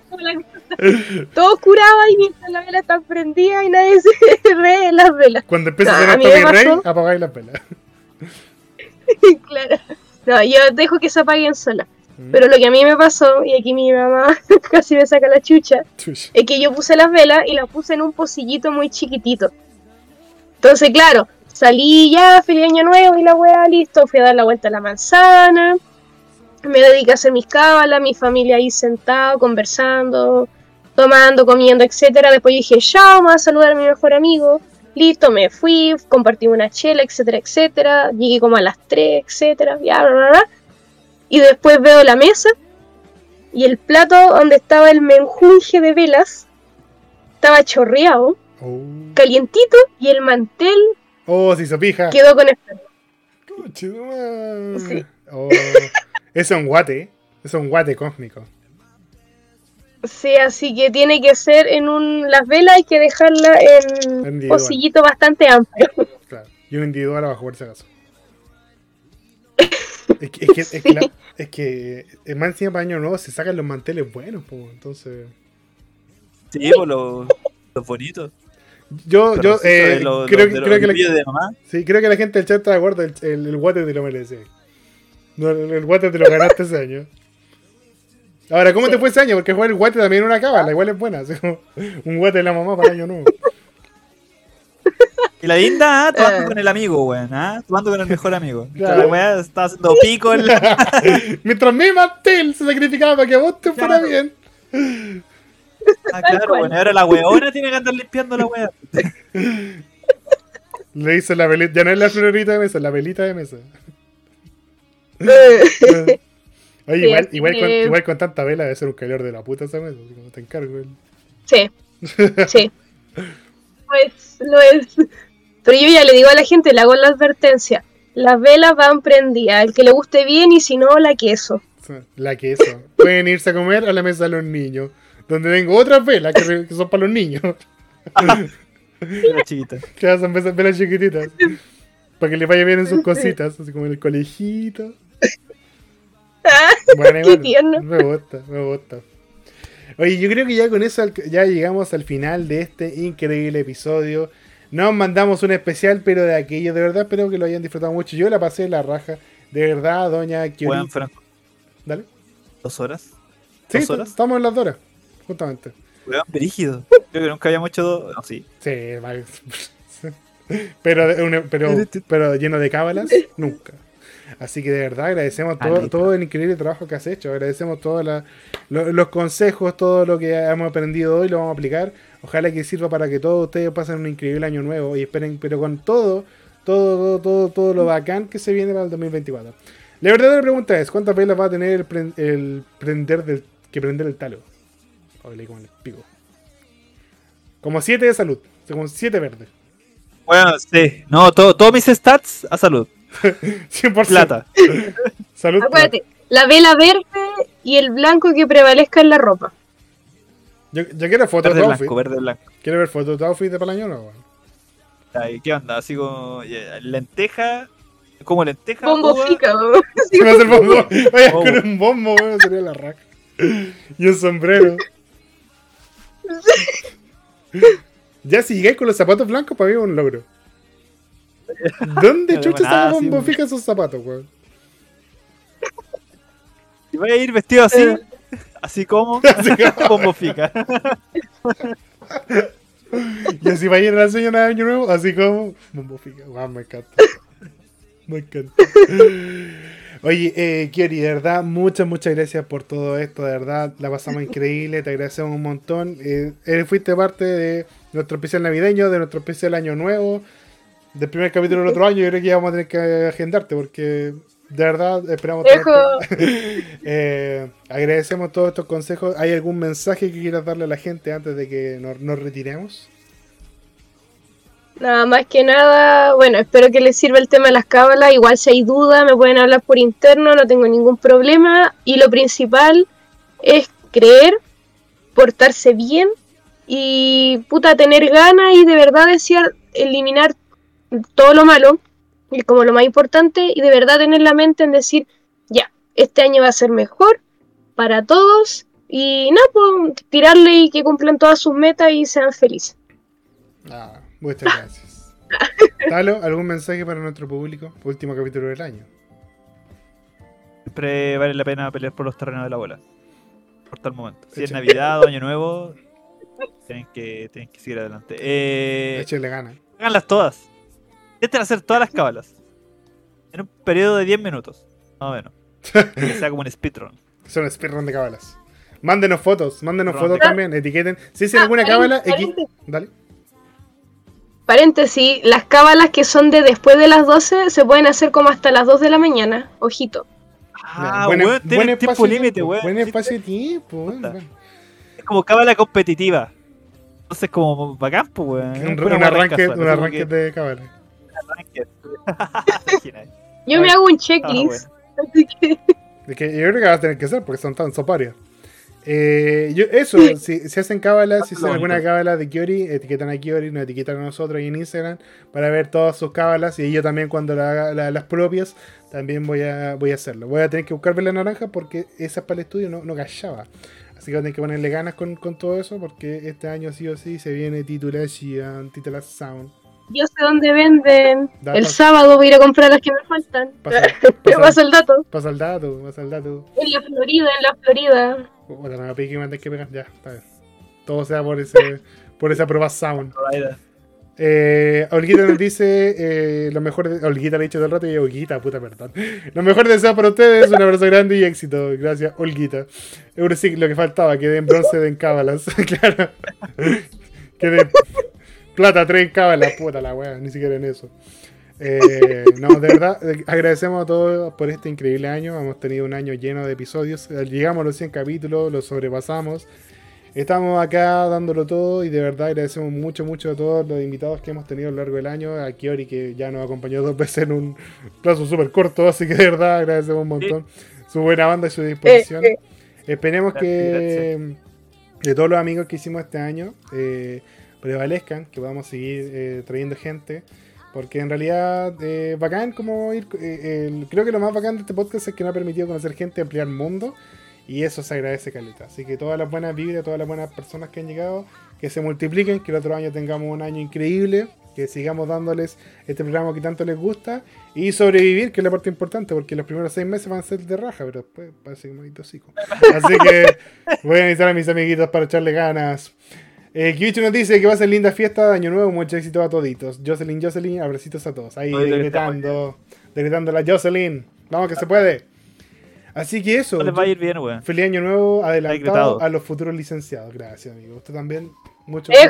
todo oscuraba y mientras la vela está prendida y nadie se ve en las velas. Cuando empieza No, a Tommy me Rey, apagáis las velas. claro. No, yo dejo que se apaguen solas. Mm. Pero lo que a mí me pasó, y aquí mi mamá casi me saca la chucha, Chuch. es que yo puse las velas y las puse en un pocillito muy chiquitito. Entonces, claro, salí ya, feliz año nuevo y la weá, listo, fui a dar la vuelta a la manzana, me dediqué a hacer mis cábalas, mi familia ahí sentado, conversando, tomando, comiendo, etcétera. Después dije, ya, vamos a saludar a mi mejor amigo. Listo, me fui, compartí una chela, etcétera, etcétera. Llegué como a las 3, etcétera, ya, bla, bla, bla. Y después veo la mesa y el plato donde estaba el menjunje de velas estaba chorreado, Oh, calientito, y el mantel oh se hizo pija. quedó con madre. Sí. Oh, eso es un guate, ¿eh? eso es un guate cósmico. Sí, así que tiene que ser en un. Las velas hay que dejarla en un pocillito bastante amplio. Claro. Y un individual abajo, por si acaso. Es que, es que, es que, la- es que es más encima para año nuevo se sacan los manteles buenos, pues, entonces. Sí, por los, los bonitos. Yo, Pero yo eh, creo, de creo los que la, de mamá. sí, creo que la gente del chat está de acuerdo, el, el, el guate te lo merece. No, el, el guate te lo ganaste ese año. Ahora, ¿cómo te fue ese año? Porque jugar el guate también es una cábala, igual es buena. así como un guate de la mamá para año nuevo. Y la linda, ah, tomando Eh. con el amigo, weón. Ah, tomando con el mejor amigo. Claro. La weá estaba haciendo pico en la. Mientras mi mantel se sacrificaba para que vos te fuera Claro. bien. Ah, claro, bueno, ahora la weona tiene que andar limpiando la weá. Le hizo la velita, ya no es la florita de mesa, es la velita de mesa. Oye, Sí, igual, igual, con, igual con tanta vela debe ser un calor de la puta esa mesa. como te encargo. el- Sí, sí. Pues lo es. Pero yo ya le digo a la gente, le hago la advertencia. Las velas van prendidas, el que le guste bien y si no, la queso. La queso. Pueden irse a comer a la mesa de los niños. Donde tengo otras velas que, son para los niños. La chiquita. Que son velas, velas chiquititas. Para que les vaya bien en sus cositas. Así como en el colegito. Bueno, Qué igual, tierno. me gusta, me gusta. Oye, yo creo que ya con eso ya llegamos al final de este increíble episodio. Nos mandamos un especial, pero de aquello, de verdad espero que lo hayan disfrutado mucho. Yo la pasé la raja. De verdad, doña Kiori. Franco. Dale. ¿Dos horas? Sí, ¿Dos horas? estamos en las dos horas, justamente. Weón, brígido. Creo que nunca habíamos hecho dos. No, sí. Sí, vale. pero, pero, pero lleno de cábalas, nunca. Así que de verdad agradecemos todo, todo el increíble trabajo que has hecho. Agradecemos todos lo- los consejos, todo lo que hemos aprendido hoy, lo vamos a aplicar. Ojalá que sirva para que todos ustedes pasen un increíble año nuevo y esperen, pero con todo, todo, todo, todo, todo lo bacán que se viene para el 2024. La verdadera pregunta es, ¿cuántas velas va a tener el, el prender del, que prender el talo? Oh, leí como el pico. Como 7 de salud, como 7 verdes. Bueno, sí. No, todo, todos mis stats a salud. 100%. Plata. Salud. Acuérdate, la vela verde y el blanco que prevalezca en la ropa. Yo, yo quiero fotos Verde de blanco, outfit. verde blanco. Quiero ver fotos de outfit de para el año nuevo. ¿Qué onda? Así como lenteja. Como lenteja. Bombo uva. fica, a hacer bombo. Vaya Bombo. con un bombo, weón. Sería la raja. Y un sombrero. Ya si llegáis con los zapatos blancos, para mí es un logro. ¿Dónde chucha esa bombo fija esos zapatos, weón? Y voy a ir vestido así. Así como. Bombo fica. Y así va a ir a la señora de año nuevo, así como bombo. Guau, me encanta. Me encanta. Oye, eh, Kiori, de verdad, muchas, muchas gracias por todo esto, de verdad, la pasamos increíble, te agradecemos un montón. Eh, fuiste parte de nuestro especial navideño, de nuestro especial año nuevo, del primer capítulo del otro año, yo creo que ya vamos a tener que agendarte, porque de verdad esperamos. Eh, agradecemos todos estos consejos. ¿Hay algún mensaje que quieras darle a la gente antes de que nos, nos retiremos? Nada más que nada, bueno, espero que les sirva el tema de las cábalas. Igual si hay duda, me pueden hablar por interno, no tengo ningún problema. Y lo principal es creer, portarse bien y puta tener ganas y de verdad desear eliminar todo lo malo, y como lo más importante, y de verdad tener la mente en decir, ya, este año va a ser mejor para todos. Y nada, pues tirarle y que cumplan todas sus metas y sean felices. Ah, muchas gracias. Talo, ¿algún mensaje para nuestro público? Último capítulo del año. Siempre vale la pena pelear por los terrenos de la bola. Por tal momento. Si es Navidad o Año Nuevo, tienen que, tienen que seguir adelante. Eh, Échale gana. háganlas todas. Intenten hacer todas las cábalas. En un periodo de 10 minutos. Más o menos. que sea como un speedrun. Son speedrun de cábalas. Mándenos fotos, mándenos Ron. fotos también, etiqueten. Si hacen alguna Ah, cábala, paréntesis. equi- dale. Paréntesis, las cábalas que son de después de las 12 se pueden hacer como hasta las 2 de la mañana. Ojito. Ah, Buen- weón, buen tiempo espacio de límite, tiempo, weón. Buen espacio de tiempo, weón. Es como cábala competitiva. Entonces, como bacán, pues, weón. Un, un más arranque, casual, un arranque de. Imagina. Yo Ah, me hago un Ah, checklist. bueno. así que- De que yo creo que vas a tener que hacer porque son tan son varias. Eh, yo, eso, si, si hacen cábalas, si hacen alguna cábala de Kiori, etiquetan a Kiori, nos etiquetan a nosotros ahí en Instagram para ver todas sus cábalas. Y yo también, cuando la haga la- las propias, también voy a, voy a hacerlo. Voy a tener que buscar la naranja porque esa para el estudio no, no callaba. Así que voy a tener que ponerle ganas con, con todo eso porque este año sí o sí se viene titulación, titulación. Yo sé dónde venden. El pasa- sábado voy a ir a comprar las que me faltan. Pasa, pasa- paso el dato. pasa el dato, pasa el dato. En la Florida, en la Florida. Puta, no me pique y me que pegar. Ya, está bien. Todo sea por ese por esa prueba sound. Eh, Olguita nos dice eh, lo mejor de, Olguita le he dicho todo el rato y Olguita, puta perdón. Lo mejor deseo para ustedes, un abrazo grande y éxito. Gracias, Olguita. Eurosic, lo que faltaba, quedé en bronce de en cábalas. claro. Quedé plata 3 en cábalas, puta la wea, ni siquiera en eso. Eh, no, de verdad, eh, agradecemos a todos por este increíble año. Hemos tenido un año lleno de episodios. Eh, Llegamos a los 100 capítulos, los sobrepasamos. Estamos acá dándolo todo y de verdad agradecemos mucho, mucho a todos los invitados que hemos tenido a lo largo del año. A Kiori que ya nos acompañó dos veces en un plazo súper corto, así que de verdad agradecemos un montón su buena banda y su disposición. Eh, Esperemos que de todos los amigos que hicimos este año eh, prevalezcan, que podamos seguir eh, trayendo gente. Porque en realidad, eh, bacán como ir. eh, el- creo que lo más bacán de este podcast es que nos ha permitido conocer gente, ampliar mundo. Y eso se agradece, Caleta. Así que todas las buenas vibras, todas las buenas personas que han llegado, que se multipliquen, que el otro año tengamos un año increíble, que sigamos dándoles este programa que tanto les gusta y sobrevivir, que es la parte importante, porque los primeros seis meses van a ser de raja, pero después parece que me tosico. Así que voy a necesitar a mis amiguitos para echarle ganas. Eh, Kiwichu nos dice que va a ser linda fiesta de Año Nuevo, mucho éxito a toditos. Jocelyn, Jocelyn, abracitos a todos. Ahí decretando, decretando la Jocelyn. Vamos que se puede. Así que eso. No les va a ir bien, weón. Feliz año nuevo adelantado a los futuros licenciados. Gracias, amigo. Usted también. Mucho en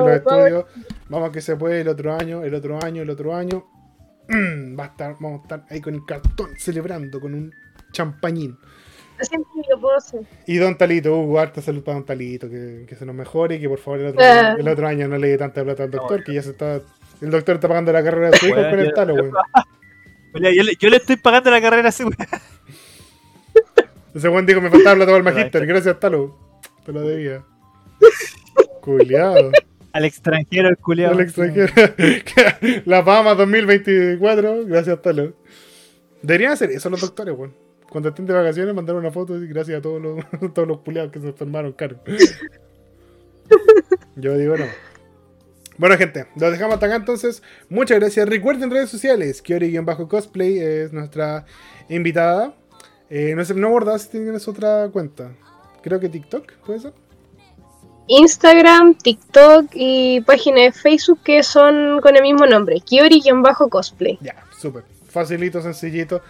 los estudios. Vamos que se puede el otro año, el otro año, el otro año. Va a estar, vamos a estar ahí con el cartón celebrando con un champañín. Siempre lo puedo hacer. Y Don Talito, Hugo, harta salud para Don Talito, que, que se nos mejore y que por favor el otro, Ah. el otro año no le dé tanta plata al doctor, que ya se está. El doctor está pagando la carrera de su hijo Weón, con el talo, weón. Oye, Yo, le, yo le estoy pagando la carrera a ese weón. Ese buen dijo me faltaba plata para el magíster, gracias Talo. Te lo debía. Culeado. Al extranjero, el culiado. Al extranjero. La Bahamas 2024, gracias Talo. Deberían hacer eso los doctores, weón. Cuando estén de vacaciones, mandar una foto y gracias a todos los, todos los culiados que se enfermaron, caro. Yo digo no. Bueno, gente, lo dejamos hasta acá entonces. Muchas gracias. Recuerden redes sociales. Kiori-cosplay es nuestra invitada. Eh, no sé, no guardaba si tienes otra cuenta. Creo que TikTok, ¿puede ser? Instagram, TikTok y página de Facebook que son con el mismo nombre, Kiori-cosplay. Ya, súper. Facilito, sencillito.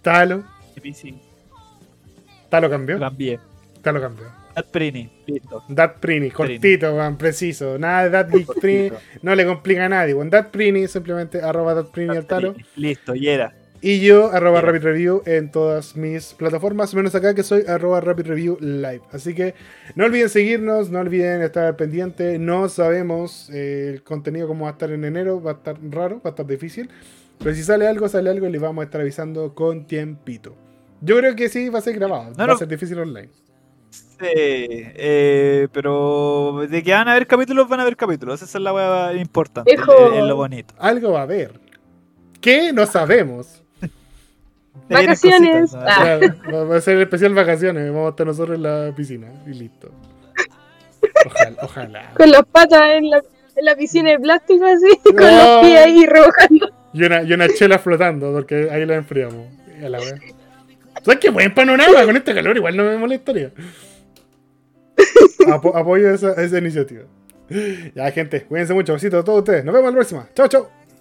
Talo. Talo lo cambió. cambié. Talo cambió. At Prini. Listo. Dat Prini, cortito, weón, preciso. Nada de Dat Prini. No le complica a nadie, weón. Dat Prini, simplemente arroba Dat Prini al talo. Listo, y era. Y yo, arroba. Rapid Review en todas mis plataformas, menos acá que soy arroba Rapid Review Live. Así que no olviden seguirnos, no olviden estar al pendiente. No sabemos eh, el contenido cómo va a estar en enero, va a estar raro, va a estar difícil. Pero si sale algo, sale algo y les vamos a estar avisando con tiempito. Yo creo que sí va a ser grabado, va no. a ser difícil online. Sí, eh, pero de que van a haber capítulos, van a haber capítulos. Esa es la weá importante. Es, lo bonito. Algo va a haber. ¿Qué? No sabemos. Vacaciones. cositas, Ah. Va a ser especial vacaciones. Vamos a estar nosotros en la piscina y listo. Ojalá, ojalá. Con las patas en la, en la piscina de plástico así, con No. los pies ahí rebojando. Y una, y una chela flotando, porque ahí la enfriamos. Y a la wea. ¿Sabes qué buen panorama con este calor? Igual no me molestaría. Apo- apoyo esa, esa iniciativa. Ya, gente, cuídense mucho. Besitos a todos ustedes. Nos vemos la próxima. Chao, chao.